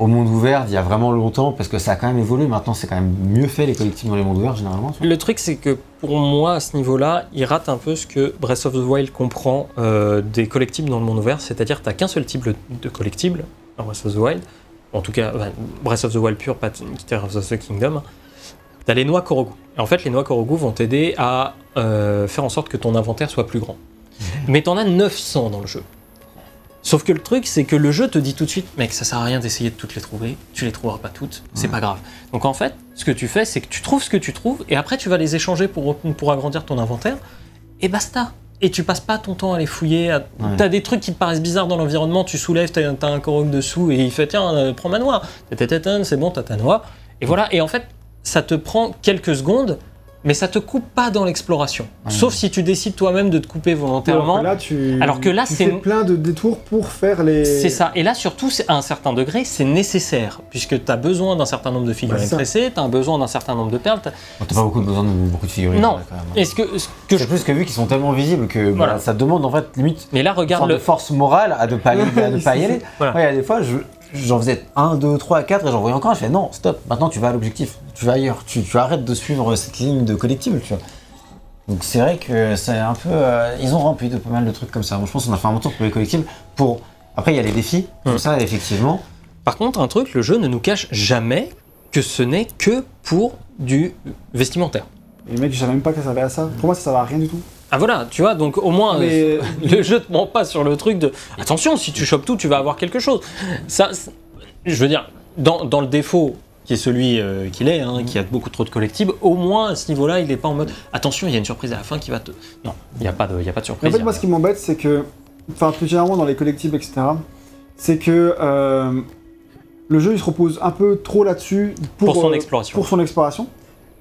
monde ouvert d'il y a vraiment longtemps, parce que ça a quand même évolué. Maintenant, c'est quand même mieux fait les collectibles dans les mondes ouverts, généralement. Le truc, c'est que pour moi, à ce niveau-là, il rate un peu ce que Breath of the Wild comprend euh, des collectibles dans le monde ouvert, c'est-à-dire tu n'as qu'un seul type de collectible dans Breath of the Wild, en tout cas, Breath of the Wild pur, pas Tears of the Kingdom. T'as les noix Korogu. Et en fait, les noix Korogu vont t'aider à euh, faire en sorte que ton inventaire soit plus grand. Mais t'en as 900 dans le jeu. Sauf que le truc, c'est que le jeu te dit tout de suite, mec, ça sert à rien d'essayer de toutes les trouver, tu les trouveras pas toutes, c'est pas grave. Donc en fait, ce que tu fais, c'est que tu trouves ce que tu trouves, et après tu vas les échanger pour, pour agrandir ton inventaire, et basta. Et tu passes pas ton temps à les fouiller. à- Ouais. T'as des trucs qui te paraissent bizarres dans l'environnement, tu soulèves, t'as t'as un Korok dessous, et il fait, tiens, euh, prends ma noix. C'est bon, t'as ta noix. Et voilà, et en fait, ça te prend quelques secondes, mais ça te coupe pas dans l'exploration. Sauf si tu décides toi-même de te couper volontairement. Alors que là, tu, Alors que là, tu c'est- fais plein de détours pour faire les. C'est ça. Et là, surtout, c'est- à un certain degré, c'est nécessaire, puisque tu as besoin d'un certain nombre de figurines ça. pressées, tu as besoin d'un certain nombre de perles. t'as- T'as pas beaucoup besoin de beaucoup de figurines. Non. même. Est-ce que, ce que je... C'est plus que vu qu'ils sont tellement visibles que bah, ça demande en fait limite Mais là, une regarde sorte le. de force morale à ne pas, aller- à ne pas y aller. Voilà. Ouais, il y a des fois, je- j'en faisais 1, 2, 3, 4 et j'en voyais encore. Je fais non, stop, maintenant tu vas à l'objectif, tu vas ailleurs, tu, tu arrêtes de suivre cette ligne de collectible, tu vois. Donc c'est vrai que c'est un peu. euh, ils ont rempli de pas mal de trucs comme ça. Moi je pense qu'on a fait un bon tour pour les collectibles. Pour... Après, il y a les défis, Hum. tout ça, effectivement. Par contre, un truc, le jeu ne nous cache jamais que ce n'est que pour du vestimentaire. Et mec, je savais même pas que ça servait à ça. Pour moi, ça servait à rien du tout. Ah voilà, tu vois, donc au moins, Mais- euh, le jeu te ment pas sur le truc de attention, si tu chopes tout, tu vas avoir quelque chose. Ça, je veux dire, dans, dans le défaut qui est celui euh, qu'il est, hein, qui a beaucoup trop de collectibles, au moins à ce niveau-là, il n'est pas en mode attention, il y a une surprise à la fin qui va te. Non, il n'y a, pas de- y a pas de En surprise. fait, y a moi, ce qui m'embête, c'est que, enfin, plus généralement dans les collectibles, etc., c'est que euh, le jeu il se repose un peu trop là-dessus pour, Pour son euh, exploration. pour son exploration,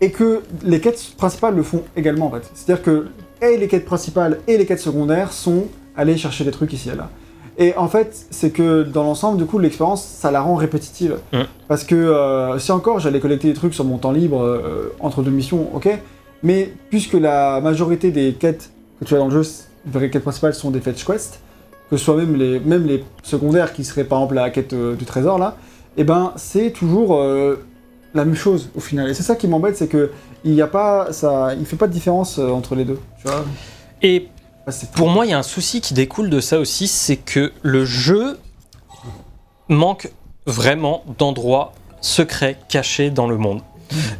et que les quêtes principales le font également en fait. C'est-à-dire que et les quêtes principales et les quêtes secondaires sont aller chercher des trucs ici et là. Et en fait, c'est que dans l'ensemble, du coup, l'expérience, ça la rend répétitive. Mm. Parce que euh, si encore j'allais collecter des trucs sur mon temps libre euh, entre deux missions, ok. Mais puisque la majorité des quêtes que tu as dans le jeu, les quêtes principales sont des fetch quests, que ce soit même les, même les secondaires qui seraient par exemple la quête euh, du trésor là, et ben c'est toujours la même chose au final. Et c'est ça qui m'embête, c'est que il n'y a pas ça, il fait pas de différence euh, entre les deux. Tu vois Et Ah, c'est Pour moi, il y a un souci qui découle de ça aussi, c'est que le jeu manque vraiment d'endroits secrets cachés dans le monde.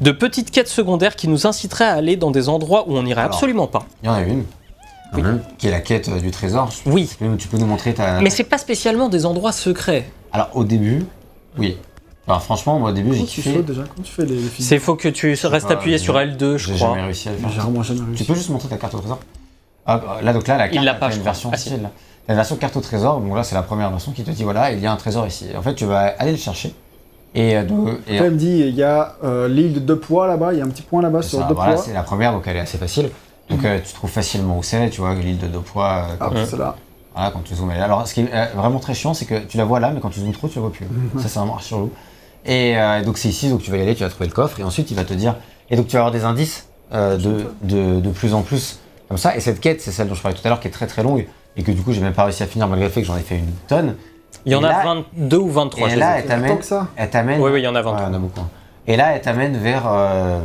De petites quêtes secondaires qui nous inciteraient à aller dans des endroits où on n'irait absolument pas. Il y en a une, Oui. même, qui est la quête euh, du trésor. Oui, Tu peux, tu peux nous montrer ta. mais c'est pas spécialement des endroits secrets. Alors au début, oui. Alors franchement, moi au début, j'ai tu kiffé. sautes déjà Comment tu fais les, les C'est faut que tu restes pas, appuyé j'ai- sur L2, je J'ai crois. jamais réussi à le J'ai faire. vraiment jamais Tu réussi. peux juste montrer ta carte au trésor Ah, bah, Là, donc là, la carte, l'a t'as pas, une version si. facile, là. La version carte au trésor, bon là, c'est la première version qui te dit voilà, il y a un trésor ici. En fait, tu vas aller le chercher. Et, euh, de- et Après, elle me dit, il y a euh, l'île de deux poids là-bas, il y a un petit point là-bas sur ça, deux voilà, poids. c'est la première, donc elle est assez facile. Donc euh, tu trouves facilement où c'est, tu vois, l'île de deux poids. euh, Ah, quand, c'est là. voilà, quand tu zoomes. Alors, ce qui est vraiment très chiant, c'est que tu la vois là, mais quand tu zoomes trop, tu la vois plus. Ça, c'est vraiment sur. Et euh, donc, c'est ici, donc tu vas y aller, tu vas trouver le coffre, et ensuite, il va te dire. Et donc, tu vas avoir des indices euh, de, de, de plus en plus comme ça. Et cette quête, c'est celle dont je parlais tout à l'heure, qui est très très longue, et que du coup, j'ai même pas réussi à finir, malgré le fait que j'en ai fait une tonne. Il y en Et a là- 22 ou 23. et là, elle t'amène. que ça. Elle t'amène. Oui, oui, il y en a 23. Ouais, il y en a beaucoup. hein. Et là, elle t'amène vers, euh,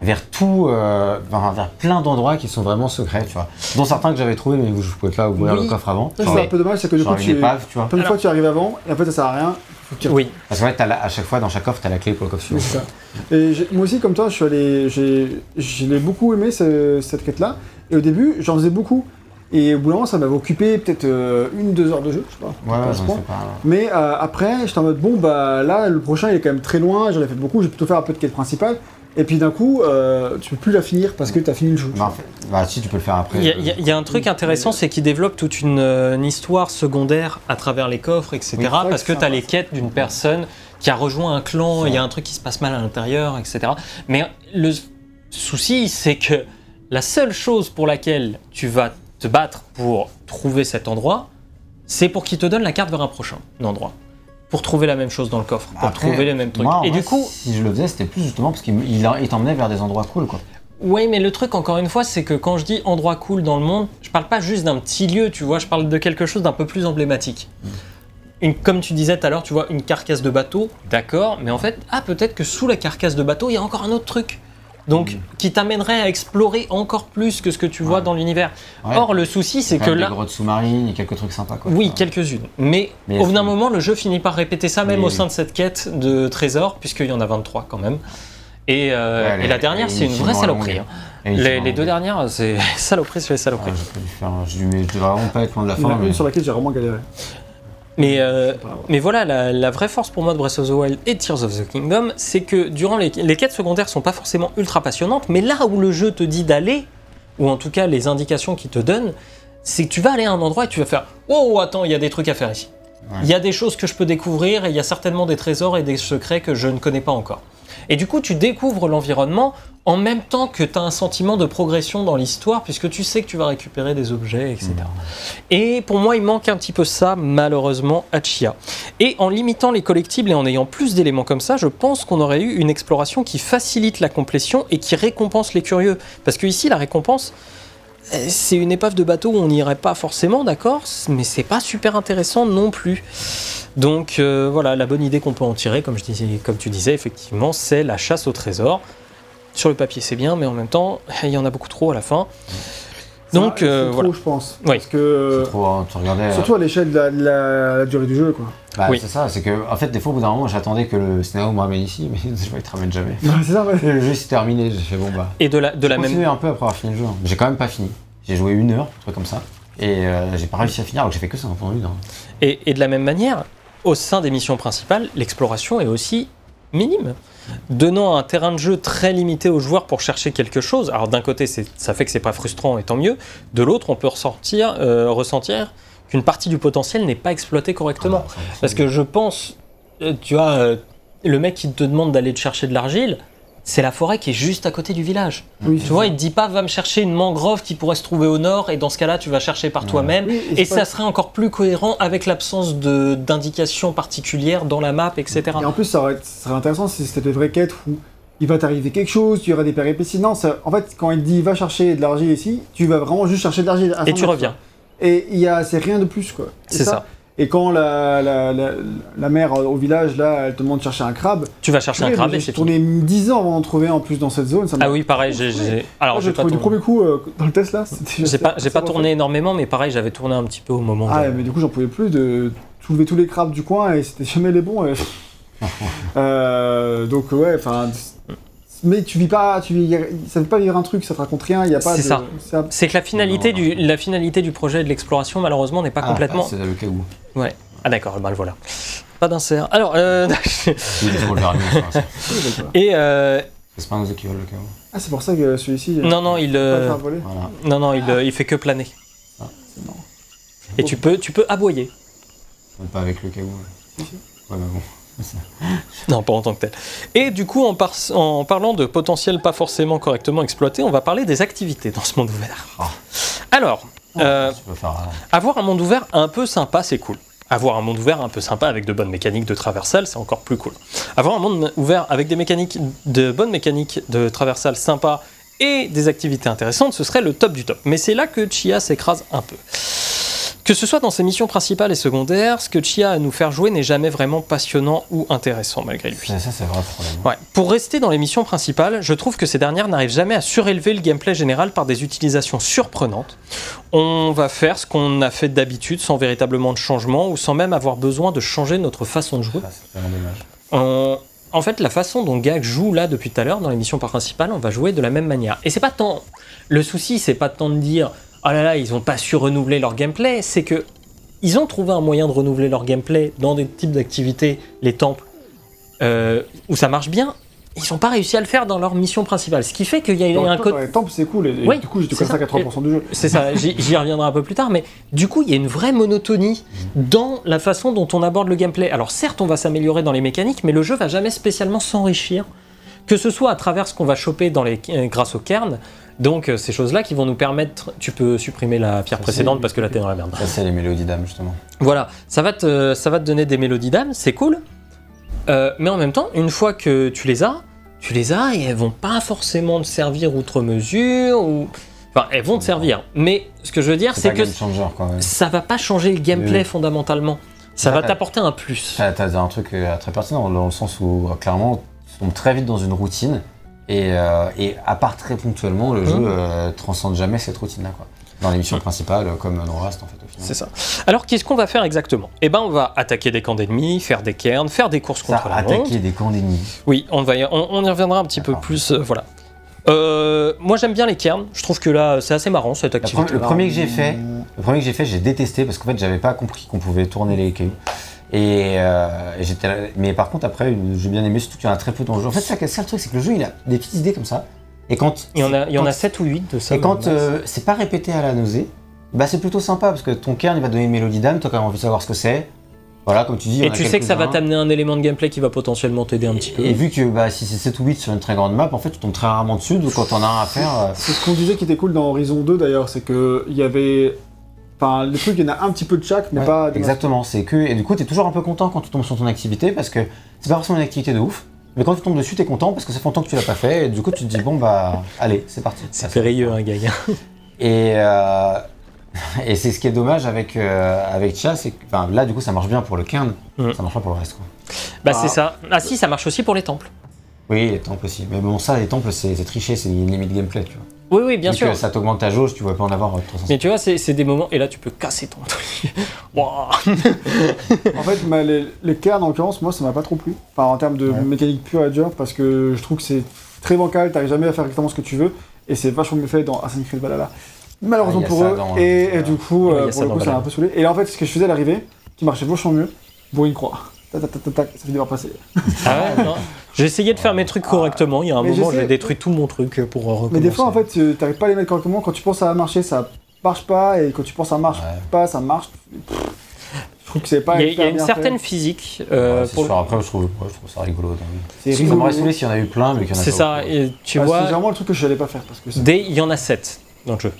vers tout, euh, vers, plein d'endroits qui sont vraiment secrets, tu vois. Dont certains que j'avais trouvé, mais où je pouvais pas ouvrir Oui. le coffre avant. C'est un peu dommage, c'est que du coup, tu. une épave, tu vois. Plein de fois, tu arrives avant, et en fait, ça sert à rien. Tu Oui, Parce qu'en fait, la- à chaque fois, dans chaque coffre, t'as la clé pour le coffre suivant. ça. Et moi aussi, comme toi, je suis allé, j'ai, je l'ai beaucoup aimé ce- cette quête-là. Et au début, j'en faisais beaucoup. Et au bout d'un moment, ça m'avait occupé peut-être euh, une, deux heures de jeu, je sais pas. Ouais, pas à ouais, ce j'en point. sais pas. Mais euh, après, j'étais en mode bon, bah là, le prochain, il est quand même très loin. J'en ai fait beaucoup. Je vais plutôt faire un peu de quête principale. Et puis d'un coup, euh, tu peux plus la finir parce que t'as fini le jeu. Bah, bah, si, tu peux le faire après. il y, a- y y a un truc intéressant, c'est qu'il développe toute une, euh, une histoire secondaire à travers les coffres, etc. Oui, parce que que tu as les quêtes d'une personne qui a rejoint un clan, il y a un truc qui se passe mal à l'intérieur, etc. Mais le souci, c'est que la seule chose pour laquelle tu vas te battre pour trouver cet endroit, c'est pour qu'il te donne la carte vers un prochain endroit. Pour trouver la même chose dans le coffre, pour Après, trouver les mêmes trucs. moi, Et vrai, du coup, si je le faisais, c'était plus justement parce qu'il me- il il t'emmenait vers des endroits cool, quoi. Oui, mais le truc, encore une fois, c'est que quand je dis endroit cool dans le monde, je parle pas juste d'un petit lieu, tu vois, je parle de quelque chose d'un peu plus emblématique. Une, comme tu disais tout à l'heure, tu vois, une carcasse de bateau, d'accord, mais en fait, ah, peut-être que sous la carcasse de bateau, il y a encore un autre truc. Donc, qui t'amènerait à explorer encore plus que ce que tu vois Ouais. dans l'univers. Ouais. Or, le souci, c'est que là. Des grottes sous-marines, il y a quelques trucs sympas, quoi. Oui, quelques-unes. Mais, Mais au bout d'un moment, le jeu finit par répéter ça même Oui, au oui. sein de cette quête de trésors, puisqu'il y en a 23 quand même. Et, euh, Ouais, et la dernière, c'est une vraie saloperie. hein. Et Les, deux dernières, c'est saloperie sur les saloperies. faire. Je, devrais vraiment pas être loin de la Il y en fin. a mais- une sur laquelle j'ai vraiment galéré. Mais, euh, mais voilà, la, la vraie force pour moi de Breath of the Wild et Tears of the Kingdom, c'est que durant les, les quêtes secondaires sont pas forcément ultra passionnantes, mais là où le jeu te dit d'aller, ou en tout cas les indications qu'il te donne, c'est que tu vas aller à un endroit et tu vas faire Oh, attends, il y a des trucs à faire ici. Ouais. Il y a des choses que je peux découvrir et il y a certainement des trésors et des secrets que je ne connais pas encore. Et du coup, tu découvres l'environnement en même temps que tu as un sentiment de progression dans l'histoire, puisque tu sais que tu vas récupérer des objets, etc. Et pour moi, il manque un petit peu ça, malheureusement, à Chia. Et en limitant les collectibles et en ayant plus d'éléments comme ça, je pense qu'on aurait eu une exploration qui facilite la complétion et qui récompense les curieux. Parce que ici, la récompense, c'est une épave de bateau où on n'irait pas forcément, d'accord, mais c'est pas super intéressant non plus. Donc euh, voilà, la bonne idée qu'on peut en tirer, comme, je disais, comme tu disais, effectivement, c'est la chasse au trésor. Sur le papier, c'est bien, mais en même temps, il y en a beaucoup trop à la fin. Donc euh, c'est voilà. trop, je pense. Oui. Parce que. Trop, hein, tu regardais. Surtout à l'échelle de la durée du jeu, quoi. Bah, Oui. c'est ça, c'est que en fait des fois au bout d'un moment j'attendais que le scénario me ramène ici, mais je vois il te ramène jamais. c'est ça, ouais. Et le jeu s'est terminé, j'ai fait bon bah. Et de la, de la J'ai même continué un peu après avoir fini le jeu. hein. J'ai quand même pas fini. J'ai joué une heure, un truc comme ça. Et euh, j'ai pas réussi à finir alors que j'ai fait que ça pendant une heure. Et, et de la même manière, au sein des missions principales, l'exploration est aussi minime, donnant un terrain de jeu très limité aux joueurs pour chercher quelque chose. Alors d'un côté, ça fait que c'est pas frustrant et tant mieux. De l'autre, on peut euh, ressentir qu'une partie du potentiel n'est pas exploitée correctement. Ah, ça Parce que je pense, euh, tu vois, euh, le mec qui te demande d'aller te chercher de l'argile, c'est la forêt qui est juste à côté du village. Oui, Tu vois, il te dit pas va me chercher une mangrove qui pourrait se trouver au nord, et dans ce cas-là, tu vas chercher par Ouais. toi-même. Oui, Et ça pas- serait encore plus cohérent avec l'absence de- d'indications particulières dans la map, etc. Et en plus, ça, aurait, ça serait intéressant si c'était des vraies quêtes où il va t'arriver quelque chose, tu auras des péripéties. Non, ça- en fait, quand il dit va chercher de l'argile ici, tu vas vraiment juste chercher de l'argile. Et 100 tu reviens. Et il y a, c'est rien de plus, quoi. C'est ça. Et quand la, la, la, la mère au village, là, elle te demande de chercher un crabe, Tu vas chercher un crabe et c'est tourné 10 ans avant d'en trouver en plus dans cette zone. Ça Ah oui, pareil, j'ai. Alors, Moi, j'ai trouvé du premier coup euh, dans le test là. j'ai pas, j'ai pas tourné énormément, mais pareil, j'avais tourné un petit peu au moment. Ah, de- mais du coup, j'en pouvais plus de soulever tous les crabes du coin et c'était jamais les bons. et- Euh, donc, ouais, enfin. Mais tu vis pas, tu vis, ça fait pas vivre un truc, ça te raconte rien, il y a pas C'est de. ça. c'est un- C'est que la finalité, Non, du, la finalité du projet et de l'exploration, malheureusement, n'est pas Ah, complètement. bah, c'est le cas où. Ah, d'accord, bah le voilà. Pas d'insert. Alors, euh, et. euh, C'est pas un qui vole le cas où. Ah, c'est pour ça que celui-ci. Non, non, il. Euh, voler. Voilà. Non, non, il, euh, il fait que planer. C'est marrant. Et tu peux, tu peux aboyer. Pas avec le cas où. Ouais, mais bon. Non, pas en tant que tel. Et du coup, en, par- en parlant de potentiel pas forcément correctement exploité, on va parler des activités dans ce monde ouvert. Ah. Alors, euh, faire. euh, avoir un monde ouvert un peu sympa, c'est cool. Avoir un monde ouvert un peu sympa avec de bonnes mécaniques de traversal, c'est encore plus cool. Avoir un monde ouvert avec des mécaniques, de bonnes mécaniques de traversal sympa et des activités intéressantes, ce serait le top du top. Mais c'est là que Chia s'écrase un peu. Que ce soit dans ses missions principales et secondaires, ce que Chia a à nous faire jouer n'est jamais vraiment passionnant ou intéressant malgré lui. Ça, ça, c'est un vrai problème. Ouais. Pour rester dans les missions principales, je trouve que ces dernières n'arrivent jamais à surélever le gameplay général par des utilisations surprenantes. On va faire ce qu'on a fait d'habitude sans véritablement de changement ou sans même avoir besoin de changer notre façon de jouer. C'est vraiment dommage. On- En fait, la façon dont Gag joue là depuis tout à l'heure dans les missions principales, on va jouer de la même manière. Et c'est pas tant. Le souci, c'est pas tant de dire oh là là, ils ont pas su renouveler leur gameplay, c'est que ils ont trouvé un moyen de renouveler leur gameplay dans des types d'activités, les temples, euh, où ça marche bien. Ils n'ont pas réussi à le faire dans leur mission principale. Ce qui fait qu'il y a Dans un côté. les temples, c'est cool, et, Oui, du coup, j'étais comme ça ça. 80% du jeu. C'est ça, j'y reviendrai un peu plus tard, mais du coup, il y a une vraie monotonie dans la façon dont on aborde le gameplay. Alors certes, on va s'améliorer dans les mécaniques, mais le jeu va jamais spécialement s'enrichir, que ce soit à travers ce qu'on va choper dans les, euh, grâce au cairn, donc euh, ces choses-là qui vont nous permettre... Tu peux supprimer la pierre précédente parce que là, t'es dans la merde. Ça, c'est les mélodies d'âme, justement. Voilà, ça va te, ça va te donner des mélodies d'âme, c'est cool. Euh, mais en même temps, une fois que tu les as, tu les as et elles vont pas forcément te servir outre mesure ou... Enfin, elles vont te servir. Mais ce que je veux dire, c'est que changer, quoi. ouais. ça va pas changer le gameplay Oui. fondamentalement. Ça va t'apporter un plus. T'as t'as un truc euh, très pertinent dans le sens où euh, clairement tu tombes très vite dans une routine et, euh, et à part très ponctuellement le Mhm. jeu euh, transcende jamais cette routine là quoi. dans les missions principales, euh, comme dans Rust en fait au final. C'est ça. Alors, qu'est-ce qu'on va faire exactement? Eh ben, on va attaquer des camps d'ennemis, faire des cairns, faire des courses Ça, contre la montre. attaquer des camps d'ennemis. Oui, on, va y, on, on y reviendra un petit peu plus. euh, voilà. Moi, j'aime bien les cairns. Je trouve que là, c'est assez marrant cette activité. le premier que j'ai fait, le premier que j'ai fait, j'ai détesté parce qu'en fait, j'avais pas compris qu'on pouvait tourner les cailloux. Et, euh, et j'étais, là- mais par contre, après, j'ai bien aimé, surtout qu'il y en a très peu dans le jeu. En fait, c'est ça, que- c'est ça le truc, c'est que le jeu, il a des petites idées comme ça. Et quand Il y en a, il y en quand- a 7 ou 8 de ça. Et quand euh, euh, c'est pas répété à la nausée, bah c'est plutôt sympa parce que ton cairn il va donner une mélodie d'âme, toi quand même envie de savoir ce que c'est. Voilà, comme tu dis. il y Et en a tu sais que ça va quelques-uns. t'amener un élément de gameplay qui va potentiellement t'aider un petit peu. Et vu que bah, si c'est 7 ou 8 sur une très grande map, en fait tu tombes très rarement dessus, donc quand t'en as un à faire. euh, C'est ce qu'on disait qui était cool dans Horizon 2 d'ailleurs, c'est que il y avait. Enfin, le truc, il y en a un petit peu de chaque, mais ouais, pas. exactement, c'est que. Et du coup, t'es toujours un peu content quand tu tombes sur ton activité parce que c'est pas forcément une activité de ouf. Mais quand tu tombes dessus, t'es content parce que ça fait longtemps que tu l'as pas fait, et du coup tu te dis, bon bah, allez, c'est parti. C'est périlleux, hein, Gaïa. Et, euh, et c'est ce qui est dommage avec, euh, avec Chia, c'est que là du coup ça marche bien pour le cairn, Mm. ça marche pas pour le reste. Quoi. Bah, Ah. c'est ça. Ah, si, ça marche aussi pour les temples. Oui, les temples aussi. Mais bon, ça, les temples, c'est c'est triché, c'est une limite gameplay, tu vois. Oui, oui, bien sûr. que ça t'augmente ta jauge, tu vas pas en avoir euh, 300. Mais tu vois, c'est des moments. Et là, tu peux casser ton truc. Wouah. En fait, ma- les, les cairns, en l'occurrence, moi, ça m'a pas trop plu. Enfin, en termes de Ouais. mécanique pure et dure, parce que je trouve que c'est très bancal, t'arrives jamais à faire exactement ce que tu veux, et c'est vachement mieux fait dans Assassin's Creed Valhalla. Malheureusement Ah, pour eux, dans- et, du coup, Ouais, euh, pour le coup, ça m'a un peu saoulé. Et là, en fait, ce que je faisais à l'arrivée, qui marchait vachement mieux, bourrer une croix. Tac, tac, tac, tac, tac, ça fait devoir passer. Ah ouais, non. J'ai essayé de faire mes trucs correctement. Il y a un Mais moment, sais. j'ai détruit tout mon truc pour euh, recommencer. Mais des fois, en fait, euh, t'arrives pas à les mettre correctement. Quand tu penses que ça va marcher, ça marche pas, et quand tu penses que ça marche Ouais. pas, ça marche. Pff, Je trouve que c'est pas il y a, il y a hyper une bien certaine fait. physique. euh, Ouais, c'est pour- sûr. Après, je trouve, ouais, je trouve ça rigolo. C'est Ça m'aurait rigolo. saoulé s'il y en a eu plein, mais qu'il y en a C'est pas ça. beaucoup. Et tu Ah, vois, C'est vraiment le truc que je n'allais pas faire parce que c'est- Dès, il y en a 7 dans le jeu.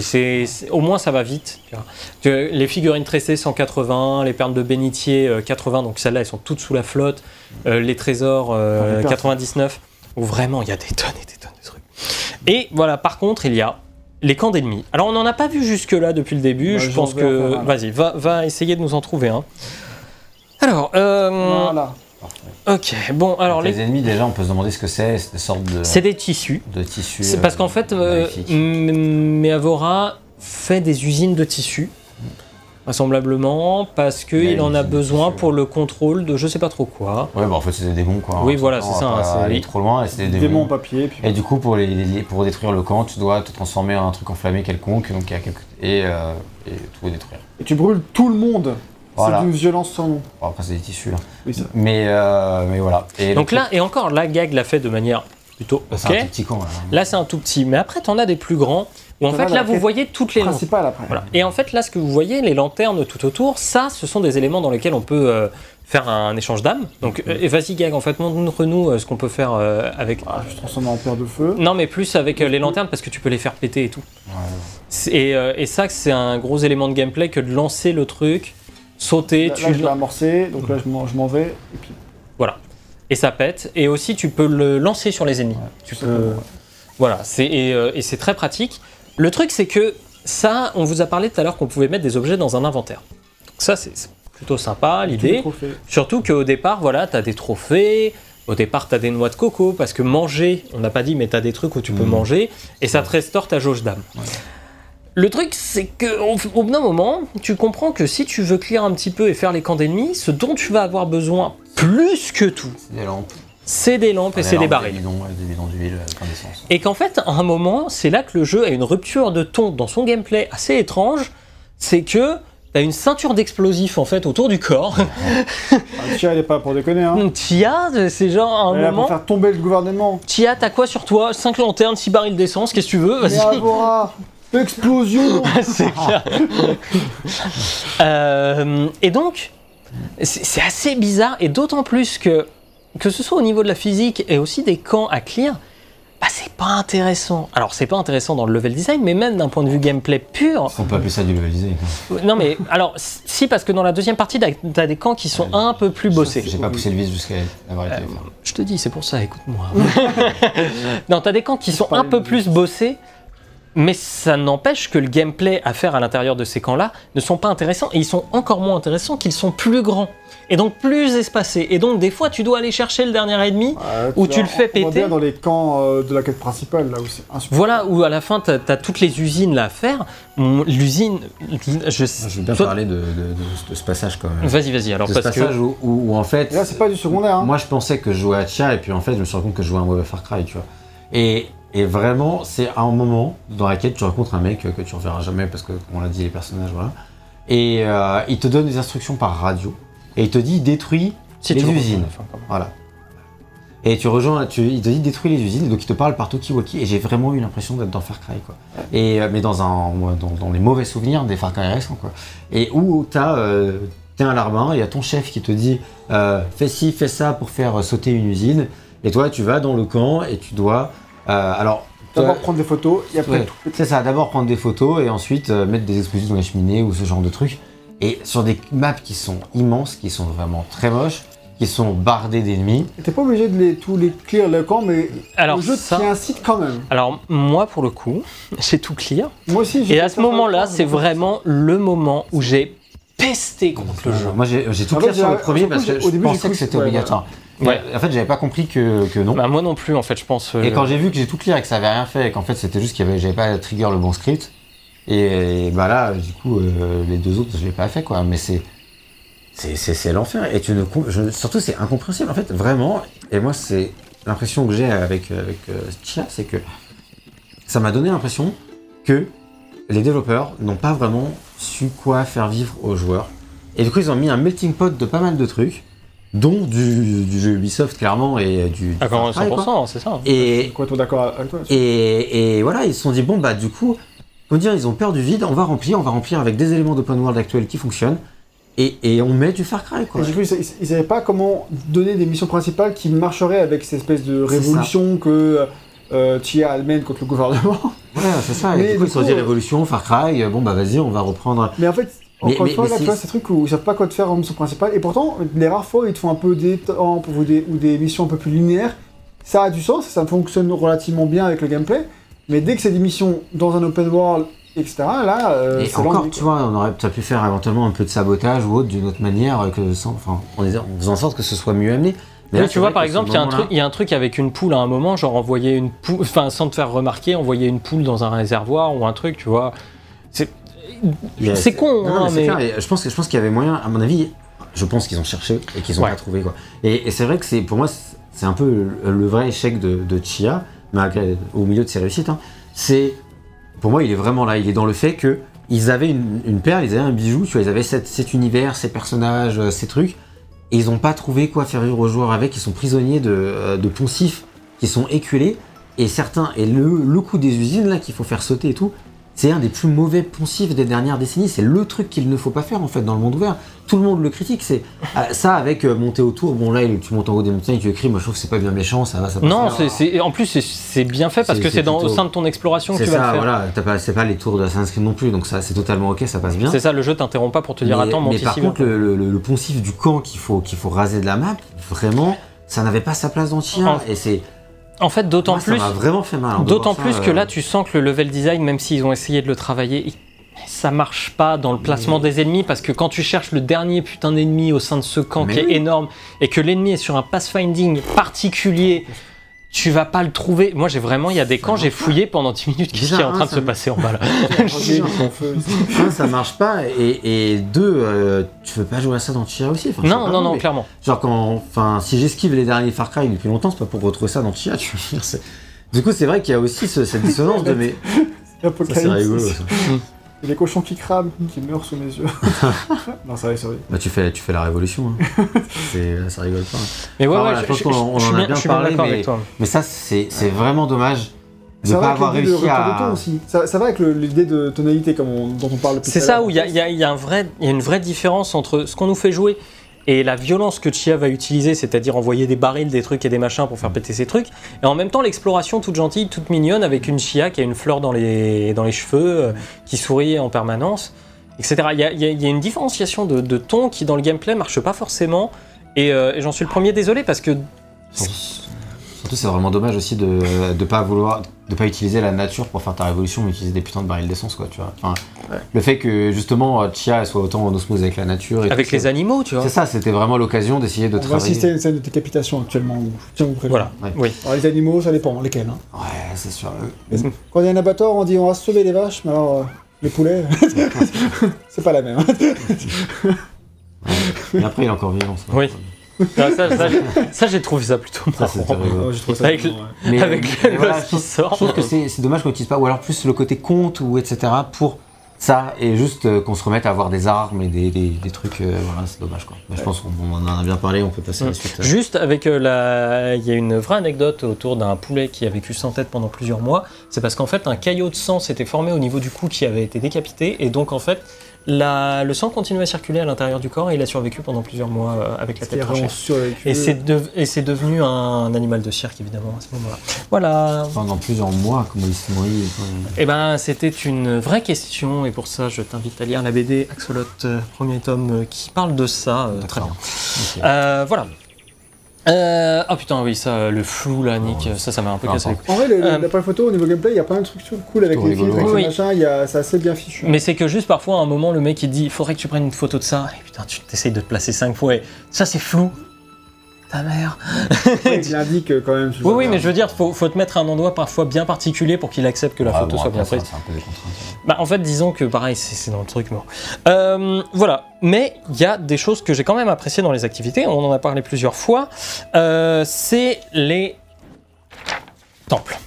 C'est- au moins ça va vite. tu vois. Tu- Les figurines tressées 180, les perles de bénitier euh, 80, donc celles-là elles sont toutes sous la flotte. Euh, les trésors euh, Ah. 99, où vraiment il y a des tonnes et des tonnes de trucs. Et voilà, par contre, il y a les camps d'ennemis. Alors on n'en a pas vu jusque-là depuis le début, Bah, je pense que... Vas-y, va, va essayer de nous en trouver un. Alors, euh, Voilà. Ok, bon, alors les... les... ennemis, déjà, on peut se demander ce que c'est. Des sortes de, c'est des tissus. de tissus. C'est euh, parce qu'en fait, euh. M- Meavora fait des usines de tissus, vraisemblablement, parce qu'il en a besoin pour le contrôle de je sais pas trop quoi. Ouais, bah en fait, c'est des démons, quoi. Oui, voilà, c'est ça, pas c'est- aller trop loin, et c'est des Démon démons. en papier. Puis... Et du coup, pour, les, les- pour détruire le camp, tu dois te transformer en un truc enflammé quelconque, donc il y a quelques... et, euh, et tout détruire. Et tu brûles tout le monde. Voilà. C'est d'une violence sans nom. Bon, après, c'est des tissus, là. Oui, ça. Mais, euh, mais voilà. Et Donc là, et encore, la gag l'a fait de manière plutôt Bah, c'est ok. un tout petit camp, là. Là, c'est un tout petit, mais après, t'en as des plus grands, où en fait, là, vous voyez toutes les lanternes. Principal après. Voilà. Et en fait, là, ce que vous voyez, les lanternes tout autour, ça, ce sont des éléments dans lesquels on peut euh, faire un échange d'âme. Donc, euh, vas-y, Gag, en fait, montre-nous euh, ce qu'on peut faire euh, avec. Ah, je transforme en pierre de feu. Non, mais plus avec euh, les lanternes parce que tu peux les faire péter et tout. Ouais. C'est- Et, euh, et ça, c'est un gros élément de gameplay que de lancer le truc, sauter, Là, tu là, je l'ai amorcé, donc là, je m'en vais. Et puis, voilà, et ça pète. Et aussi, tu peux le lancer sur les ennemis. tu peux, ouais. voilà, c'est et, euh, et c'est très pratique. Le truc, c'est que ça, on vous a parlé tout à l'heure qu'on pouvait mettre des objets dans un inventaire. Donc ça, c'est c'est plutôt sympa l'idée. Surtout qu'au départ, voilà, tu as des trophées. Au départ, tu as des noix de coco parce que manger, on n'a pas dit, mais tu as des trucs où tu peux Mhm. manger et ça te restaure ta jauge d'âme. Le truc, c'est que au bout d'un moment, tu comprends que si tu veux clear un petit peu et faire les camps d'ennemis, ce dont tu vas avoir besoin plus que tout, C'est des lampes. c'est des lampes et c'est des barils. Des bidons, ouais, des bidons d'huile, euh, plein d'essence. Et qu'en fait, à un moment, c'est là que le jeu a une rupture de ton dans son gameplay assez étrange. C'est que t'as une ceinture d'explosifs en fait autour du corps. Ah, Tia, elle est pas pour déconner. Hein. Tia, c'est genre Elle est un pour moment. faire tomber le gouvernement. Tia, t'as quoi sur toi? 5 lanternes, 6 barils d'essence, qu'est-ce que tu veux? Vas-y. Explosion c'est clair. Euh, et donc, c'est assez bizarre, et d'autant plus que, que ce soit au niveau de la physique et aussi des camps à clear, bah c'est pas intéressant. Alors, c'est pas intéressant dans le level design, mais même d'un point de vue gameplay pur. On peut appeler ça du leveliser. Non, mais alors, si, parce que dans la deuxième partie, t'as des camps qui sont un peu plus bossés. J'ai pas poussé le vis jusqu'à avoir été. Je te dis, c'est pour ça, écoute-moi. non, t'as des camps qui sont un peu plus bossés, Mais ça n'empêche que le gameplay à faire à l'intérieur de ces camps-là ne sont pas intéressants et ils sont encore moins intéressants qu'ils sont plus grands et donc plus espacés. Et donc des fois tu dois aller chercher le dernier ennemi Ouais, Ou tu le fais on- on va péter. bien dans les camps euh, de la quête principale, là où c'est insupportable. Voilà où à la fin tu as, toutes les usines là à faire. L'usine, je, Je veux bien toi- parler de, de- de- de ce passage quand même. Vas-y, vas-y. Alors de ce que passage où, où- où, en fait. Et là, c'est pas du secondaire. Hein. Moi, je pensais que je jouais à Chia, et puis en fait, je me suis rendu compte que je jouais à un mauvais Far Cry, tu vois. Et, et vraiment, c'est un moment dans lequel tu rencontres un mec que tu reverras jamais parce que, comme on l'a dit, les personnages, voilà. Et euh, il te donne des instructions par radio, et il te dit détruis si les usines. enfin, Voilà. Et tu rejoins, tu, il te dit détruis les usines, donc il te parle par Tokiwoki, et j'ai vraiment eu l'impression d'être dans Far Cry, quoi. Et, euh, mais dans, un, dans, dans les mauvais souvenirs des Far Cry récents, quoi. Et où t'as, euh, t'es un larbin, il y a ton chef qui te dit euh, fais ci, fais ça pour faire sauter une usine, et toi tu vas dans le camp et tu dois. Euh, alors, D'abord prendre des photos et après Ouais, tout. c'est ça, d'abord prendre des photos et ensuite euh, mettre des explosifs dans la cheminée ou ce genre de trucs. Et sur des maps qui sont immenses, qui sont vraiment très moches, qui sont bardées d'ennemis. Et T'es pas obligé de les, tous les clear le camp, mais Alors le jeu ça- t'y incite quand même. Alors moi pour le coup, j'ai tout clear. Moi aussi, j'ai Et à ce moment-là, c'est vraiment le moment où j'ai pesté contre le jeu. Moi j'ai tout fait, sur le premier parce que au je début, pensais que c'était ouais, obligatoire. Ouais. En fait, j'avais pas compris que, que non. Bah, moi non plus en fait, je pense. euh, Et quand j'ai vu que j'ai tout clear et que ça avait rien fait et qu'en fait c'était juste avait j'avais pas trigger le bon script et, bah là du coup euh, les deux autres je l'ai pas fait quoi mais c'est c'est l'enfer et tu ne je- surtout c'est incompréhensible en fait vraiment et moi c'est l'impression que j'ai avec avec euh, Chia c'est que ça m'a donné l'impression que les développeurs n'ont pas vraiment su quoi faire vivre aux joueurs et du coup ils ont mis un melting pot de pas mal de trucs dont du, du jeu Ubisoft clairement et du, du Ah, quoi. 100%, c'est ça. hein. et complètement d'accord avec toi. et, et voilà, ils se sont dit, bon, bah, du coup, comment dire, ils ont peur du vide, on va remplir, on va remplir avec des éléments d'open world actuels qui fonctionnent, et, et on met du Far Cry, quoi. Et du coup, ils, savaient pas comment donner des missions principales qui marcheraient avec cette espèce de révolution que euh, Tia mène contre le gouvernement. Ouais, c'est ça, Mais et du coup, du ils se sont dit, euh, Révolution, Far Cry, euh, bon, bah, vas-y, on va reprendre. Mais en fait, encore une fois, là, tu c'est- vois, ces trucs où ils savent pas quoi te faire en mission principale. Et pourtant, les rares fois où ils te font un peu des temps ou des, ou des missions un peu plus linéaires, ça a du sens, ça fonctionne relativement bien avec le gameplay. Mais dès que c'est des missions dans un open world, etc., là, euh, et c'est encore, tu vois, on aurait peut-être pu faire éventuellement un peu de sabotage ou autre d'une autre manière, euh, que sans, enfin, en, en faisant en sorte que ce soit mieux amené. Mais Oui, là, tu vois, par exemple, il y, a un moment-là- truc- il y a un truc avec une poule à un moment, genre envoyer une poule, enfin sans te faire remarquer, envoyer une poule dans un réservoir ou un truc, tu vois. C'est con, Non, hein, mais mais. je pense que je pense qu'il y avait moyen, à mon avis, je pense qu'ils ont cherché et qu'ils ont Ouais. pas trouvé quoi. Et, et c'est vrai que c'est pour moi c'est- un peu le, le vrai échec de, de Chia, malgré au milieu de ses réussites. hein. C'est pour moi il est vraiment là, il est dans le fait que ils avaient une, une perle, ils avaient un bijou, tu vois, ils avaient cette- cet univers, ces personnages, euh, ces trucs, et ils ont pas trouvé quoi faire vivre aux joueurs avec. Ils sont prisonniers de, euh, de poncifs qui sont éculés. Et certains, et le, le coup des usines là qu'il faut faire sauter et tout, c'est un des plus mauvais poncifs des dernières décennies. C'est le truc qu'il ne faut pas faire en fait dans le monde ouvert. Tout le monde le critique. C'est ah, ça avec euh, monter autour. Bon là, tu montes en haut des montagnes, tu écris. Moi, je trouve que c'est pas bien méchant. Ça va, ça passe Non, c'est- en plus c'est- bien fait parce que c'est au sein de ton exploration que C'est tu vas ça, le faire. voilà. C'est pas les tours de Assassin's Creed non plus. Donc ça, c'est totalement ok, ça passe bien. C'est ça, le jeu t'interrompt pas pour te dire mais, attends, monte mais par contre, le, le- le poncif du camp qu'il faut, qu'il faut raser de la map, vraiment, ça n'avait pas sa place dans Chia. En- Et c'est En fait, d'autant plus, m'a vraiment fait mal. de d'autant plus ça, que euh, là, tu sens que le level design, même s'ils ont essayé de le travailler, il- ça marche pas dans le placement des ennemis parce que quand tu cherches le dernier putain d'ennemi au sein de ce camp Mais qui oui. est énorme et que l'ennemi est sur un pathfinding particulier, tu vas pas le trouver. Moi, j'ai vraiment, il y a des camps, j'ai fouillé pendant 10 minutes. Qu'est-ce qui est en Bizarre, train hein, de se passer en bas là un, ça marche pas, et, et deux, euh, tu veux pas jouer à ça dans Chia aussi? Enfin, Non, non, non, mais clairement. Genre quand, enfin, si j'esquive les derniers Far Cry depuis longtemps, c'est pas pour retrouver ça dans Chia. Tu veux dire, du coup, c'est vrai qu'il y a aussi ce- cette dissonance de mais c'est rigolo. Ça. Et les cochons qui crament, qui meurent sous mes yeux. non, ça va, c'est vrai. Bah, tu fais, tu fais la révolution. Hein. c'est, ça rigole pas. hein. Mais ouais, ouais, voilà, je pense qu'on- en a bien, parlé, mais- avec toi. Mais ça, c'est, c'est vraiment dommage de Ça pas va avoir avec l'idée de réussi ton aussi. Ça, ça va avec le- l'idée de tonalité comme on- dont on parle C'est ça où il y a, il y a- il y a un vrai- il y a une vraie différence entre ce qu'on nous fait jouer et la violence que Chia va utiliser, c'est-à-dire envoyer des barils, des trucs et des machins pour faire péter ses trucs, et en même temps l'exploration toute gentille, toute mignonne, avec une Chia qui a une fleur dans les, dans les cheveux, euh, qui sourit en permanence, etc. Il y a, une différenciation de, ton qui dans le gameplay marche pas forcément, et, euh, et j'en suis le premier désolé parce que Surtout, c'est vraiment dommage aussi de de pas vouloir, de pas utiliser la nature pour faire ta révolution, mais utiliser des putains de barils d'essence, quoi, tu vois. Enfin, Le fait que justement euh, Chia elle soit autant en osmose avec la nature. Et Avec les ça. animaux, tu vois. C'est ça, c'était vraiment l'occasion d'essayer de On va travailler. assister à une scène de décapitation actuellement. donc tiens vous prévenir. Voilà, Ouais. oui. Alors, les animaux, ça dépend, lesquels. hein. Ouais, c'est sûr. Quand il y a un abattoir, on dit on va sauver les vaches, mais alors euh, les poulets, c'est pas la même. hein. Mais après, il est encore vivant. ça. Oui. Ah, ça, ça, j'ai- ça, j'ai trouvé ça plutôt marrant. ça Avec marrant, ouais. Mais, Avec mais le voilà, je qui trouve- sort. Je trouve que c'est c'est dommage qu'on n'utilise pas, ou alors plus le côté conte ou etc. pour ça, et juste euh, qu'on se remette à avoir des armes et des, des- des trucs, euh, voilà, c'est dommage quoi. Mais je pense qu'on on en a bien parlé, on peut passer à la suite. Juste avec euh, la. Il y a une vraie anecdote autour d'un poulet qui a vécu sans tête pendant plusieurs mois. C'est parce qu'en fait, un caillot de sang s'était formé au niveau du cou qui avait été décapité. Et donc, en fait, la... le sang continuait à circuler à l'intérieur du corps et il a survécu pendant plusieurs mois euh, avec la tête tranchée. Et c'est de- et c'est devenu un animal de cirque, évidemment, à ce moment-là. Voilà. Pendant plusieurs mois, comment il se nourrit. Eh ben, c'était une vraie question, et pour ça, je t'invite à lire la BD Axolot, euh, premier tome, euh, qui parle de ça. euh, très bien. Euh, voilà. Euh, oh putain, oui, ça, le flou là, Nick, Oh, ça, ça m'a un peu cassé les couilles. En vrai, le- Euh, d'après la photo, au niveau gameplay, il y a plein de trucs cool avec les filtres, avec a- c'est assez bien fichu. Mais c'est que juste parfois, à un moment, le mec il dit il faudrait que tu prennes une photo de ça. Et putain, tu t'essayes de te placer cinq fois et ça c'est flou. Ta mère. Ouais, il indique quand même. Oui, oui, mais je veux dire, faut, faut te mettre à un endroit parfois bien particulier pour qu'il accepte que la Ah, photo bon, soit bien prise. Bah, en fait, disons que pareil, c'est dans le truc, non. Euh, voilà. Mais il y a des choses que j'ai quand même appréciées dans les activités. On en a parlé plusieurs fois. Euh, c'est les temples.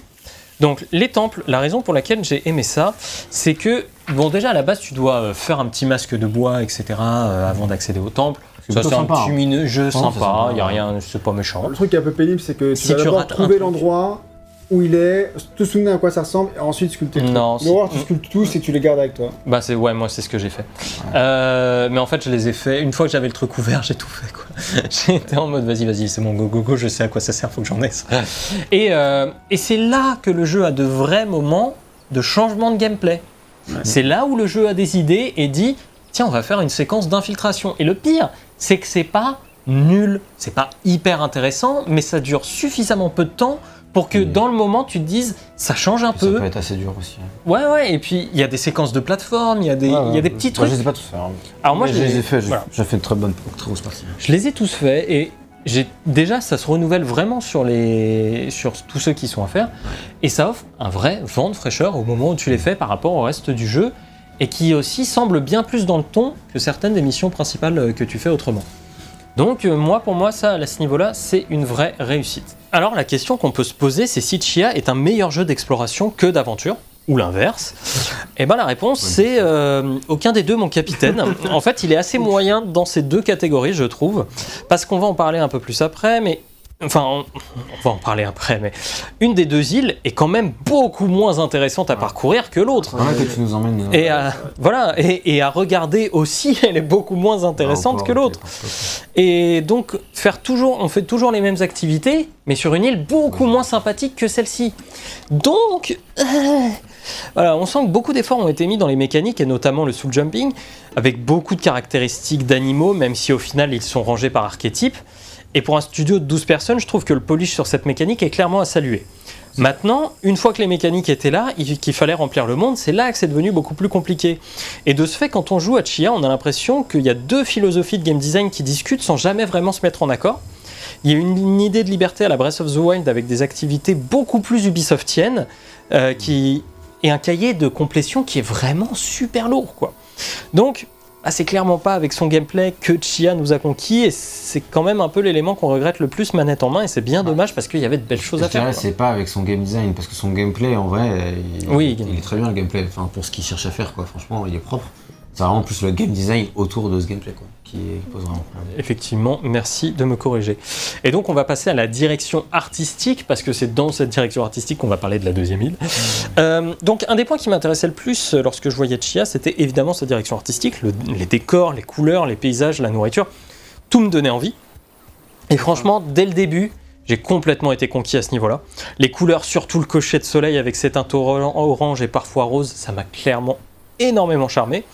Donc, les temples, la raison pour laquelle j'ai aimé ça, c'est que, bon, déjà à la base, tu dois euh, faire un petit masque de bois, etc., euh, avant d'accéder au temple. C'est Ça, c'est un petit hein. mini jeu sympa, sympa, il n'y a ouais. rien, c'est pas méchant. Le truc qui est un peu pénible, c'est que tu Si vas tu d'abord trouver l'endroit où il est, te souvenir à quoi ça ressemble, et ensuite sculpter truc. Non, Mais voir, c'est- tu sculptes tous et tu les gardes avec toi. Bah c'est ouais moi c'est ce que j'ai fait. Euh, mais en fait je les ai fait une fois que j'avais le truc ouvert j'ai tout fait quoi. J'étais en mode vas-y vas-y c'est mon go go go je sais à quoi ça sert faut que j'en ai ça. Et, euh, et c'est là que le jeu a de vrais moments de changement de gameplay. C'est là où le jeu a des idées et dit tiens on va faire une séquence d'infiltration. Et le pire c'est que c'est pas nul, c'est pas hyper intéressant mais ça dure suffisamment peu de temps pour que dans le moment tu te dises ça change un Ça peu. peut être assez dur aussi. Ouais, ouais, et puis il y a des séquences de plateforme, il y a des, il y a des petits Moi, trucs. je les ai pas tous fait. hein. Alors moi, je je les- les ai fait. J'ai voilà. j'ai fait une très bonne, très grosse partie. Je les ai tous faits et j'ai déjà ça se renouvelle vraiment sur les sur tous ceux qui sont à faire et ça offre un vrai vent de fraîcheur au moment où tu les fais par rapport au reste du jeu et qui aussi semble bien plus dans le ton que certaines des missions principales euh, que tu fais autrement. Donc euh, moi pour moi ça à ce niveau-là c'est une vraie réussite. Alors la question qu'on peut se poser c'est si Chia est un meilleur jeu d'exploration que d'aventure ou l'inverse Eh ben la réponse c'est euh, aucun des deux mon capitaine. en fait il est assez moyen dans ces deux catégories je trouve parce qu'on va en parler un peu plus après mais enfin on, on va en parler après mais une des deux îles est quand même beaucoup moins intéressante à parcourir que l'autre. Faudrait que tu nous emmènes. euh, Et à, voilà, et, et à regarder aussi, elle est beaucoup moins intéressante encore, que l'autre. Et donc, faire toujours, on fait toujours les mêmes activités, mais sur une île beaucoup moins sympathique que celle-ci. Donc, euh, voilà, on sent que beaucoup d'efforts ont été mis dans les mécaniques, et notamment le soul jumping, avec beaucoup de caractéristiques d'animaux, même si au final ils sont rangés par archétype. Et pour un studio de 12 personnes, je trouve que le polish sur cette mécanique est clairement à saluer. Maintenant, une fois que les mécaniques étaient là, il- qu'il fallait remplir le monde, c'est là que c'est devenu beaucoup plus compliqué. Et de ce fait, quand on joue à Chia, on a l'impression qu'il y a deux philosophies de game design qui discutent sans jamais vraiment se mettre en accord. Il y a une, une idée de liberté à la Breath of the Wild avec des activités beaucoup plus Ubisoftiennes, euh, qui et un cahier de complétion qui est vraiment super lourd, quoi. Donc, ah, c'est clairement pas avec son gameplay que Chia nous a conquis, et c'est quand même un peu l'élément qu'on regrette le plus manette en main, et c'est bien dommage parce qu'il y avait de belles choses Je à faire. c'est pas avec son game design, parce que son gameplay, en vrai, il, Oui, il est très bien le gameplay. Enfin, pour ce qu'il cherche à faire, quoi. Franchement, il est propre. C'est vraiment plus le game design autour de ce gameplay, quoi, qui pose vraiment problème. Effectivement, merci de me corriger. Et donc on va passer à la direction artistique, parce que c'est dans cette direction artistique qu'on va parler de la deuxième île. Euh, donc un des points qui m'intéressait le plus euh, lorsque je voyais Chia, c'était évidemment sa direction artistique, le- les décors, les couleurs, les paysages, la nourriture. Tout me donnait envie. Et franchement, dès le début, j'ai complètement été conquis à ce niveau-là. Les couleurs, surtout le cocher de soleil avec ses teintes oran- orange et parfois rose, ça m'a clairement énormément charmé.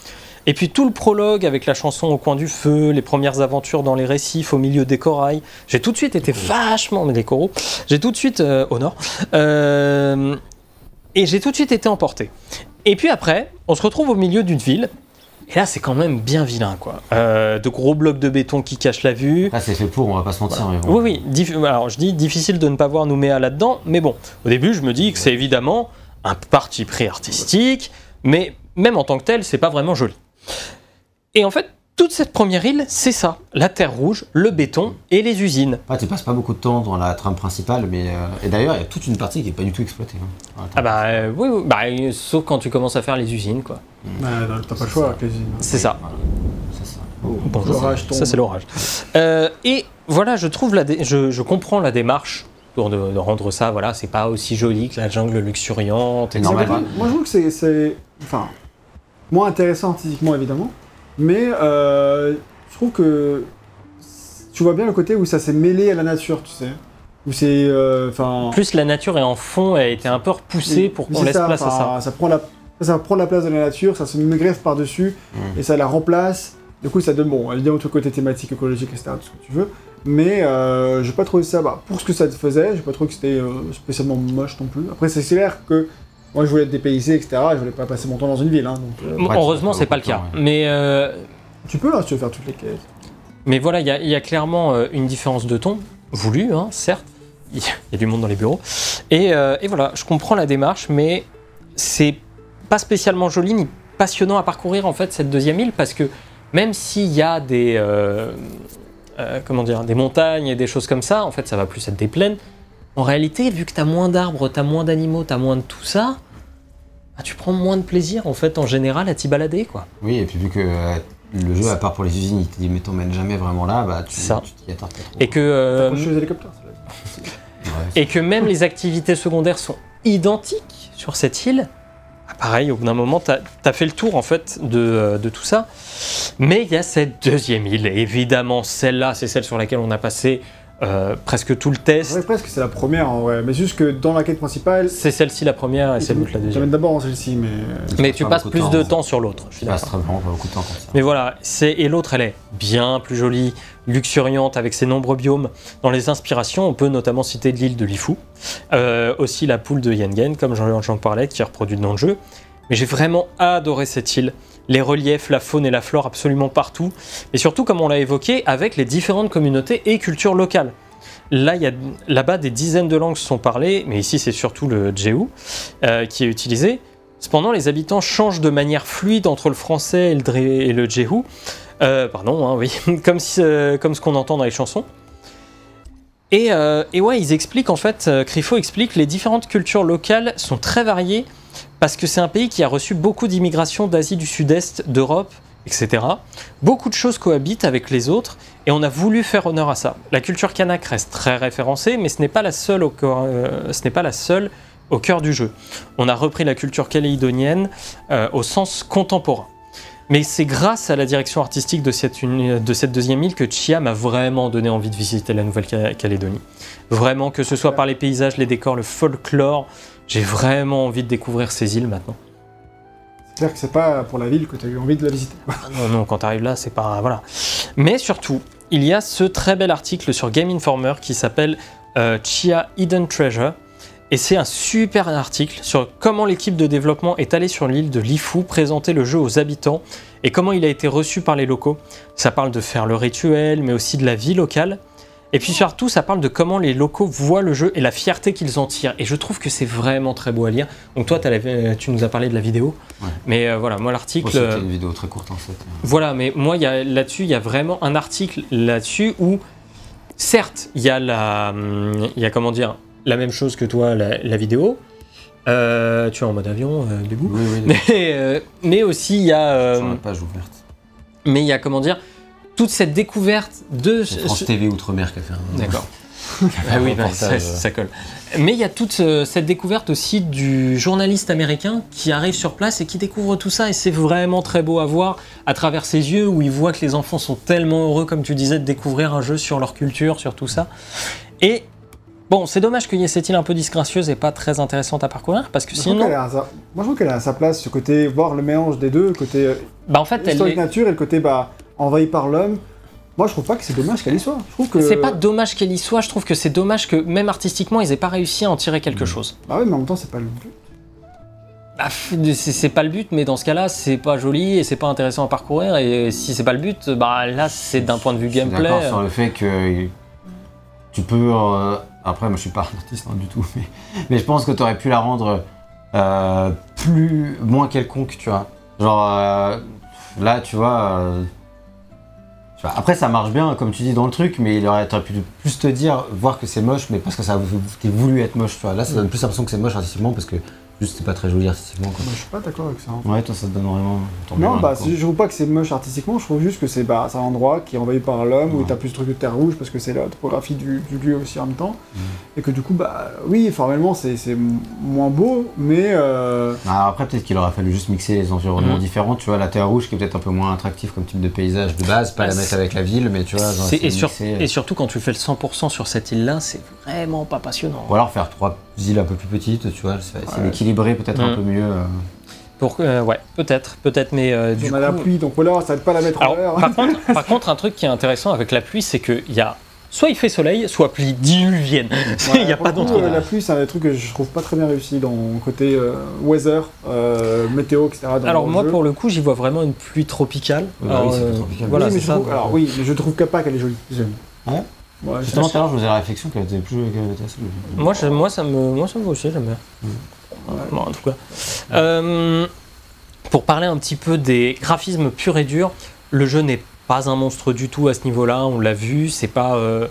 Et puis tout le prologue avec la chanson au coin du feu, les premières aventures dans les récifs au milieu des corails. J'ai tout de suite été vachement, mais les coraux, j'ai tout de suite, euh, au nord, euh, et j'ai tout de suite été emporté. Et puis après, on se retrouve au milieu d'une ville. Et là, c'est quand même bien vilain, quoi. Euh, de gros blocs de béton qui cachent la vue. Là, c'est fait pour, on va pas se mentir. bon. Oui, oui. Alors, je dis difficile de ne pas voir Nouméa là-dedans, mais bon, au début, je me dis que c'est évidemment un parti pris artistique, mais même en tant que tel, c'est pas vraiment joli. Et en fait, toute cette première île, c'est ça la terre rouge, le béton et les usines. Ah, tu passes pas beaucoup de temps dans la trame principale, mais euh, et d'ailleurs, il y a toute une partie qui est pas du tout exploitée. hein. Ah bah euh, oui, oui, bah, sauf quand tu commences à faire les usines, quoi. Non, T'as pas le choix avec les usines. C'est ça. Voilà. C'est ça. Bonjour. Tombe. Ça, c'est l'orage. Euh, et voilà, je trouve la dé- je, je comprends la démarche pour de, de rendre ça, voilà, c'est pas aussi joli que la jungle luxuriante. Normal. Moi, moi, je trouve que c'est- c'est. Enfin. Moins intéressant artistiquement, évidemment. Mais euh, je trouve que. Tu vois bien le côté où ça s'est mêlé à la nature, tu sais. Où c'est. euh, Enfin. Plus, la nature est en fond, elle a été un peu repoussée pour qu'on laisse ça, place à ça. Ça prend, la, ça prend la place de la nature, ça se greffe par-dessus, Mm. et ça la remplace. Du coup, ça donne, bon, évidemment, tout le côté thématique, écologique, etc., tout ce que tu veux. Mais euh, j'ai pas trouvé ça, bah, pour ce que ça faisait, j'ai pas trouvé que c'était euh, spécialement moche non plus. Après, c'est clair que moi, je voulais être dépaysé, etc., je voulais pas passer mon temps dans une ville. Hein, donc, euh, Bon, Heureusement, c'est pas le cas. Mais, euh, tu peux, là, si tu veux faire toutes les quêtes. mais voilà, il y, a- il y a clairement euh, une différence de ton, voulue, hein, certes. Il y a du monde dans les bureaux. Et, euh, et voilà, je comprends la démarche, mais c'est pas spécialement joli ni passionnant à parcourir en fait cette deuxième île parce que même s'il y a des euh, euh, comment dire des montagnes et des choses comme ça, en fait ça va plus être des plaines. En réalité, vu que tu as moins d'arbres, tu as moins d'animaux, tu as moins de tout ça, bah, tu prends moins de plaisir en fait en général à t'y balader quoi. Oui, et puis vu que euh, le jeu, à part pour les usines, il te dit mais t'emmènes jamais vraiment là, bah tu Ça. tu t'y attardes pas trop. Et que euh, les hélicoptères. Ouais, et que même les activités secondaires sont identiques sur cette île. Ah, Pareil, au bout d'un moment, tu as, fait le tour en fait de, euh, de tout ça. Mais il y a cette deuxième île, et évidemment, celle-là, c'est celle sur laquelle on a passé euh, presque tout le test. vrai, presque, c'est la première en vrai. Mais juste que dans la quête principale, C'est celle-ci la première et c'est l'autre la deuxième. d'abord en celle-ci, mais. Mais tu pas passes plus de temps sur l'autre, je suis vraiment pas beaucoup de temps comme ça. Mais voilà, c'est et l'autre elle est bien plus jolie, luxuriante avec ses nombreux biomes. Dans les inspirations, on peut notamment citer l'île de Lifu, Euh, aussi la poule de Yengen, comme j'en j'en parlais, qui est reproduite dans le jeu. Mais j'ai vraiment adoré cette île, les reliefs, la faune et la flore absolument partout, et surtout comme on l'a évoqué, avec les différentes communautés et cultures locales. Là, il y a là-bas des dizaines de langues sont parlées, mais ici c'est surtout le Jéhu euh, qui est utilisé. Cependant, les habitants changent de manière fluide entre le français et le, et. Euh, pardon, hein, oui, euh, comme ce qu'on entend dans les chansons. Et, euh, et ouais, ils expliquent en fait, Crifo explique, les différentes cultures locales sont très variées parce que c'est un pays qui a reçu beaucoup d'immigration d'Asie du Sud-Est, d'Europe, etc. Beaucoup de choses cohabitent avec les autres et on a voulu faire honneur à ça. La culture kanak reste très référencée, mais ce n'est pas la seule au, cor- euh, cœur du jeu. On a repris la culture calédonienne euh, au sens contemporain. Mais c'est grâce à la direction artistique de cette, de cette deuxième île que Chia m'a vraiment donné envie de visiter la Nouvelle-Calédonie. Vraiment, que ce soit par les paysages, les décors, le folklore, j'ai vraiment envie de découvrir ces îles maintenant. C'est clair que c'est pas pour la ville que tu as eu envie de la visiter. Ah non, non, quand tu arrives là, c'est pas. Voilà. Mais surtout, il y a ce très bel article sur Game Informer qui s'appelle euh, Chia Hidden Treasure. Et c'est un super article sur comment l'équipe de développement est allée sur l'île de Lifu présenter le jeu aux habitants et comment il a été reçu par les locaux. Ça parle de faire le rituel, mais aussi de la vie locale. Et puis surtout, ça parle de comment les locaux voient le jeu et la fierté qu'ils en tirent. Et je trouve que c'est vraiment très beau à lire. Donc toi, la- tu nous as parlé de la vidéo. Ouais. Mais euh, voilà, moi l'article... C'était euh, une vidéo très courte en fait. voilà, mais moi, là-dessus, il y a vraiment un article là-dessus où, certes, il y a la, hum, il y a comment dire, la même chose que toi, la, la vidéo. Euh, tu es en mode avion, euh, du coup. Oui, oui, Mais, euh, mais aussi, il y a, euh, sur la page ouverte. mais il y a comment dire, toute cette découverte de. France TV Outre-mer qui a fait un. D'accord. ah oui, bah, ça, reportage. ça colle. Mais il y a toute euh, cette découverte aussi du journaliste américain qui arrive sur place et qui découvre tout ça et c'est vraiment très beau à voir à travers ses yeux où il voit que les enfants sont tellement heureux, comme tu disais, de découvrir un jeu sur leur culture, sur tout ça. Et Bon, c'est dommage qu'il y ait cette île un peu disgracieuse et pas très intéressante à parcourir, parce que Je trouve sinon, qu'elle a sa- Moi, je trouve qu'elle a sa place, ce côté, voir le mélange des deux, le côté euh, bah en fait, elle est- nature et le côté bah, envahi par l'homme. Moi, je trouve pas que c'est dommage qu'elle y soit. Je trouve que. c'est pas dommage qu'elle y soit. Je trouve que c'est dommage que même artistiquement, ils aient pas réussi à en tirer quelque chose. Ah ouais, mais en même temps, c'est pas le but. Bah, c'est pas le but, mais dans ce cas-là, c'est pas joli et c'est pas intéressant à parcourir. Et si c'est pas le but, bah là, c'est d'un point de vue Je suis gameplay. d'accord sur le fait que tu peux. euh, après, moi je suis pas un artiste hein, du tout, mais, mais je pense que tu aurais pu la rendre euh, plus. moins quelconque, tu vois. Genre, euh, là, tu vois. Après, ça marche bien, comme tu dis, dans le truc, mais il aurait pu plus te dire, voir que c'est moche, mais parce que ça t'es voulu être moche, tu vois. Là, ça donne plus l'impression que c'est moche artistiquement, parce que juste c'est pas très joli artistiquement, quoi. Moi, je suis pas d'accord avec ça. hein. Ouais, toi, ça te donne vraiment. ton Non, bah, je trouve pas que c'est moche artistiquement, je trouve juste que c'est bah, un endroit qui est envahi par l'homme, où t'as plus de trucs de terre rouge parce que c'est la topographie du, du lieu aussi en même temps. Mhm. Et que du coup, bah oui, formellement c'est moins beau, mais euh, Alors après, peut-être qu'il aurait fallu juste mixer les environnements Mhm. différents. Tu vois, la Terre Rouge qui est peut-être un peu moins attractif comme type de paysage de base, pas Bah, la mettre c'est- avec la ville, mais tu vois, genre et, de sur- mixer. et surtout quand tu fais le 100% sur cette île-là, c'est vraiment pas passionnant. Ou alors faire trois îles un peu plus petites, tu vois, c'est essayer Ouais. d'équilibrer peut-être un Mhm. peu mieux. euh. Pour, euh, ouais, peut-être, peut-être, mais euh, du on a la coup- pluie, donc voilà, ça va pas la mettre en Alors, valeur. par, contre, par contre, un truc qui est intéressant avec la pluie, c'est qu'il y a soit il fait soleil, soit pluie diluvienne. Il n'y a pas le coup, d'autre. euh, La pluie, c'est un des trucs que je trouve pas très bien réussi dans le côté euh, weather, euh, météo, etc. dans Alors moi, jeu. pour le coup, j'y vois vraiment une pluie tropicale. Oui, Alors, oui, c'est tropical. Voilà, oui, mais je ça. trouve, alors oui, mais je trouve que pas qu'elle est jolie. Ouais Justement, tout à l'heure, je faisais la réflexion qu'elle était plus jolie. Moi, je- moi, ça me, moi, ça me va aussi, j'aime bien. Bon, en tout cas. Euh, pour parler un petit peu des graphismes purs et durs, le jeu n'est pas un monstre du tout à ce niveau-là, on l'a vu, c'est pas. euh,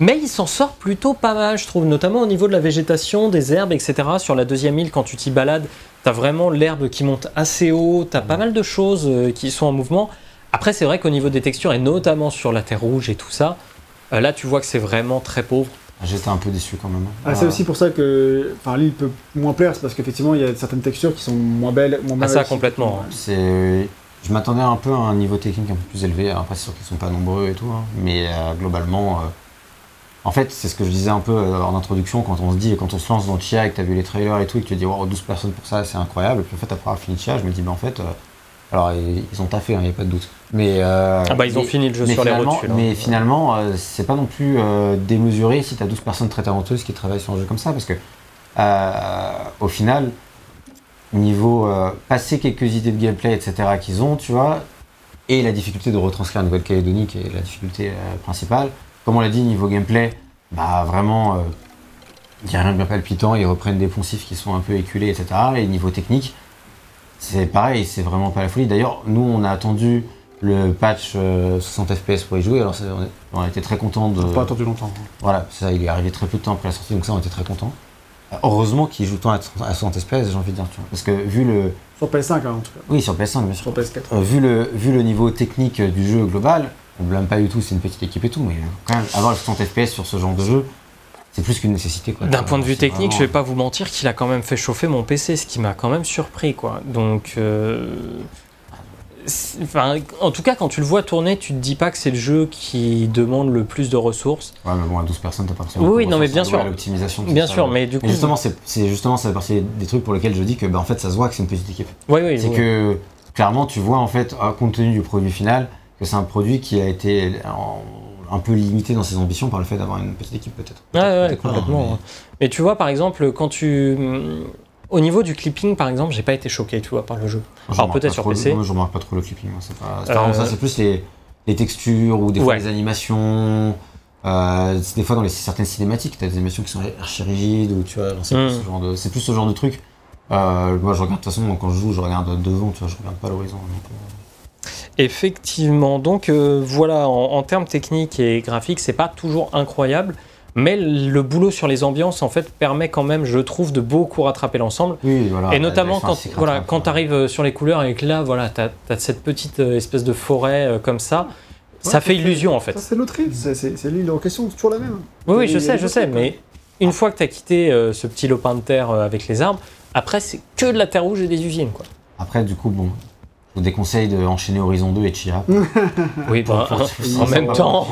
Mais il s'en sort plutôt pas mal, je trouve, notamment au niveau de la végétation, des herbes, etc. Sur la deuxième île, quand tu t'y balades, t'as vraiment l'herbe qui monte assez haut, t'as pas mal de choses euh, qui sont en mouvement. Après, c'est vrai qu'au niveau des textures, et notamment sur la terre rouge et tout ça, euh, là, tu vois que c'est vraiment très pauvre. J'étais un peu déçu quand même. Ah, c'est aussi pour ça que enfin, l'île peut moins plaire, c'est parce qu'effectivement il y a certaines textures qui sont moins belles, moins Ah, ça, complètement. C'est. Je m'attendais un peu à un niveau technique un peu plus élevé. Après, c'est sûr qu'ils sont pas nombreux et tout, hein. mais euh, globalement, euh, en fait, c'est ce que je disais un peu euh, en introduction quand on se dit, quand on se lance dans Chia et que t'as vu les trailers et tout, et que tu te dis, wow, 12 personnes pour ça, c'est incroyable. Et puis en fait, après avoir fini Chia, je me dis, bah en fait, euh, alors ils, ont taffé, il n'y a pas de doute. Mais euh, Ah bah, ils ont mais- fini le jeu sur les finalement- rotules. hein. Mais finalement, euh, c'est pas non plus euh, démesuré si t'as 12 personnes très talentueuses qui travaillent sur un jeu comme ça, parce que euh, au final, niveau passer quelques idées de gameplay, etc. qu'ils ont, tu vois, et la difficulté de retranscrire une Nouvelle-Calédonie, qui est la difficulté principale. Comme on l'a dit, niveau gameplay, bah vraiment, il n'y a rien de bien palpitant, ils reprennent des poncifs qui sont un peu éculés, etc. Et niveau technique, c'est pareil, c'est vraiment pas la folie. D'ailleurs, nous, on a attendu le patch euh, 60 FPS pour y jouer, alors ça, on, a été très contents de... On pas attendu longtemps. Voilà, ça, il est arrivé très peu de temps après la sortie, donc ça, on était très contents. Euh, Heureusement qu'il joue tant à à 60 FPS, j'ai envie de dire, tu vois. Parce que vu le... Sur PS5 hein, en tout cas. Oui, sur PS5, bien sûr. Sur PS4. Euh, vu, le, vu le niveau technique euh, du jeu global, on blâme pas du tout, c'est une petite équipe et tout, mais euh, quand même, avoir le 60 FPS sur ce genre de jeu, c'est plus qu'une nécessité. quoi. D'un point de vue technique, je vais vraiment- pas vous mentir qu'il a quand même fait chauffer mon PC, ce qui m'a quand même surpris, quoi. Donc, euh, enfin, en tout cas, quand tu le vois tourner, tu te dis pas que c'est le jeu qui demande le plus de ressources. Ouais, mais bon, à 12 personnes, t'as pas Oui, oui, non, mais bien sûr. l'optimisation. tout Bien ça, sûr, ouais. mais du coup, Mais justement, c'est justement, ça fait partie des trucs pour lesquels je dis que, bah, en fait, ça se voit que c'est une petite équipe. oui, oui, C'est oui. que, clairement, tu vois, en fait, compte tenu du produit final, que c'est un produit qui a été en- un peu limité dans ses ambitions par le fait d'avoir une petite équipe, peut-être. Ouais, complètement. mais- hein. Mais tu vois, par exemple, quand tu. Au niveau du clipping, par exemple, j'ai pas été choqué, tu vois, par le jeu. Moi, Alors, peut-être sur PC. Moi, je remarque pas trop le clipping. C'est pas... c'est Euh, ça, c'est plus les, les textures ou des fois Ouais. les animations. Euh, des fois dans les, certaines cinématiques, t'as des animations qui sont archi rigides ou tu vois, c'est Mm. plus ce genre de, c'est plus ce genre de truc. Euh, moi, je regarde de toute façon quand je joue, je regarde devant, tu vois, je regarde pas l'horizon. Euh, Effectivement, donc euh, voilà, en, en termes techniques et graphiques, c'est pas toujours incroyable, mais le boulot sur les ambiances en fait permet quand même, je trouve, de beaucoup rattraper l'ensemble. Oui, voilà. et notamment quand, voilà, quand arrives sur les couleurs et que là, voilà, tu as, cette petite euh, espèce de forêt euh, comme ça, ça fait illusion en fait. C'est l'autre île, c'est- l'île en question, c'est toujours la même. Oui, oui, je a sais, je sais, mais une fois que tu as quitté euh, ce petit lopin de terre euh, avec les arbres, après c'est que de la terre rouge et des usines quoi. Après, du coup, bon, vous déconseille d'enchaîner Horizon 2 et Chia. Oui, bah, Pour- pour- pour- en même temps.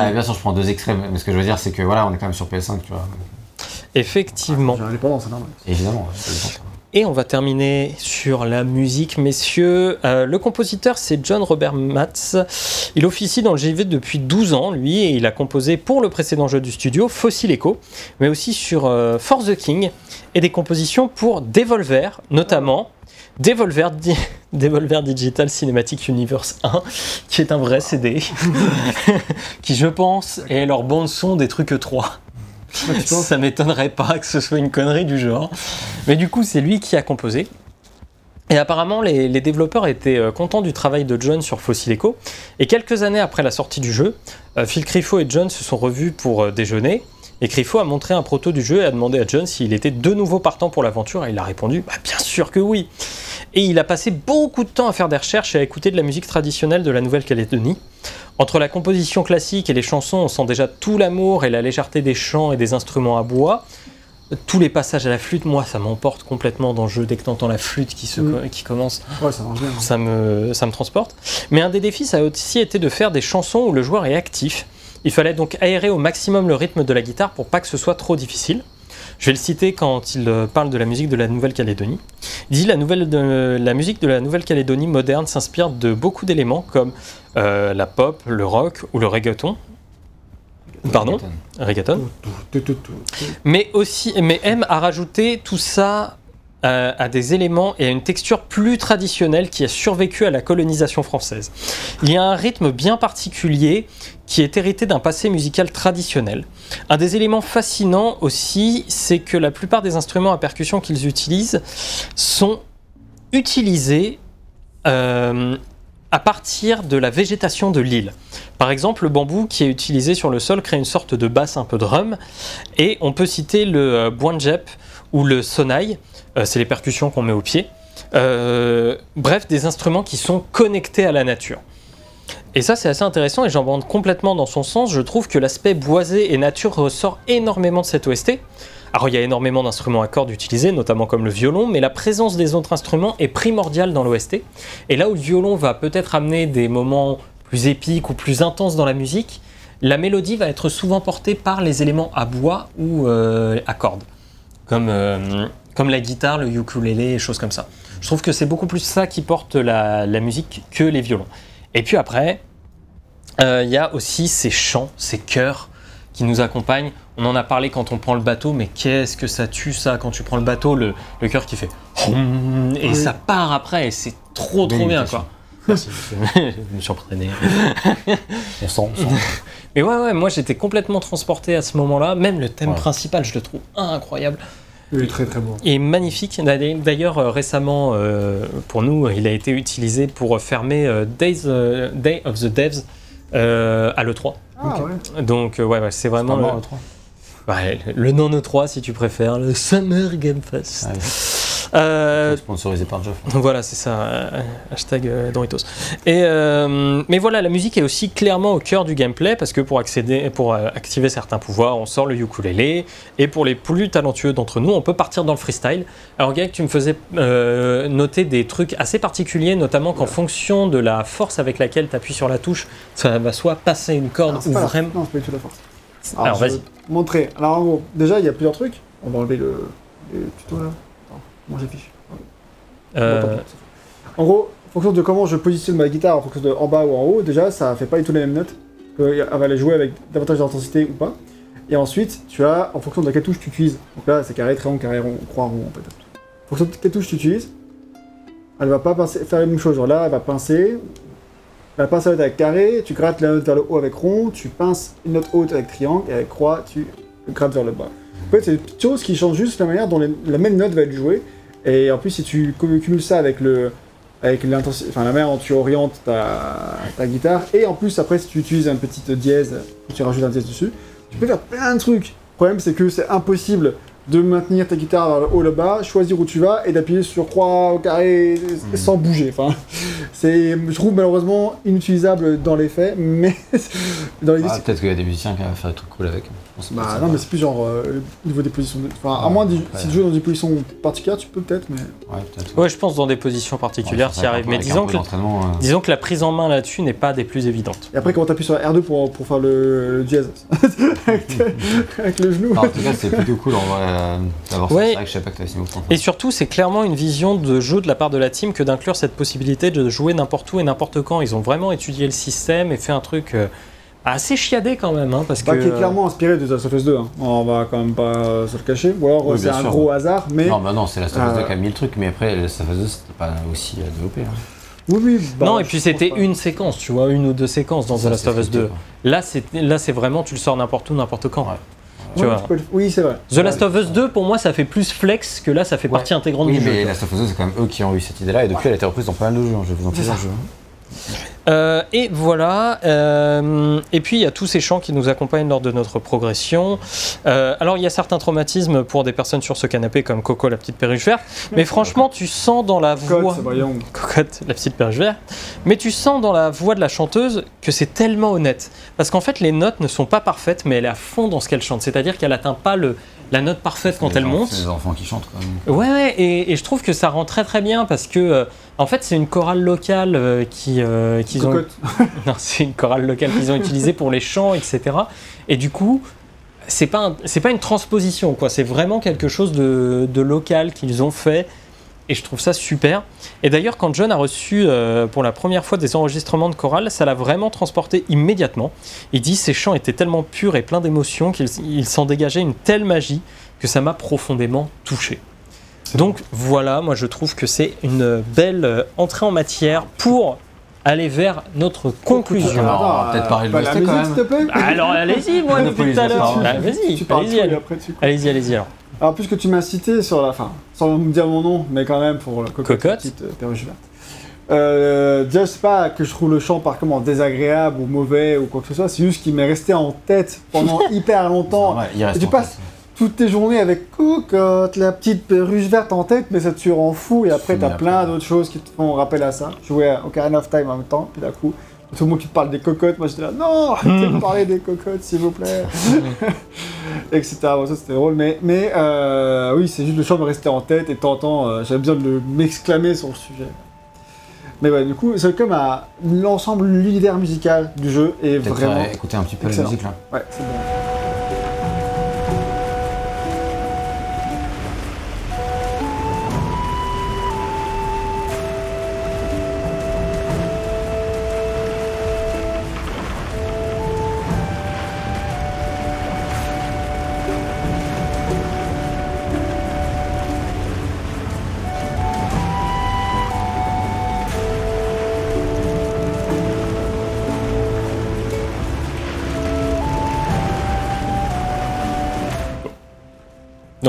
Ah, bien sûr, je prends deux extrêmes, mais ce que je veux dire, c'est que voilà, on est quand même sur PS5, tu vois. Effectivement. J'ai l'indépendance, c'est normal. Évidemment. Et on va terminer sur la musique, messieurs. Euh, le compositeur, c'est John Robert Matz. Il officie dans le JV depuis 12 ans, lui, et il a composé pour le précédent jeu du studio, Fossil Echo, mais aussi sur euh, Force the King, et des compositions pour Devolver, notamment Devolver, Di- Devolver Digital Cinematic Universe 1, qui est un vrai CD, qui, je pense, est leur bande-son des trucs 3. Ah, tu penses Ça m'étonnerait pas que ce soit une connerie du genre. Mais du coup, c'est lui qui a composé. Et apparemment, les, les développeurs étaient euh, contents du travail de John sur Fossil Echo. Et quelques années après la sortie du jeu, euh, Phil Crifo et John se sont revus pour euh, déjeuner. Et Crifo a montré un proto du jeu et a demandé à John s'il était de nouveau partant pour l'aventure. Et il a répondu bah, Bien sûr que oui Et il a passé beaucoup de temps à faire des recherches et à écouter de la musique traditionnelle de la Nouvelle-Calédonie. Entre la composition classique et les chansons, on sent déjà tout l'amour et la légèreté des chants et des instruments à bois. Tous les passages à la flûte, moi, ça m'emporte complètement dans le jeu. Dès que t'entends la flûte qui, se Mm. qui commence, Ouais, ça marche bien. ça me, ça me transporte. Mais un des défis, ça a aussi été de faire des chansons où le joueur est actif. Il fallait donc aérer au maximum le rythme de la guitare pour pas que ce soit trop difficile. Je vais le citer quand il euh, parle de la musique de la Nouvelle-Calédonie. Il dit la, nouvelle de, la musique de la Nouvelle-Calédonie moderne s'inspire de beaucoup d'éléments comme euh, la pop, le rock ou le reggaeton. Pardon? Reggaeton. Mais aussi, mais M a rajouté tout ça euh, à des éléments et à une texture plus traditionnelle qui a survécu à la colonisation française. Il y a un rythme bien particulier qui est hérité d'un passé musical traditionnel. Un des éléments fascinants aussi, c'est que la plupart des instruments à percussion qu'ils utilisent sont utilisés euh, à partir de la végétation de l'île. Par exemple, le bambou qui est utilisé sur le sol crée une sorte de basse un peu drum. Et on peut citer le euh, ou le sonai, c'est les percussions qu'on met au pied. Euh, bref, des instruments qui sont connectés à la nature. Et ça, c'est assez intéressant et j'en bande complètement dans son sens. Je trouve que l'aspect boisé et nature ressort énormément de cette OST. Alors, il y a énormément d'instruments à cordes utilisés, notamment comme le violon, mais la présence des autres instruments est primordiale dans l'OST. Et là où le violon va peut-être amener des moments plus épiques ou plus intenses dans la musique, la mélodie va être souvent portée par les éléments à bois ou euh, à cordes, comme, euh, comme la guitare, le ukulélé, et choses comme ça. Je trouve que c'est beaucoup plus ça qui porte la, la musique que les violons. Et puis après, euh, il y a aussi ces chants, ces chœurs qui nous accompagnent. On en a parlé quand on prend le bateau, mais qu'est-ce que ça tue ça quand tu prends le bateau, le, le chœur qui fait hum, et Oui. ça part après et c'est trop trop bien quoi. Merci, je me suis entraîné. On sent, on sent. Mais ouais, ouais, moi j'étais complètement transporté à ce moment-là. Même le thème Ouais. principal, je le trouve incroyable. Oui, très très beau. Et magnifique. D'ailleurs, euh, récemment, euh, pour nous, il a été utilisé pour fermer euh, Days, euh, Day of the Devs à l'E3. Ah ouais. Donc, ouais, ouais, c'est vraiment le, le trois. ouais, le non E3 si tu préfères, le Summer Game Fest. Ah. Euh, Sponsorisé par Geoff. Voilà, c'est ça. euh, hashtag euh, Doritos. Et, euh, mais voilà, la musique est aussi clairement au cœur du gameplay parce que pour, accéder, pour euh, activer certains pouvoirs, on sort le ukulélé. Et pour les plus talentueux d'entre nous, on peut partir dans le freestyle. Alors, Greg, tu me faisais euh, noter des trucs assez particuliers, notamment qu'en fonction de la force avec laquelle tu appuies sur la touche, ça va soit passer une corde ou pas la- vraiment. Non, c'est pas du tout la force. Alors, vas-y. Montrer. Alors, en gros, déjà, il y a plusieurs trucs. On va enlever le, le tuto là. Moi j'affiche. Euh, Bon. En gros, en fonction de comment je positionne ma guitare, en fonction de en bas ou en haut, déjà, ça fait pas du tout les mêmes notes. Elle va les jouer avec davantage d'intensité ou pas. Et ensuite, tu as, en fonction de quelle touche tu utilises. Donc là, c'est carré, triangle, carré, rond, croix, rond, en fait. En fonction de quelle touche tu utilises, elle va pas pincer- faire la même chose. Genre là, elle va pincer. Elle pince la note avec carré, tu grattes la note vers le haut avec rond, tu pinces une note haute avec triangle, et avec croix, tu grattes vers le bas. Fait, c'est des petites choses qui changent juste la manière dont les- la même note va être jouée. Et en plus, si tu cum- cumules ça avec le avec enfin la manière dont tu orientes ta, ta guitare, et en plus après si tu utilises un petit dièse, tu rajoutes un dièse dessus, tu peux faire plein de trucs. Le problème c'est que c'est impossible de maintenir ta guitare vers le haut, le bas, choisir où tu vas et d'appuyer sur croix au carré sans bouger. Enfin, c'est, je trouve malheureusement inutilisable dans les faits, mais dans les Ah, Peut-être qu'il y a des musiciens qui vont faire des trucs cool avec. Bah non, mais c'est plus genre euh, au niveau des positions. de- Enfin, à Ouais, moins si tu joues dans des positions particulières, tu peux peut-être, mais. Ouais, peut-être. Ouais, je pense dans des positions particulières, t'y arrives. Mais disons que, euh, disons que la prise en main là-dessus n'est pas des plus évidentes. Et après, quand t'appuies sur R2 pour, pour faire le, le jazz avec, avec le genou. en tout cas, c'est plutôt cool en vrai euh, d'avoir ça. Ouais. C'est vrai que je savais pas que t'avais si beaucoup Et surtout, c'est clairement une vision de jeu de la part de la team que d'inclure cette possibilité de jouer n'importe où et n'importe quand. Ils ont vraiment étudié le système et fait un truc euh, assez chiadé quand même, hein, parce que. Qui est clairement inspiré de The Last of Us 2. hein. On va quand même pas euh, se le cacher. Ou alors Oui, c'est un sûr. gros hasard, mais. Non, bah non, c'est la Star Wars Euh, 2 qui a mis le truc, mais après, la Star Wars 2, c'était pas aussi euh, développé. hein. Oui, oui. bah, non, et puis c'était pas. une séquence, tu vois, une ou deux séquences dans The Ça, Last c'est of Us scripté, 2. quoi. Là, c'est là, c'est vraiment, tu le sors n'importe où, n'importe quand. Ouais. Tu Ouais, vois. tu peux le- Oui, c'est vrai. The Last of Us 2, pour moi, ça fait plus flex que là, ça fait Ouais. partie intégrante Oui, du jeu. mais tu la Star Wars 2, c'est quand même eux qui ont eu cette idée-là, et depuis, elle a été reprise dans pas mal de jeux. hein. Je vais vous en jeux. Euh, et voilà. euh, et puis il y a tous ces chants qui nous accompagnent lors de notre progression. Euh, alors il y a certains traumatismes pour des personnes sur ce canapé comme Coco la petite perruche verte. Mais franchement, tu sens dans la voix. Cocotte, la petite perruche verte. Mais tu sens dans la voix de la chanteuse que c'est tellement honnête. Parce qu'en fait, les notes ne sont pas parfaites, mais elle est à fond dans ce qu'elle chante. C'est-à-dire qu'elle atteint pas le, la note parfaite quand Les elle gens- monte. C'est les enfants qui chantent, quoi. Ouais, ouais, et, et je trouve que ça rend très très bien parce que, euh, en fait, c'est une chorale locale euh, qui, euh, qu'ils ont. Non, c'est une chorale locale qu'ils ont utilisée pour les chants, etc. Et du coup, c'est pas un- c'est pas une transposition, quoi. C'est vraiment quelque chose de, de local qu'ils ont fait. Et je trouve ça super. Et d'ailleurs, quand John a reçu euh, pour la première fois des enregistrements de chorale, ça l'a vraiment transporté immédiatement. Il dit ces chants étaient tellement purs et pleins d'émotions qu'il il s'en dégageait une telle magie que ça m'a profondément touché. Donc voilà, moi je trouve que c'est une belle euh, entrée en matière pour aller vers notre conclusion. Alors, on va Attends, peut-être parler de musique, quand même. s'il te plaît. Bah, alors allez-y, moi depuis tout à l'heure. Vas-y, Tu parles allez-y, allez-y, allez-y alors. Alors, puisque tu m'as cité sur la fin, sans me dire mon nom, mais quand même pour la cocotte, Cocotte. petite euh, perruche verte. Euh, déjà, c'est pas que je trouve le chant par comment désagréable ou mauvais ou quoi que ce soit, c'est juste qu'il m'est resté en tête pendant hyper longtemps. Ouais, il reste Et tu passes tête. Toutes tes journées avec Cocotte, la petite perruche verte en tête, mais ça te rend fou. Et après, t'as plein d'autres choses qui te font rappel à ça. Jouais à Ocarina of Time en même temps, puis d'un coup, tout le monde qui te parle des cocottes, moi j'étais là, non, arrêtez de parler des cocottes, s'il vous plaît. etc. Bon, ça c'était drôle, mais, mais euh, oui, c'est juste le chant me restait en tête et de temps en temps, euh, j'avais besoin de m'exclamer sur le sujet. Mais ouais, du coup, c'est comme à l'ensemble, l'univers musical du jeu est vraiment. euh, écouter un petit peu excellent. la musique là. Ouais, c'est bon.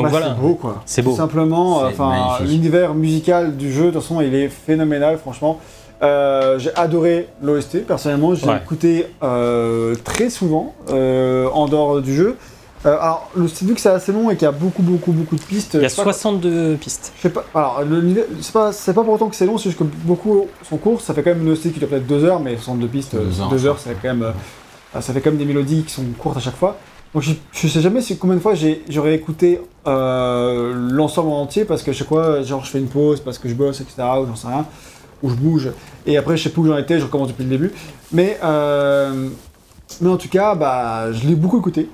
Bah, voilà. C'est beau quoi. C'est beau. Tout simplement, enfin, l'univers musical du jeu, de toute façon, il est phénoménal, franchement. Euh, j'ai adoré l'OST, personnellement, j'ai Ouais. écouté euh, très souvent euh, en dehors du jeu. Euh, alors, le, vu que c'est assez long et qu'il y a beaucoup, beaucoup, beaucoup de pistes. Il y a je sais pas- 62 pistes. je sais pas, alors, le niveau- c'est pas, c'est pas pour autant que c'est long, c'est juste que beaucoup sont courts. Ça fait quand même une OST qui dure peut-être deux heures, mais 62 pistes, euh, Deux heures, deux je heures, ça fait quand même, ça fait quand même des mélodies qui sont courtes à chaque fois. Donc je, je sais jamais si combien de fois j'aurais écouté euh, l'ensemble en entier parce que chaque fois, genre je fais une pause parce que je bosse, etc. ou j'en sais rien, ou je bouge. Et après, je sais plus où j'en étais, je recommence depuis le début. Mais, euh, mais en tout cas, bah, je l'ai beaucoup écouté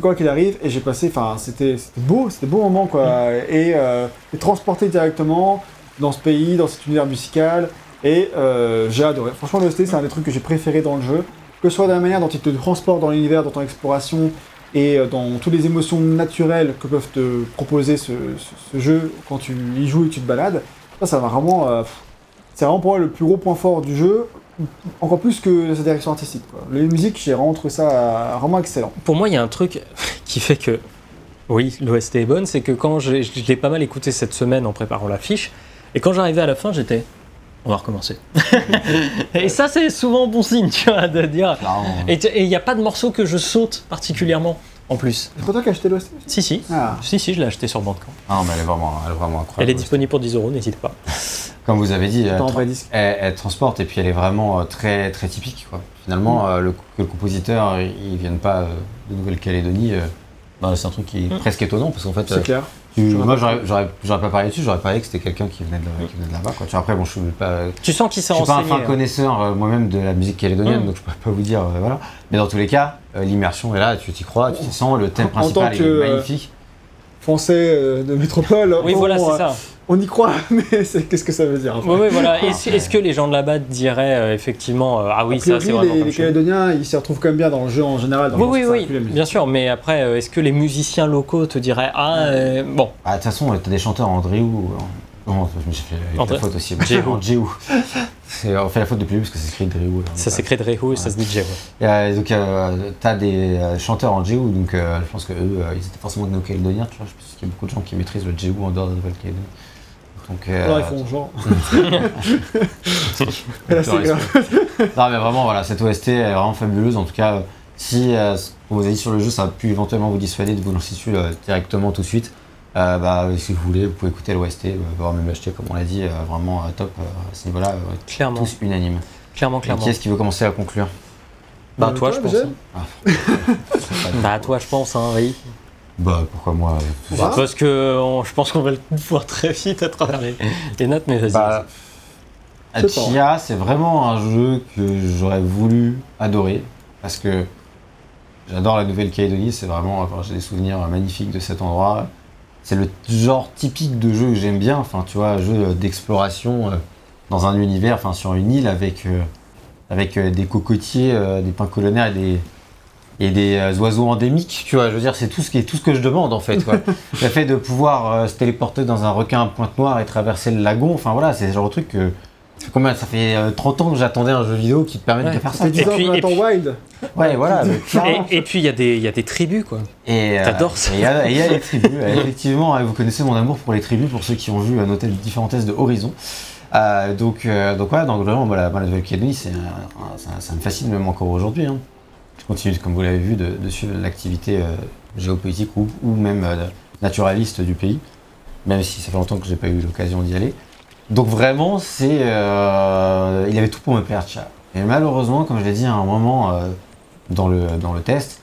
quoi qu'il arrive, et j'ai passé, enfin, c'était beau, c'était beau moment, quoi, et, euh, et transporté directement dans ce pays, dans cet univers musical, et euh, j'ai adoré. Franchement, l'OST, c'est un des trucs que j'ai préféré dans le jeu, que ce soit de la manière dont il te transporte dans l'univers, dans ton exploration, et euh, dans toutes les émotions naturelles que peuvent te proposer ce, jeu quand tu y joues et tu te balades. Ça, ça m'a vraiment... euh, c'est vraiment pour moi le plus gros point fort du jeu, encore plus que sa direction artistique. Quoi. Les musiques, j'ai vraiment trouvé ça vraiment excellent. Pour moi, il y a un truc qui fait que, oui, l'OST est bonne, c'est que quand je l'ai pas mal écouté cette semaine en préparant la fiche, et quand j'arrivais à la fin, j'étais, on va recommencer. et ça, c'est souvent bon signe, tu vois, de dire. Clairement. Et il n'y a pas de morceau que je saute particulièrement, en plus. C'est toi qui as acheté l'OST Si, si. Ah. Si, si, je l'ai acheté sur Bandcamp. Ah, mais elle est vraiment, elle est vraiment incroyable. Elle est disponible pour 10 euros, n'hésitez pas. Comme vous avez dit, elle, tra- transporte et puis elle est vraiment euh, très, très typique. Quoi. finalement, euh, le, que le compositeur il, il vienne pas euh, de Nouvelle-Calédonie, euh, bah, c'est un truc qui est Mm. presque étonnant parce qu'en fait, euh, C'est clair. Tu- moi j'aurais, pas parlé dessus, j'aurais parlé que c'était quelqu'un qui venait de, qui venait de là-bas. Quoi. Après, bon, je suis pas, Tu sens qu'il je suis pas un fin hein. connaisseur euh, moi-même de la musique calédonienne, Mm. donc je pourrais pas vous dire, euh, voilà. Mais dans tous les cas, euh, l'immersion est là, tu t'y crois, tu t'y sens, le thème En principal est que, euh, magnifique. Français euh, de métropole. Oui, voilà, c'est ça. On y croit, mais qu'est-ce que ça veut dire Oui, oui, voilà. Est-ce est-ce que les gens de là-bas diraient euh, effectivement euh, Ah oui, A ça priori, c'est vraiment les, comme les Calédoniens, ils s'y retrouvent quand même bien dans le jeu en général. dans Oui, le oui, oui, ça la bien sûr, mais après, euh, est-ce que les musiciens locaux te diraient Ah, euh, bon, Ah, de toute façon, t'as des chanteurs en André ou. Non, je me suis fait la André- faute aussi. Jéhu. En On fait la faute depuis parce que c'est écrit Dréou. ça s'écrit Drehu et ça se dit Jéhu. Euh, donc, euh, t'as des euh, chanteurs en Jéhu, donc euh, je pense que eux, euh, ils étaient forcément de nos Calédoniens, tu vois. Je pense qu'il y a beaucoup de gens qui maîtrisent le Jéhu en dehors de Nouvelle-Calédonie. Donc, euh, Alors ils font genre. Là, c'est grave. Non mais vraiment voilà, cette OST est vraiment fabuleuse. En tout cas, si euh, qu'on vous a dit sur le jeu, ça a pu éventuellement vous dissuader de vous lancer dessus euh, directement tout de suite, euh, bah, si vous voulez, vous pouvez écouter l'OST, voire même l'acheter comme on l'a dit, euh, vraiment euh, top euh, à ce niveau-là, euh, Clairement, tous unanimes. clairement, Et clairement. Qui est-ce qui veut commencer à conclure? Bah, toi, je pense. Hein. Bah, toi, je pense, hein, oui. Bah pourquoi moi euh, Bah, Parce que on- je pense qu'on va le voir très vite à travers les, les notes, mais vas-y. Bah. Chia, c'est vraiment un jeu que j'aurais voulu adorer parce que j'adore la Nouvelle-Calédonie. C'est vraiment, enfin, j'ai des souvenirs magnifiques de cet endroit. C'est le genre typique de jeu que j'aime bien. Enfin, tu vois, un jeu d'exploration euh, dans un univers, enfin, sur une île avec, euh, avec euh, des cocotiers, euh, des pins colonnaires et des, et des euh, oiseaux endémiques. Tu vois, je veux dire, c'est tout ce qui est tout ce que je demande en fait. quoi. le fait de pouvoir euh, se téléporter dans un requin à pointe noire et traverser le lagon. Enfin voilà, c'est le genre de truc que ça fait combien Ça fait euh, 30 ans que j'attendais un jeu vidéo qui te permette Ouais. de faire Ça ça. fait 10 Et puis- et puis- Wild. Ouais, voilà. Et, et puis, il y, a des- il y a des tribus, quoi. Et, euh, T'adores ça. Et il y a- les tribus. Effectivement, euh, vous connaissez mon amour pour les tribus, pour ceux qui ont vu nos différentes tests de Horizon. Euh, donc, euh, donc ouais, donc vraiment, la, moi, la Nouvelle-Calédonie, ça me fascine même encore aujourd'hui. hein. Je continue, comme vous l'avez vu, de, suivre l'activité euh, géopolitique ou, même euh, naturaliste du pays, même si ça fait longtemps que j'ai pas eu l'occasion d'y aller. Donc vraiment, c'est, euh, il avait tout pour me plaire, Tcha. Et malheureusement, comme je l'ai dit à un moment euh, dans, le, dans le test,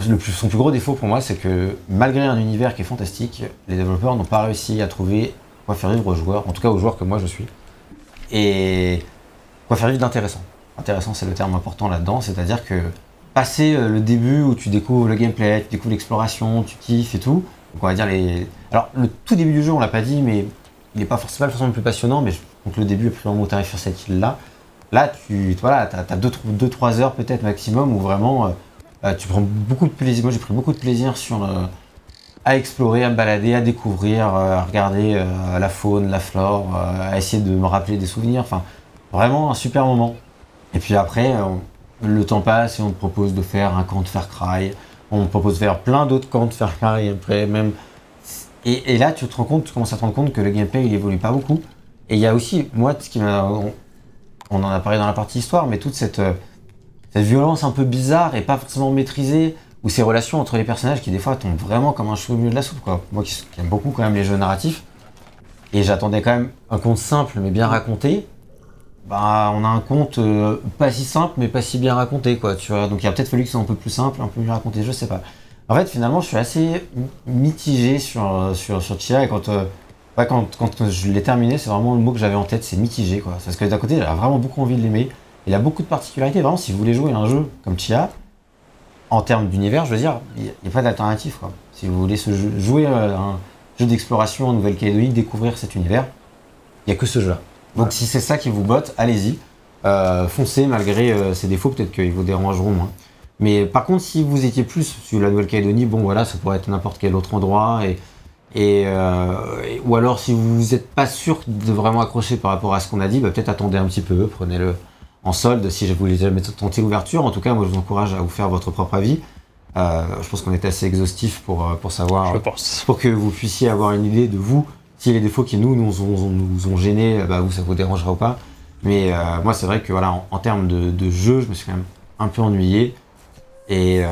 son plus gros défaut pour moi, c'est que malgré un univers qui est fantastique, les développeurs n'ont pas réussi à trouver quoi faire vivre aux joueurs, en tout cas aux joueurs que moi je suis, et quoi faire vivre d'intéressant. Intéressant, c'est le terme important là-dedans, c'est-à-dire que passer euh, le début où tu découvres le gameplay, tu découvres l'exploration, tu kiffes et tout, on va dire les. Alors le tout début du jeu, on l'a pas dit, mais il n'est pas forcément, forcément le plus passionnant, mais donc le début, le moment où tu sur cette île-là, là tu voilà, as 2-3 heures peut-être maximum où vraiment. euh, euh, tu prends beaucoup de plaisir. Moi, j'ai pris beaucoup de plaisir sur euh, à explorer, à me balader, à découvrir, à regarder la faune, la flore, à essayer de me rappeler des souvenirs. Enfin, vraiment un super moment. Et puis après, euh, le temps passe et on te propose de faire un camp de Far Cry. On te propose de faire plein d'autres camps de Far Cry après même. Et, là, tu te rends compte, tu commences à te rendre compte que le gameplay il évolue pas beaucoup. Et il y a aussi, moi, ce qui m'a, on, en a parlé dans la partie histoire, mais toute cette euh, cette violence un peu bizarre et pas forcément maîtrisée, ou ces relations entre les personnages qui des fois tombent vraiment comme un cheveu au milieu de la soupe. Moi qui, qui aime beaucoup quand même les jeux narratifs, et j'attendais quand même un conte simple mais bien raconté, bah on a un conte euh, pas si simple mais pas si bien raconté quoi, tu vois. Donc il a peut-être fallu que ce soit un peu plus simple, un peu mieux raconté, je sais pas. En fait finalement je suis assez mitigé sur, euh, sur, Chia et quand, euh, quand, quand je l'ai terminé, c'est vraiment le mot que j'avais en tête, c'est mitigé quoi. Parce que d'un côté j'avais vraiment beaucoup envie de l'aimer, il a beaucoup de particularités. Vraiment, si vous voulez jouer un jeu comme Chia, en termes d'univers, je veux dire, il n'y a, pas d'alternative. quoi. Si vous voulez jouer un jeu d'exploration en Nouvelle-Calédonie, découvrir cet univers, il n'y a que ce jeu-là. Donc si c'est ça qui vous botte, allez-y. Euh, foncez malgré euh, ses défauts, peut-être qu'ils vous dérangeront moins. Mais par contre, si vous étiez plus sur la Nouvelle-Calédonie, bon voilà, ça pourrait être n'importe quel autre endroit. Et, et, euh, et- ou alors, si vous n'êtes pas sûr de vraiment accrocher par rapport à ce qu'on a dit, bah, peut-être attendez un petit peu, prenez-le en solde si je voulais jamais tenter l'ouverture. En tout cas, moi, je vous encourage à vous faire votre propre avis. Je pense qu'on est assez exhaustif pour, pour savoir Je pense. pour que vous puissiez avoir une idée de vous, si les défauts qui nous nous ont, nous ont gênés, bah, vous, ça vous dérangera ou pas. Mais euh, moi, c'est vrai que voilà, en, en termes de, de jeu, je me suis quand même un peu ennuyé et euh,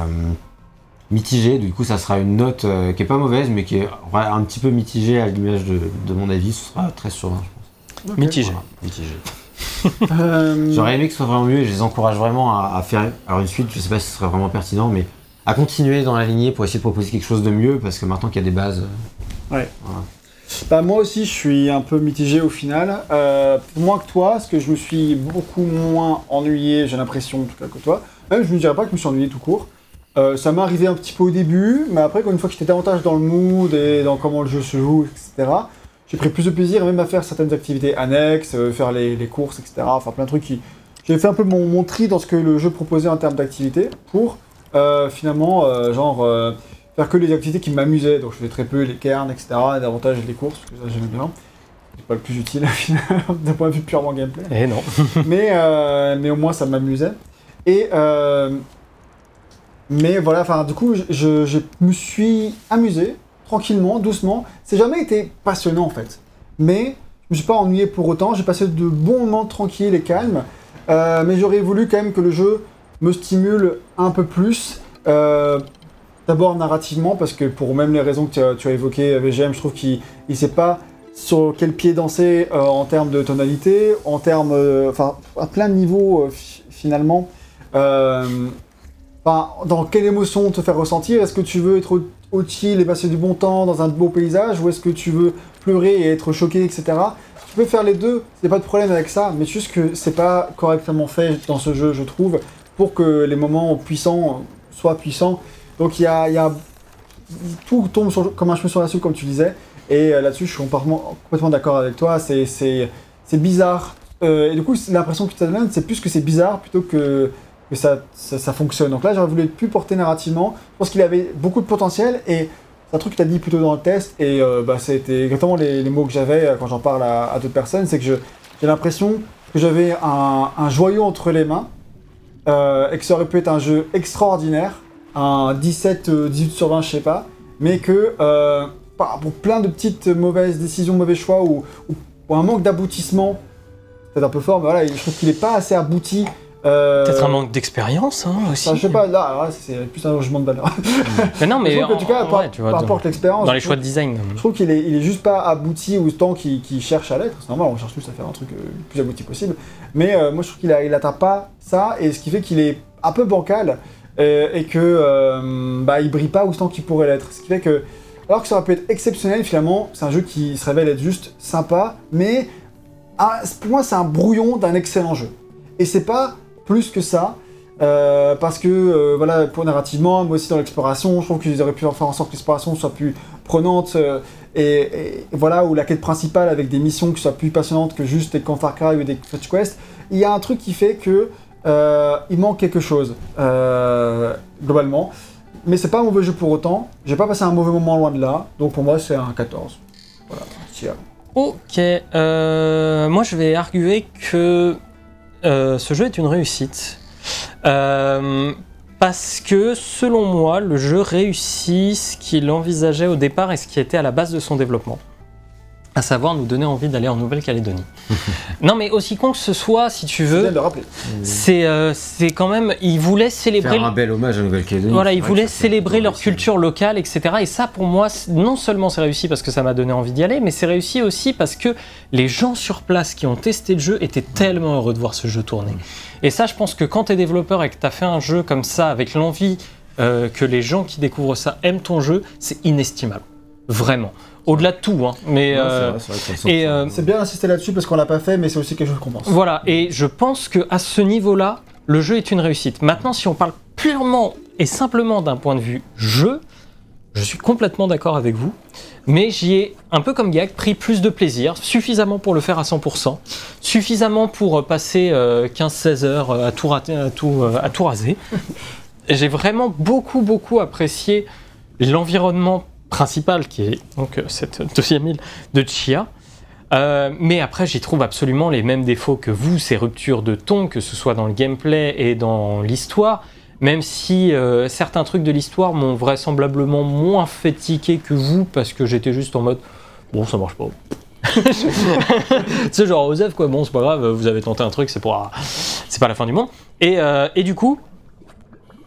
mitigé. Du coup, ça sera une note euh, qui est pas mauvaise, mais qui est ouais, un petit peu mitigée à l'image de, de mon avis. Ce sera 13 sur 20, je pense. Mitigé. Voilà, mitigé. J'aurais aimé que ce soit vraiment mieux et je les encourage vraiment à, à faire. Alors une suite, je sais pas si ce serait vraiment pertinent, mais à continuer dans la lignée pour essayer de proposer quelque chose de mieux parce que maintenant qu'il y a des bases. euh, Bah, moi aussi, je suis un peu mitigé au final. Euh, moins que toi, parce que je me suis beaucoup moins ennuyé, j'ai l'impression, en tout cas, que toi. Même, je ne dirais pas que je me suis ennuyé tout court. Euh, ça m'est arrivé un petit peu au début, mais après, une fois que j'étais davantage dans le mood et dans comment le jeu se joue, etc., j'ai pris plus de plaisir même à faire certaines activités annexes, euh, faire les, courses, etc. Enfin, plein de trucs qui. J'ai fait un peu mon, mon tri dans ce que le jeu proposait en termes d'activités pour euh, finalement, genre, faire que les activités qui m'amusaient. Donc, je faisais très peu les cairns, etc. Et davantage les courses, parce que ça, j'aimais bien. C'est pas le plus utile, d'un point de vue purement gameplay Eh non. mais, euh, mais au moins ça m'amusait. Et euh, mais voilà, enfin du coup je me suis amusé tranquillement, doucement. C'est jamais été passionnant en fait, mais je me suis pas ennuyé pour autant. J'ai passé de bons moments tranquilles et calmes, Euh, mais j'aurais voulu quand même que le jeu me stimule un peu plus. Euh, D'abord narrativement, parce que pour même les raisons que tu as, tu as évoquées, VGM, je trouve qu'il ne sait pas sur quel pied danser euh, en termes de tonalité, en termes, euh, enfin, à plein de niveaux euh, fi- finalement. Euh, dans quelle émotion te faire ressentir? Est-ce que tu veux être chill et passer du bon temps dans un beau paysage, ou est-ce que tu veux pleurer et être choqué, etc. Tu peux faire les deux, c'est pas de problème avec ça, mais juste que c'est pas correctement fait dans ce jeu, je trouve, pour que les moments puissants soient puissants. Donc il y a, tout tombe comme un cheveu sur la soupe, comme tu disais. Et euh, là-dessus, je suis complètement, complètement d'accord avec toi. C'est, bizarre. Euh, et du coup, l'impression que tu as donné, c'est plus que c'est bizarre plutôt que, que ça, fonctionne. Donc là, j'aurais voulu être plus porté narrativement. Je pense qu'il avait beaucoup de potentiel. Et c'est un truc que tu as dit plutôt dans le test. Et euh, bah, c'était exactement les, mots que j'avais quand j'en parle à, d'autres personnes. C'est que j'ai l'impression que j'avais un, un joyau entre les mains. et que ça aurait pu être un jeu extraordinaire. Un 17, euh, 18 sur 20, je sais pas. Mais que euh, pour plein de petites mauvaises décisions, mauvais choix ou, ou- ou un manque d'aboutissement, peut-être un peu fort, mais voilà, je trouve qu'il est pas assez abouti. euh, Peut-être un manque d'expérience hein, aussi. enfin, je sais pas, là, c'est plus un jugement de valeur. Mais non, mais je trouve que, en tout cas, par, ouais, tu vois, par dans, rapport à l'expérience, dans les choix de design. je trouve qu'il est, il est juste pas abouti autant qu'il qu'il cherche à l'être. C'est normal, on cherche tous à faire un truc euh, le plus abouti possible. Mais euh, moi, je trouve qu'il a- il atteint pas ça, et ce qui fait qu'il est un peu bancal euh, et que euh, bah, il brille pas autant qu'il pourrait l'être. Ce qui fait que, alors que ça aurait pu être exceptionnel, finalement, c'est un jeu qui se révèle être juste sympa, mais ah, pour moi, c'est un brouillon d'un excellent jeu. Et c'est pas plus que ça. euh, parce que voilà pour narrativement moi aussi dans l'exploration je trouve qu'ils auraient pu faire en sorte que l'exploration soit plus prenante et, et voilà ou la quête principale avec des missions qui soient plus passionnantes que juste des Far Cry ou des Fetch Quest il y a un truc qui fait que euh, il manque quelque chose euh, globalement. Mais c'est pas un mauvais jeu pour autant. J'ai pas passé un mauvais moment loin de là. Donc pour moi c'est un 14 voilà Ok, euh, moi je vais arguer que euh, ce jeu est une réussite. Parce que selon moi, le jeu réussit ce qu'il envisageait au départ et ce qui était à la base de son développement. À savoir nous donner envie d'aller en Nouvelle-Calédonie. non mais aussi con que ce soit, si tu veux, de le rappeler c'est euh, c'est quand même... Ils voulaient célébrer... Faire un bel hommage à Nouvelle-Calédonie. Voilà, ils voulaient célébrer leur culture locale, etc. Et ça, pour moi, non seulement c'est réussi parce que ça m'a donné envie d'y aller, mais c'est réussi aussi parce que les gens sur place qui ont testé le jeu étaient tellement heureux de voir ce jeu tourner. Et ça, je pense que quand tu es développeur et que tu as fait un jeu comme ça, avec l'envie euh, que les gens qui découvrent ça aiment ton jeu, c'est inestimable. Vraiment. Au-delà de tout, hein. Mais, euh, c'est euh, c'est bien d'insister là-dessus parce qu'on l'a pas fait mais c'est aussi quelque chose qu'on pense voilà, et je pense que à ce niveau-là, le jeu est une réussite. Maintenant, si on parle purement et simplement d'un point de vue jeu, je suis complètement d'accord avec vous, mais j'y ai, un peu comme Gag, pris plus de plaisir, suffisamment pour le faire à 100%, suffisamment pour euh, passer euh, 15-16 heures à tout, rater- à tout, à tout raser. J'ai vraiment beaucoup, beaucoup apprécié l'environnement principal, qui est donc euh, cette deuxième île de Chia. Euh, mais après, j'y trouve absolument les mêmes défauts que vous, ces ruptures de ton, que ce soit dans le gameplay et dans l'histoire. Même si euh, certains trucs de l'histoire m'ont vraisemblablement moins fait tiquer que vous, parce que j'étais juste en mode bon, ça marche pas. sais, genre Osef, quoi, bon, c'est pas grave, vous avez tenté un truc, c'est pour. C'est pas la fin du monde. Et, euh, et du coup,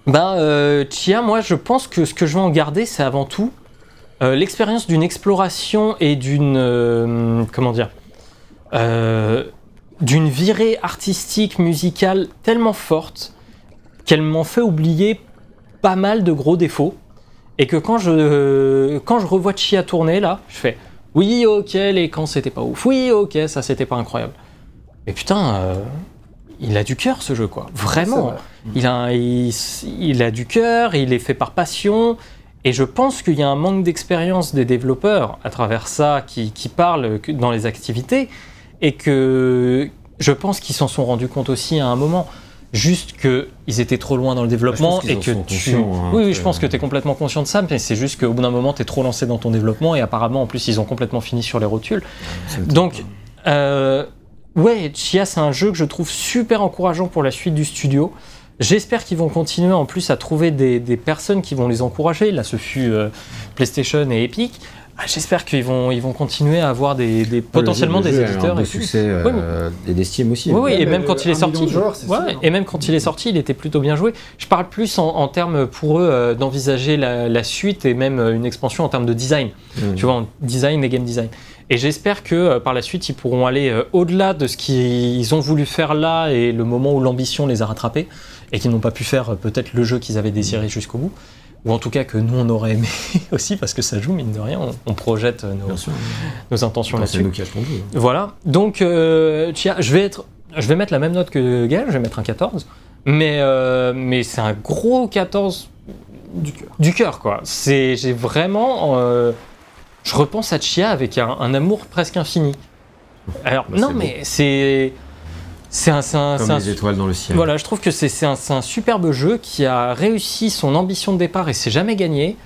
ben, euh, Chia, moi, je pense que ce que je vais en garder, c'est avant tout euh, l'expérience d'une exploration et d'une. euh, comment dire euh, d'une virée artistique, musicale tellement forte qu'elle m'en fait oublier pas mal de gros défauts. Et que quand je, quand je revois Chia tourner là, je fais oui, ok, les camps c'était pas ouf, oui, ok, ça c'était pas incroyable. Mais putain, il a du cœur ce jeu quoi, vraiment. vrai. Il a, il, il a du cœur, il est fait par passion. Et je pense qu'il y a un manque d'expérience des développeurs à travers ça qui, qui parlent dans les activités. Et que je pense qu'ils s'en sont rendus compte aussi à un moment. Juste qu'ils étaient trop loin dans le développement et que tu. hein, oui, je pense que tu es complètement conscient de ça, mais c'est juste qu'au bout d'un moment, tu es trop lancé dans ton développement et apparemment, en plus, ils ont complètement fini sur les rotules. Donc, euh, ouais, Chia, c'est un jeu que je trouve super encourageant pour la suite du studio. J'espère qu'ils vont continuer en plus à trouver des, des personnes qui vont les encourager. Là, ce fut euh, PlayStation et Epic. Ah, J'espère qu'ils vont, ils vont continuer à avoir des, potentiellement jeu- des éditeurs. un et succès euh, et des Steam aussi. Oui, oui, Ouais, et même quand il est sorti, de joueurs, c'est ouais, sûr. et même quand il est sorti, il était plutôt bien joué. Je parle plus en, en termes pour eux euh, d'envisager la, la suite et même une expansion en termes de design Mm. tu vois, en design et game design. Et j'espère que euh, par la suite, ils pourront aller euh, au-delà de ce qu'ils ont voulu faire là et le moment où l'ambition les a rattrapés et qu'ils n'ont pas pu faire euh, peut-être le jeu qu'ils avaient désiré jusqu'au bout. Ou en tout cas que nous, on aurait aimé aussi parce que ça joue, mine de rien, on, on projette euh, nos, Bien sûr. nos intentions là-dessus. jeu. Voilà. Donc, euh, Chia, je vais être, je vais mettre la même note que Gaël, je vais mettre un 14. Mais, euh, mais c'est un gros 14 Du cœur. du cœur, quoi. C'est, j'ai vraiment, euh, je repense à Chia avec un, un amour presque infini. Alors, Bah, non, c'est mais c'est, c'est un, un- Comme un- les étoiles dans le ciel. voilà, je trouve que c'est, un, superbe jeu qui a réussi son ambition de départ et s'est jamais gagné.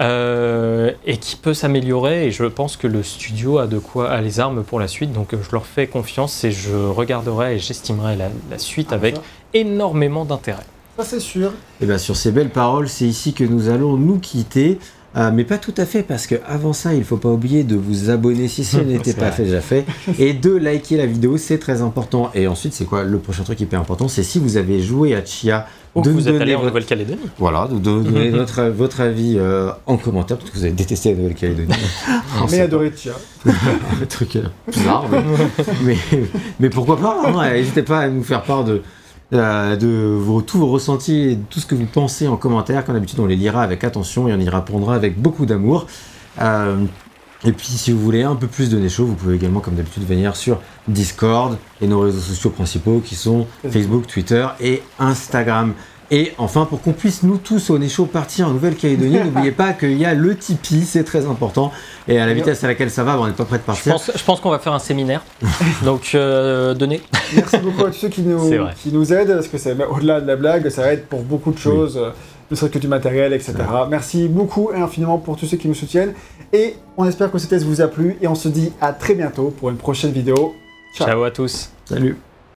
euh, et qui peut s'améliorer et je pense que le studio a de quoi a les armes pour la suite donc euh, je leur fais confiance et je regarderai et j'estimerai la, la suite Ah, avec ça. énormément d'intérêt. Ça, c'est sûr. Et bien sur ces belles paroles, c'est ici que nous allons nous quitter. Euh, mais pas tout à fait, parce que avant ça, il faut pas oublier de vous abonner si ce n'était pas vrai. fait déjà fait, et de liker la vidéo, c'est très important. Et ensuite, c'est quoi le prochain truc hyper important C'est si vous avez joué à Chia, Ou de que vous êtes allé en votre- Nouvelle-Calédonie. Voilà, de de donner votre, votre avis euh, en commentaire, parce que vous avez détesté la Nouvelle-Calédonie. On Mais adoré Chia. le truc euh, bizarre, mais, mais, mais pourquoi pas hein, N'hésitez pas à nous faire part de, euh, de vos, tous vos ressentis et tout ce que vous pensez en commentaire. Comme d'habitude, on les lira avec attention et on y répondra avec beaucoup d'amour. Euh, et puis, si vous voulez un peu plus de Nécho, vous pouvez également, comme d'habitude, venir sur Discord et nos réseaux sociaux principaux qui sont Facebook, Twitter et Instagram. Et enfin, pour qu'on puisse nous tous au Nécho partir en Nouvelle-Calédonie, n'oubliez pas qu'il y a le Tipeee, c'est très important. Et à la vitesse à laquelle ça va, on n'est pas prêt de Je partir. pense, je pense qu'on va faire un séminaire. Donc, euh, donnez. Merci beaucoup à tous ceux qui nous, qui aident, parce que c'est au-delà de la blague, ça aide pour beaucoup de choses, euh, ne serait-ce que du matériel, etc. Merci beaucoup et infiniment pour tous ceux qui nous soutiennent. Et on espère que ce test vous a plu et on se dit à très bientôt pour une prochaine vidéo. Ciao. Ciao à tous. Salut